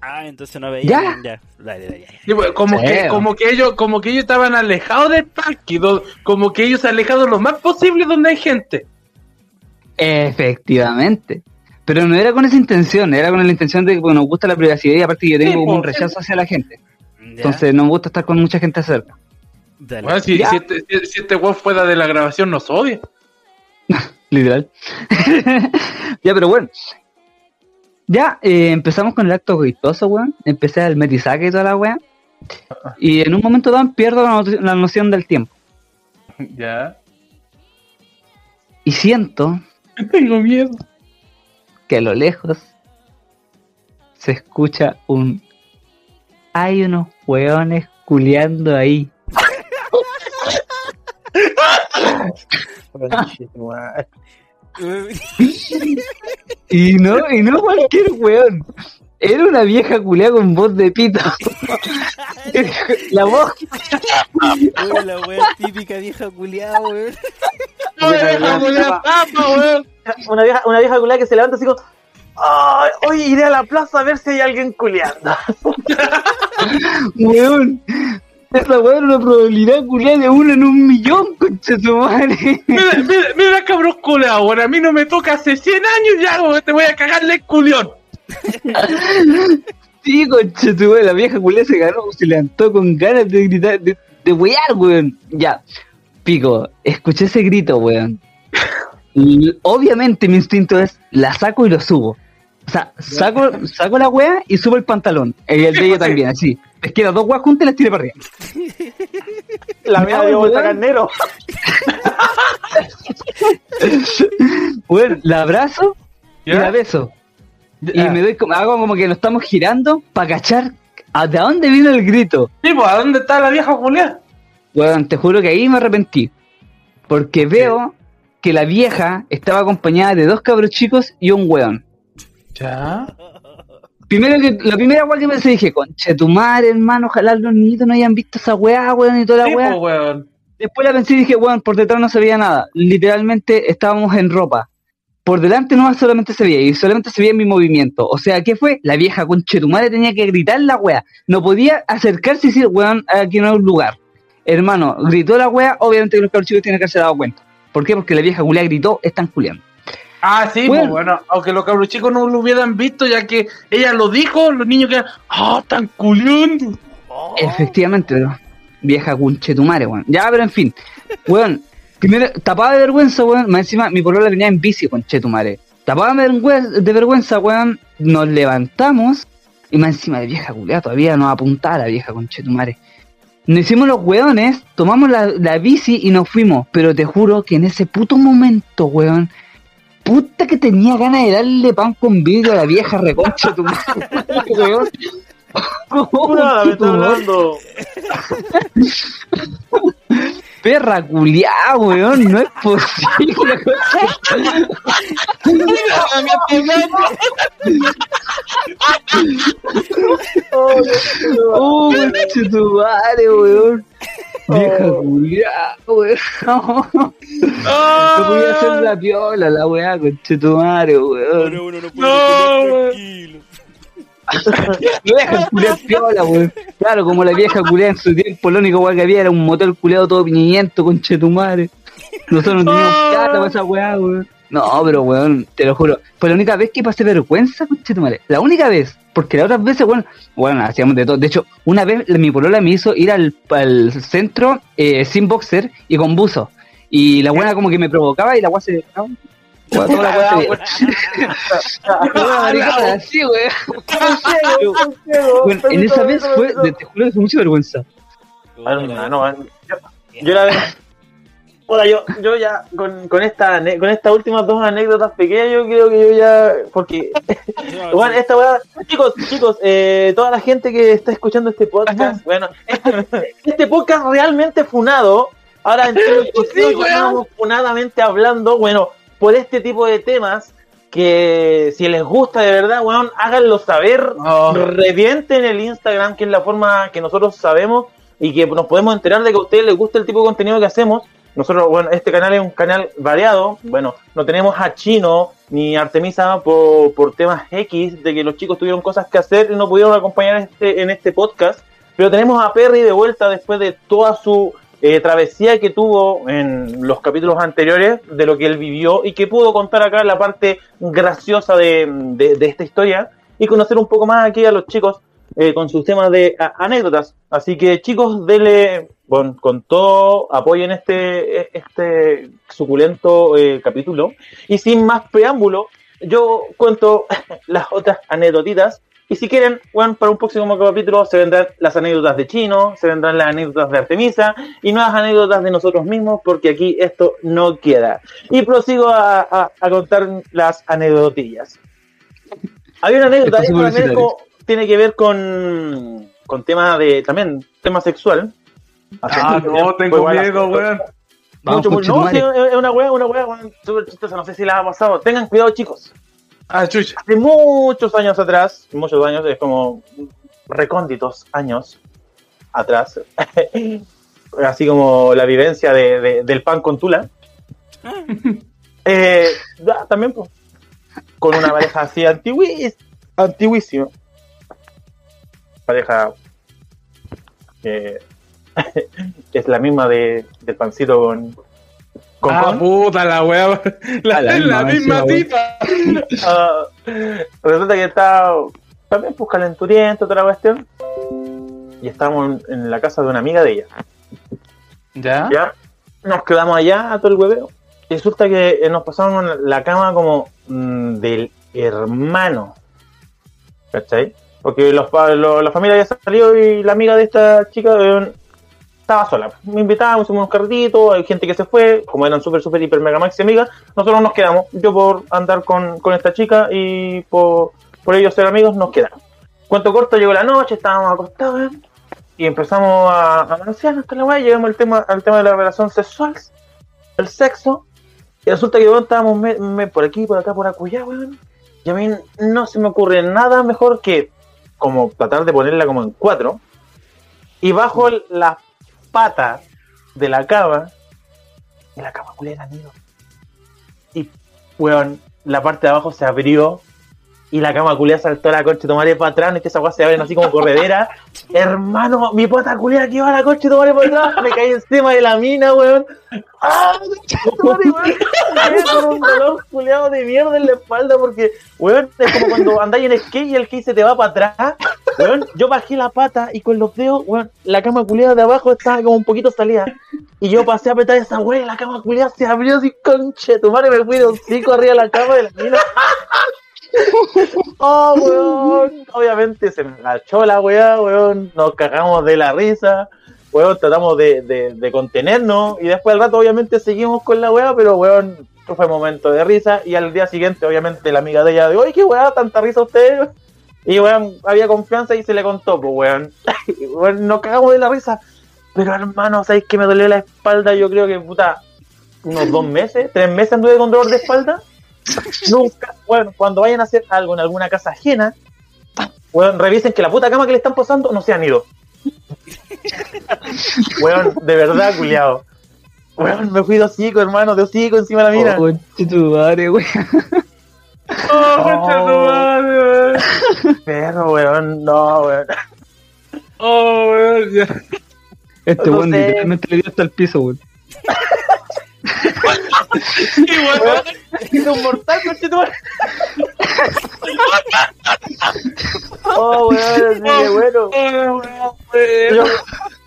Speaker 1: Ah, entonces no veían.
Speaker 4: Ya.
Speaker 1: Ya. Dale, dale.
Speaker 2: Sí, pues, como
Speaker 4: Sí.
Speaker 2: que como que ellos como que ellos estaban alejados del parque do- como que ellos se alejaron lo más posible donde hay gente
Speaker 4: Efectivamente. Pero no era con esa intención, era con la intención de que bueno, nos gusta la privacidad y aparte yo tengo
Speaker 2: Sí,
Speaker 4: un rechazo hacia la gente.
Speaker 1: Ya,
Speaker 4: Entonces no me gusta estar con mucha gente cerca.
Speaker 1: dale.
Speaker 2: Bueno, si, este, si- si este weón fuera de la grabación nos odia
Speaker 4: Literal. ya, pero bueno. Ya eh, empezamos con el acto coitoso, weón. Empecé el metisaje y toda la weá. Y en un momento dado pierdo la, no- la noción del tiempo.
Speaker 2: ya
Speaker 4: Y siento
Speaker 2: tengo miedo
Speaker 4: que a lo lejos se escucha un... Hay unos weones culeando ahí. Y no, y no cualquier weón. Era una vieja culeada con voz de pito. la voz
Speaker 1: Uy, la wea típica vieja culiada, weón.
Speaker 2: no me deja poner papa weón
Speaker 3: Una vieja, una vieja que se levanta así como. "Ay, hoy iré a la plaza a ver si hay alguien culeando.
Speaker 4: Weón, esa weón era una probabilidad culiada de uno en un millón, concha tu madre.
Speaker 2: mira, mira, mira cabrón culeado weón a mí no me toca hace 100 años ya weón, te voy a cagarle el culión
Speaker 4: Sí, concha tu la vieja culiada se ganó, se levantó con ganas de gritar, de, de wear, weón. Ya, pico, escuché ese grito, weón. Y obviamente mi instinto es, la saco y lo subo. O sea, saco, saco la wea y subo el pantalón. Y el de ella también, así. Es que las dos weas juntas y las tiré para arriba.
Speaker 3: La mía dio vuelta
Speaker 4: weón.
Speaker 3: carnero.
Speaker 4: Weón, la abrazo y la beso. Y
Speaker 2: Ah.
Speaker 4: me doy como, hago como que nos estamos girando para cachar a de dónde vino el grito.
Speaker 2: Sí, pues, ¿a dónde está la vieja culiada?
Speaker 4: Weón, te juro que ahí me arrepentí. Porque veo que la vieja estaba acompañada de dos cabros chicos y un weón.
Speaker 2: Ya.
Speaker 4: Primero que, la primera weá que pensé dije, conche tu madre, hermano, ojalá los niños no hayan visto esa weá, weón, y toda la
Speaker 2: Sí,
Speaker 4: weá.
Speaker 2: pues, weón.
Speaker 4: Después la pensé y dije, weón, por detrás no se veía nada. Literalmente estábamos en ropa. Por delante no solamente se veía, y solamente se veía mi movimiento. O sea, ¿qué fue? La vieja conche tu madre tenía que gritar la weá. No podía acercarse y decir, weón, aquí no hay un lugar. Hermano, gritó la weá, obviamente que los cabros chicos tienen que haberse dado cuenta. ¿Por qué? Porque la vieja culea gritó, están culeando.
Speaker 2: Ah, sí,
Speaker 4: Bueno.
Speaker 2: pues bueno, aunque los cabros chicos no lo hubieran visto, ya que ella lo dijo, los niños quedan, ah, tan culiando.
Speaker 1: Oh,
Speaker 4: Efectivamente, pero vieja conchetumare, weón. Ya, pero en fin. Weón, primero, tapada de vergüenza, weón. Más encima, mi polola venía en bici, conchetumare. Tapada de vergüenza, de vergüenza, weón. Nos levantamos y más encima de vieja culiada todavía nos apuntaba la vieja conchetumare. Nos hicimos los weones, tomamos la, la bici y nos fuimos. Pero te juro que en ese puto momento, weón, puta que tenía ganas de darle pan con vidrio a la vieja reconcha tu madre, weón.
Speaker 3: Me está hablando.
Speaker 4: Perra culiada, weón, no es posible. oh, conche tu madre, weón. Vieja culiada, weón. No podía hacer la piola, la weá, conche tu madre, weón.
Speaker 1: Ahora uno no puede
Speaker 2: No,
Speaker 1: tranquilo.
Speaker 4: Vieja culiada piola, weón. Claro, como la vieja culiada en su tiempo, lo único que había era un motel culiado todo piñiento, conche tu madre. Nosotros no teníamos plata para esa weá, weón. No, pero weón, te lo juro. Fue la única vez que pasé vergüenza, conche tu madre. La única vez. Porque las otras veces, bueno, bueno, hacíamos de todo. De hecho, una vez mi polola me hizo ir al, al centro eh, sin boxer y con buzo. Y la buena como que me provocaba y la weá se... Toda la en esa vez fue, te juro que fue mucha vergüenza.
Speaker 3: Yo, yo la verdad. Hola, yo, yo ya con, con, esta, con estas últimas dos anécdotas pequeñas, yo creo que yo ya. Porque, bueno, esta weá. Chicos, chicos, eh, toda la gente que está escuchando este podcast, bueno, este, este podcast realmente funado. Ahora qué
Speaker 2: Sí,
Speaker 3: funadamente hablando, bueno, por este tipo de temas que si les gusta de verdad, weón, háganlo saber
Speaker 2: Oh.
Speaker 3: revienten el Instagram, que es la forma que nosotros sabemos y que nos podemos enterar de que a ustedes les gusta el tipo de contenido que hacemos. Nosotros, bueno, este canal es un canal variado. Bueno, no tenemos a Chino ni a Artemisa por, por temas X, de que los chicos tuvieron cosas que hacer y no pudieron acompañar este, en este podcast. Pero tenemos a Perry de vuelta después de toda su eh, travesía que tuvo en los capítulos anteriores, de lo que él vivió y que pudo contar acá la parte graciosa de, de- esta historia y conocer un poco más aquí a los chicos eh, con sus temas de anécdotas. Así que chicos, denle con, con todo apoyen este, este suculento eh, capítulo. Y sin más preámbulo, yo cuento las otras anécdotitas. Y si quieren, bueno, para un próximo capítulo se vendrán las anécdotas de Chino, se vendrán las anécdotas de Artemisa y nuevas anécdotas de nosotros mismos, porque aquí esto no queda. Y prosigo a, a- a contar las anécdotillas. Hay una anécdota, también co- tiene que ver con, con tema de, también, tema sexual.
Speaker 2: Ah, no, tengo
Speaker 3: hace-
Speaker 2: miedo, weón.
Speaker 3: Mucho, mucho- no, sí,
Speaker 4: conchetumare.
Speaker 3: es una weá, una weá, weón, súper chistosa, no sé si la ha pasado. Tengan cuidado, chicos.
Speaker 2: Ah, chucha.
Speaker 3: Hace muchos años atrás, muchos años, es como recónditos años atrás, así como la vivencia de, de- del pan con tula. Eh, ya, también pues, con una pareja así antiguís, antiguísima. Pareja que es la misma de, del pancito con, con
Speaker 2: Ah, puta la weá. La,
Speaker 4: la
Speaker 2: la,
Speaker 4: misma,
Speaker 2: tita.
Speaker 3: Ah, resulta que está también pues calenturiento, toda la cuestión. Y estábamos en, la casa de una amiga de ella.
Speaker 2: ¿Ya?
Speaker 3: Ya nos quedamos allá a todo el hueveo. Y resulta que eh, nos pasamos en la cama como mm, del hermano. ¿Cachai? Porque los, lo- la familia había salido y la amiga de esta chica estaba sola. Me invitaban, hicimos unos carritos, hay gente que se fue, como eran súper, súper, hiper, mega, maxi amigas, nosotros nos quedamos. Yo por andar con, con esta chica y por, por ellos ser amigos, nos quedamos. Cuento corto, llegó la noche, estábamos acostados ¿eh? y empezamos a, a anunciar hasta la weá, llegamos al tema, al tema de la relación sexual, el sexo, y resulta que weón, estábamos me- por aquí, por acá, por acullá, weón, y a mí no se me ocurre nada mejor que como tratar de ponerla como en cuatro, y bajo el- la pata de la cama, y la cama culera, nido. Y, weón, la parte de abajo se abrió, y la cama culera saltó a la concha de tomar para atrás, no es que esa weá se abren así como corredera. Hermano, mi pata culera que iba a la concha de tomar para atrás, me caí encima de la mina, weón. ¡Ah! madre, weón! Me con un dolor culeado de mierda en la espalda porque, weón, es como cuando andáis en skate y el skate se te va para atrás. Weón, yo bajé la pata y con los dedos, weón, la cama culeada de abajo estaba como un poquito salida. Y yo pasé a apretar esa weón y la cama culeada se abrió así, conche, tu madre me fui de hocico arriba de la cama de la mina. Oh, weón. Obviamente se me agachó la weá, weón. Nos cagamos de la risa. Weón, tratamos de, contenernos. Y después al rato, obviamente, seguimos con la weá, pero weón, fue momento de risa. Y al día siguiente, obviamente, la amiga de ella de, oye, qué weá, tanta risa usted. Y weón, había confianza y se le contó, pues weón. Weón, nos cagamos de la risa. Pero hermano, ¿sabéis que me dolió la espalda? Yo creo que, puta, unos dos meses, tres meses anduve con dolor de espalda. Nunca, bueno, cuando vayan a hacer algo en alguna casa ajena, weón, revisen que la puta cama que le están posando no se han ido. Weón, de verdad, culiao. Weón, me fui de hocico, hermano, de hocico encima de la mina.
Speaker 4: Oh, weón.
Speaker 2: Oh, tu madre, weón.
Speaker 3: Perro, weón, no, weón.
Speaker 2: Oh, weón, ya.
Speaker 4: Este
Speaker 3: No
Speaker 4: weón literalmente le dio hasta el piso, weón.
Speaker 3: Weón, es un mortal, conchetumare. Oh, weón, así que bueno.
Speaker 2: Oh, weón, weón.
Speaker 3: Yo,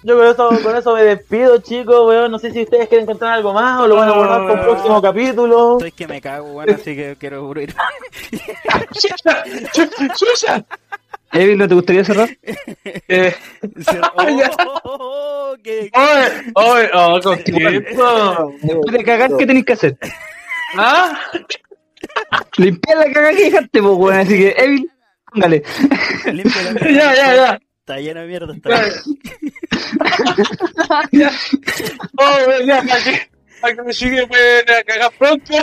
Speaker 3: Yo con eso, con eso me despido, chicos, weón. No sé si ustedes quieren encontrar algo más o lo van a guardar para un próximo capítulo.
Speaker 1: Soy que me cago, weón, así que quiero ir.
Speaker 2: ¡Chucha!
Speaker 4: Evil, ¿no te gustaría cerrar?
Speaker 2: Eh,
Speaker 1: Oh, qué-.
Speaker 2: ¡Oye! ¡Oh, contento!
Speaker 4: Después de cagar, ¿qué tenés que hacer?
Speaker 2: ¿Ah?
Speaker 4: Limpiar la caga que dejaste, pues, weón. Así que, Evil, póngale.
Speaker 1: Limpia la mierda.
Speaker 2: Ya, ya, ya.
Speaker 1: Está lleno de mierda.
Speaker 2: Ya,
Speaker 1: Está
Speaker 2: ya. Oh, ya, que, para que me sigue pueden a cagar pronto.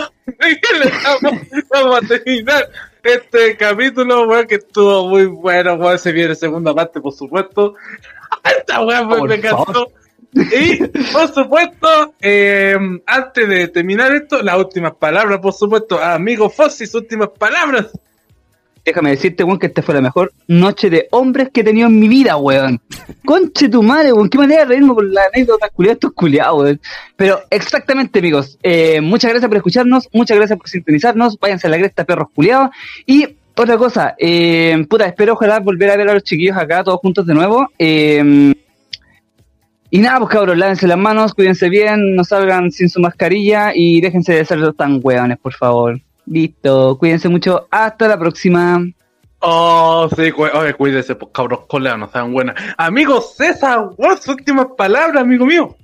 Speaker 2: vamos a terminar este capítulo, weón, que estuvo muy bueno, weón. Se viene segunda parte, por supuesto. Esta weón me- me encantó. Y, por supuesto, eh, antes de terminar esto, las últimas palabras, por supuesto, amigo Fossi, sus últimas palabras.
Speaker 4: Déjame decirte, weón, que esta fue la mejor noche de hombres que he tenido en mi vida, weón. Conche tu madre, weón. Qué manera de reírme por la anécdota culiada estos culiados, weón. Pero exactamente, amigos. Eh, muchas gracias por escucharnos. Muchas gracias por sintonizarnos. Váyanse a la cresta, perros culiados. Y otra cosa, eh, puta, espero ojalá volver a ver a los chiquillos acá, todos juntos de nuevo. Eh, y nada, pues cabros, lávense las manos, cuídense bien, no salgan sin su mascarilla y déjense de ser tan weones, por favor. Listo, cuídense mucho, hasta la próxima.
Speaker 2: Oh, sí, cu oye, cuídese, pues cabros colegas, no sean buenas. Amigo César, sus últimas palabras, amigo mío.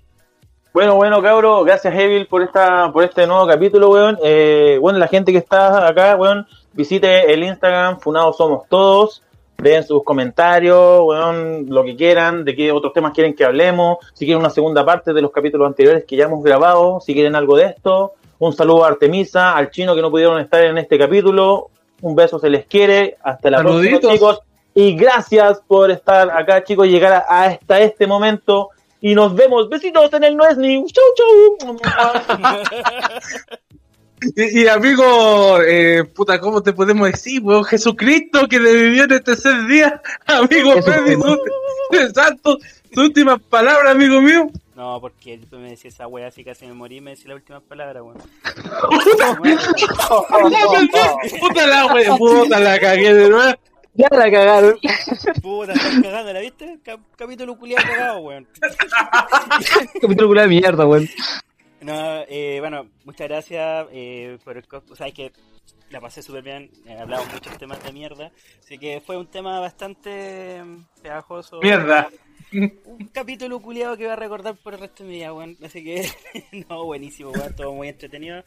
Speaker 3: Bueno, bueno, cabro, gracias Evil por esta, por este nuevo capítulo, weón. Eh, bueno, la gente que está acá, weón, visite el Instagram, Funados Somos Todos, den sus comentarios, weón, lo que quieran, de qué otros temas quieren que hablemos, si quieren una segunda parte de los capítulos anteriores que ya hemos grabado, si quieren algo de esto. Un saludo a Artemisa, al chino que no pudieron estar en este capítulo. Un beso se les quiere. Hasta la
Speaker 2: Saluditos.
Speaker 3: próxima, chicos. Y gracias por estar acá, chicos, llegar a- hasta este momento. Y nos vemos. Besitos en el Nuez News. Chau, chau.
Speaker 2: Y, y, amigo, eh, puta, ¿cómo te podemos decir, weón? Jesucristo que vivió en el tercer día. Amigo exacto, sus últimas palabras, amigo mío.
Speaker 1: No, porque tú me decías esa wea así casi me morí y me decís las últimas palabras, weón.
Speaker 2: Puta la wea, puta la cagué de nuevo.
Speaker 4: Ya la cagaron.
Speaker 1: Puta, estás cagando, ¿la viste? Cap- capítulo culiado cagado, weón.
Speaker 4: Capítulo culiao de mierda, weón.
Speaker 1: No, eh, bueno, muchas gracias eh, por el... O sea, es que la pasé súper bien, eh, hablamos muchos temas de mierda, así que fue un tema bastante mm, pegajoso.
Speaker 2: Mierda.
Speaker 1: Un capítulo culiado que voy a recordar por el resto de mi vida, weón. Así que, no, buenísimo, weón, todo muy entretenido.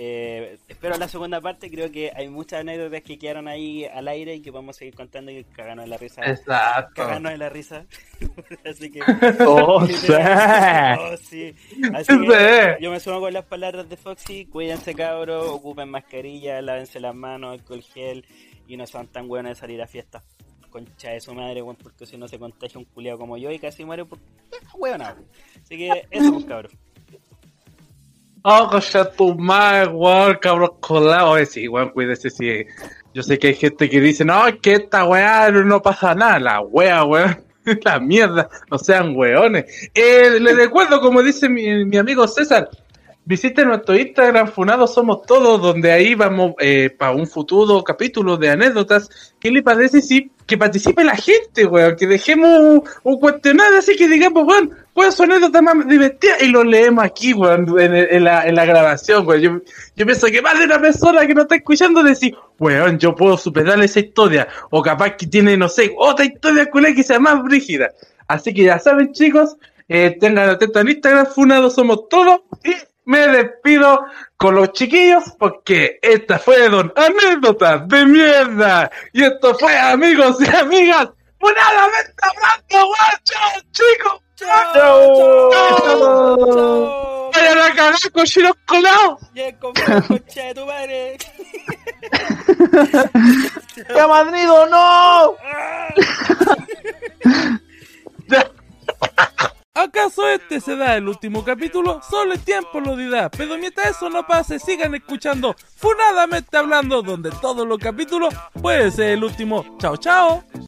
Speaker 1: Eh, espero la segunda parte, creo que hay muchas anécdotas que quedaron ahí al aire y que vamos a seguir contando y cagarnos de la risa.
Speaker 2: Exacto.
Speaker 1: Cagarnos de la risa. Así que...
Speaker 4: Oh.
Speaker 1: Oh, sí. Así
Speaker 2: Sí.
Speaker 1: que yo me sumo con las palabras de Foxy. Cuídense, cabros. Ocupen mascarilla, lávense las manos, alcohol gel. Y no sean tan buenos de salir a fiestas. Concha de su madre, weón, porque si no se contagia un culiado como yo y casi muere por. Weón, Así que eso, pues, cabros.
Speaker 2: Oh, cocha tu madre, weón, cabros colados. Oye, sí, weón, cuídese, sí. Yo sé que hay gente que dice, no, que esta weá no, pasa nada. La wea, weón. La mierda, no sean weones. Eh, les recuerdo, como dice mi amigo César, visiten nuestro Instagram, Funados Somos Todos, donde ahí vamos eh, para un futuro capítulo de anécdotas. ¿Qué le parece si que participe la gente, weón? Que dejemos un, un cuestionario así que digamos, weón, ¿cuál es su anécdota más divertida? Y lo leemos aquí, weón, en, en la, en la grabación, weón. Yo, yo pienso que más de una persona que nos está escuchando decir, weón, yo puedo superar esa historia. O capaz que tiene, no sé, otra historia culé que sea más brígida. Así que ya saben, chicos, eh, tengan atento en Instagram, Funados Somos Todos. Y me despido con los chiquillos porque esta fue Don Anécdotas de Mierda. Y esto fue, amigos y amigas, Funadamente hablando, weón. Chao, chicos.
Speaker 1: ¡Chao!
Speaker 2: ¡Chao! Vayan a cagar cochinos colados.
Speaker 1: ¡Ya compré concha de tu madre!
Speaker 3: ¡Qué madrido, no!
Speaker 2: Ya.
Speaker 5: ¿Acaso este será el último capítulo? Solo el tiempo lo dirá. Pero mientras eso no pase, sigan escuchando Funadamente Hablando, donde todos los capítulos puede ser el último. Chao, chao.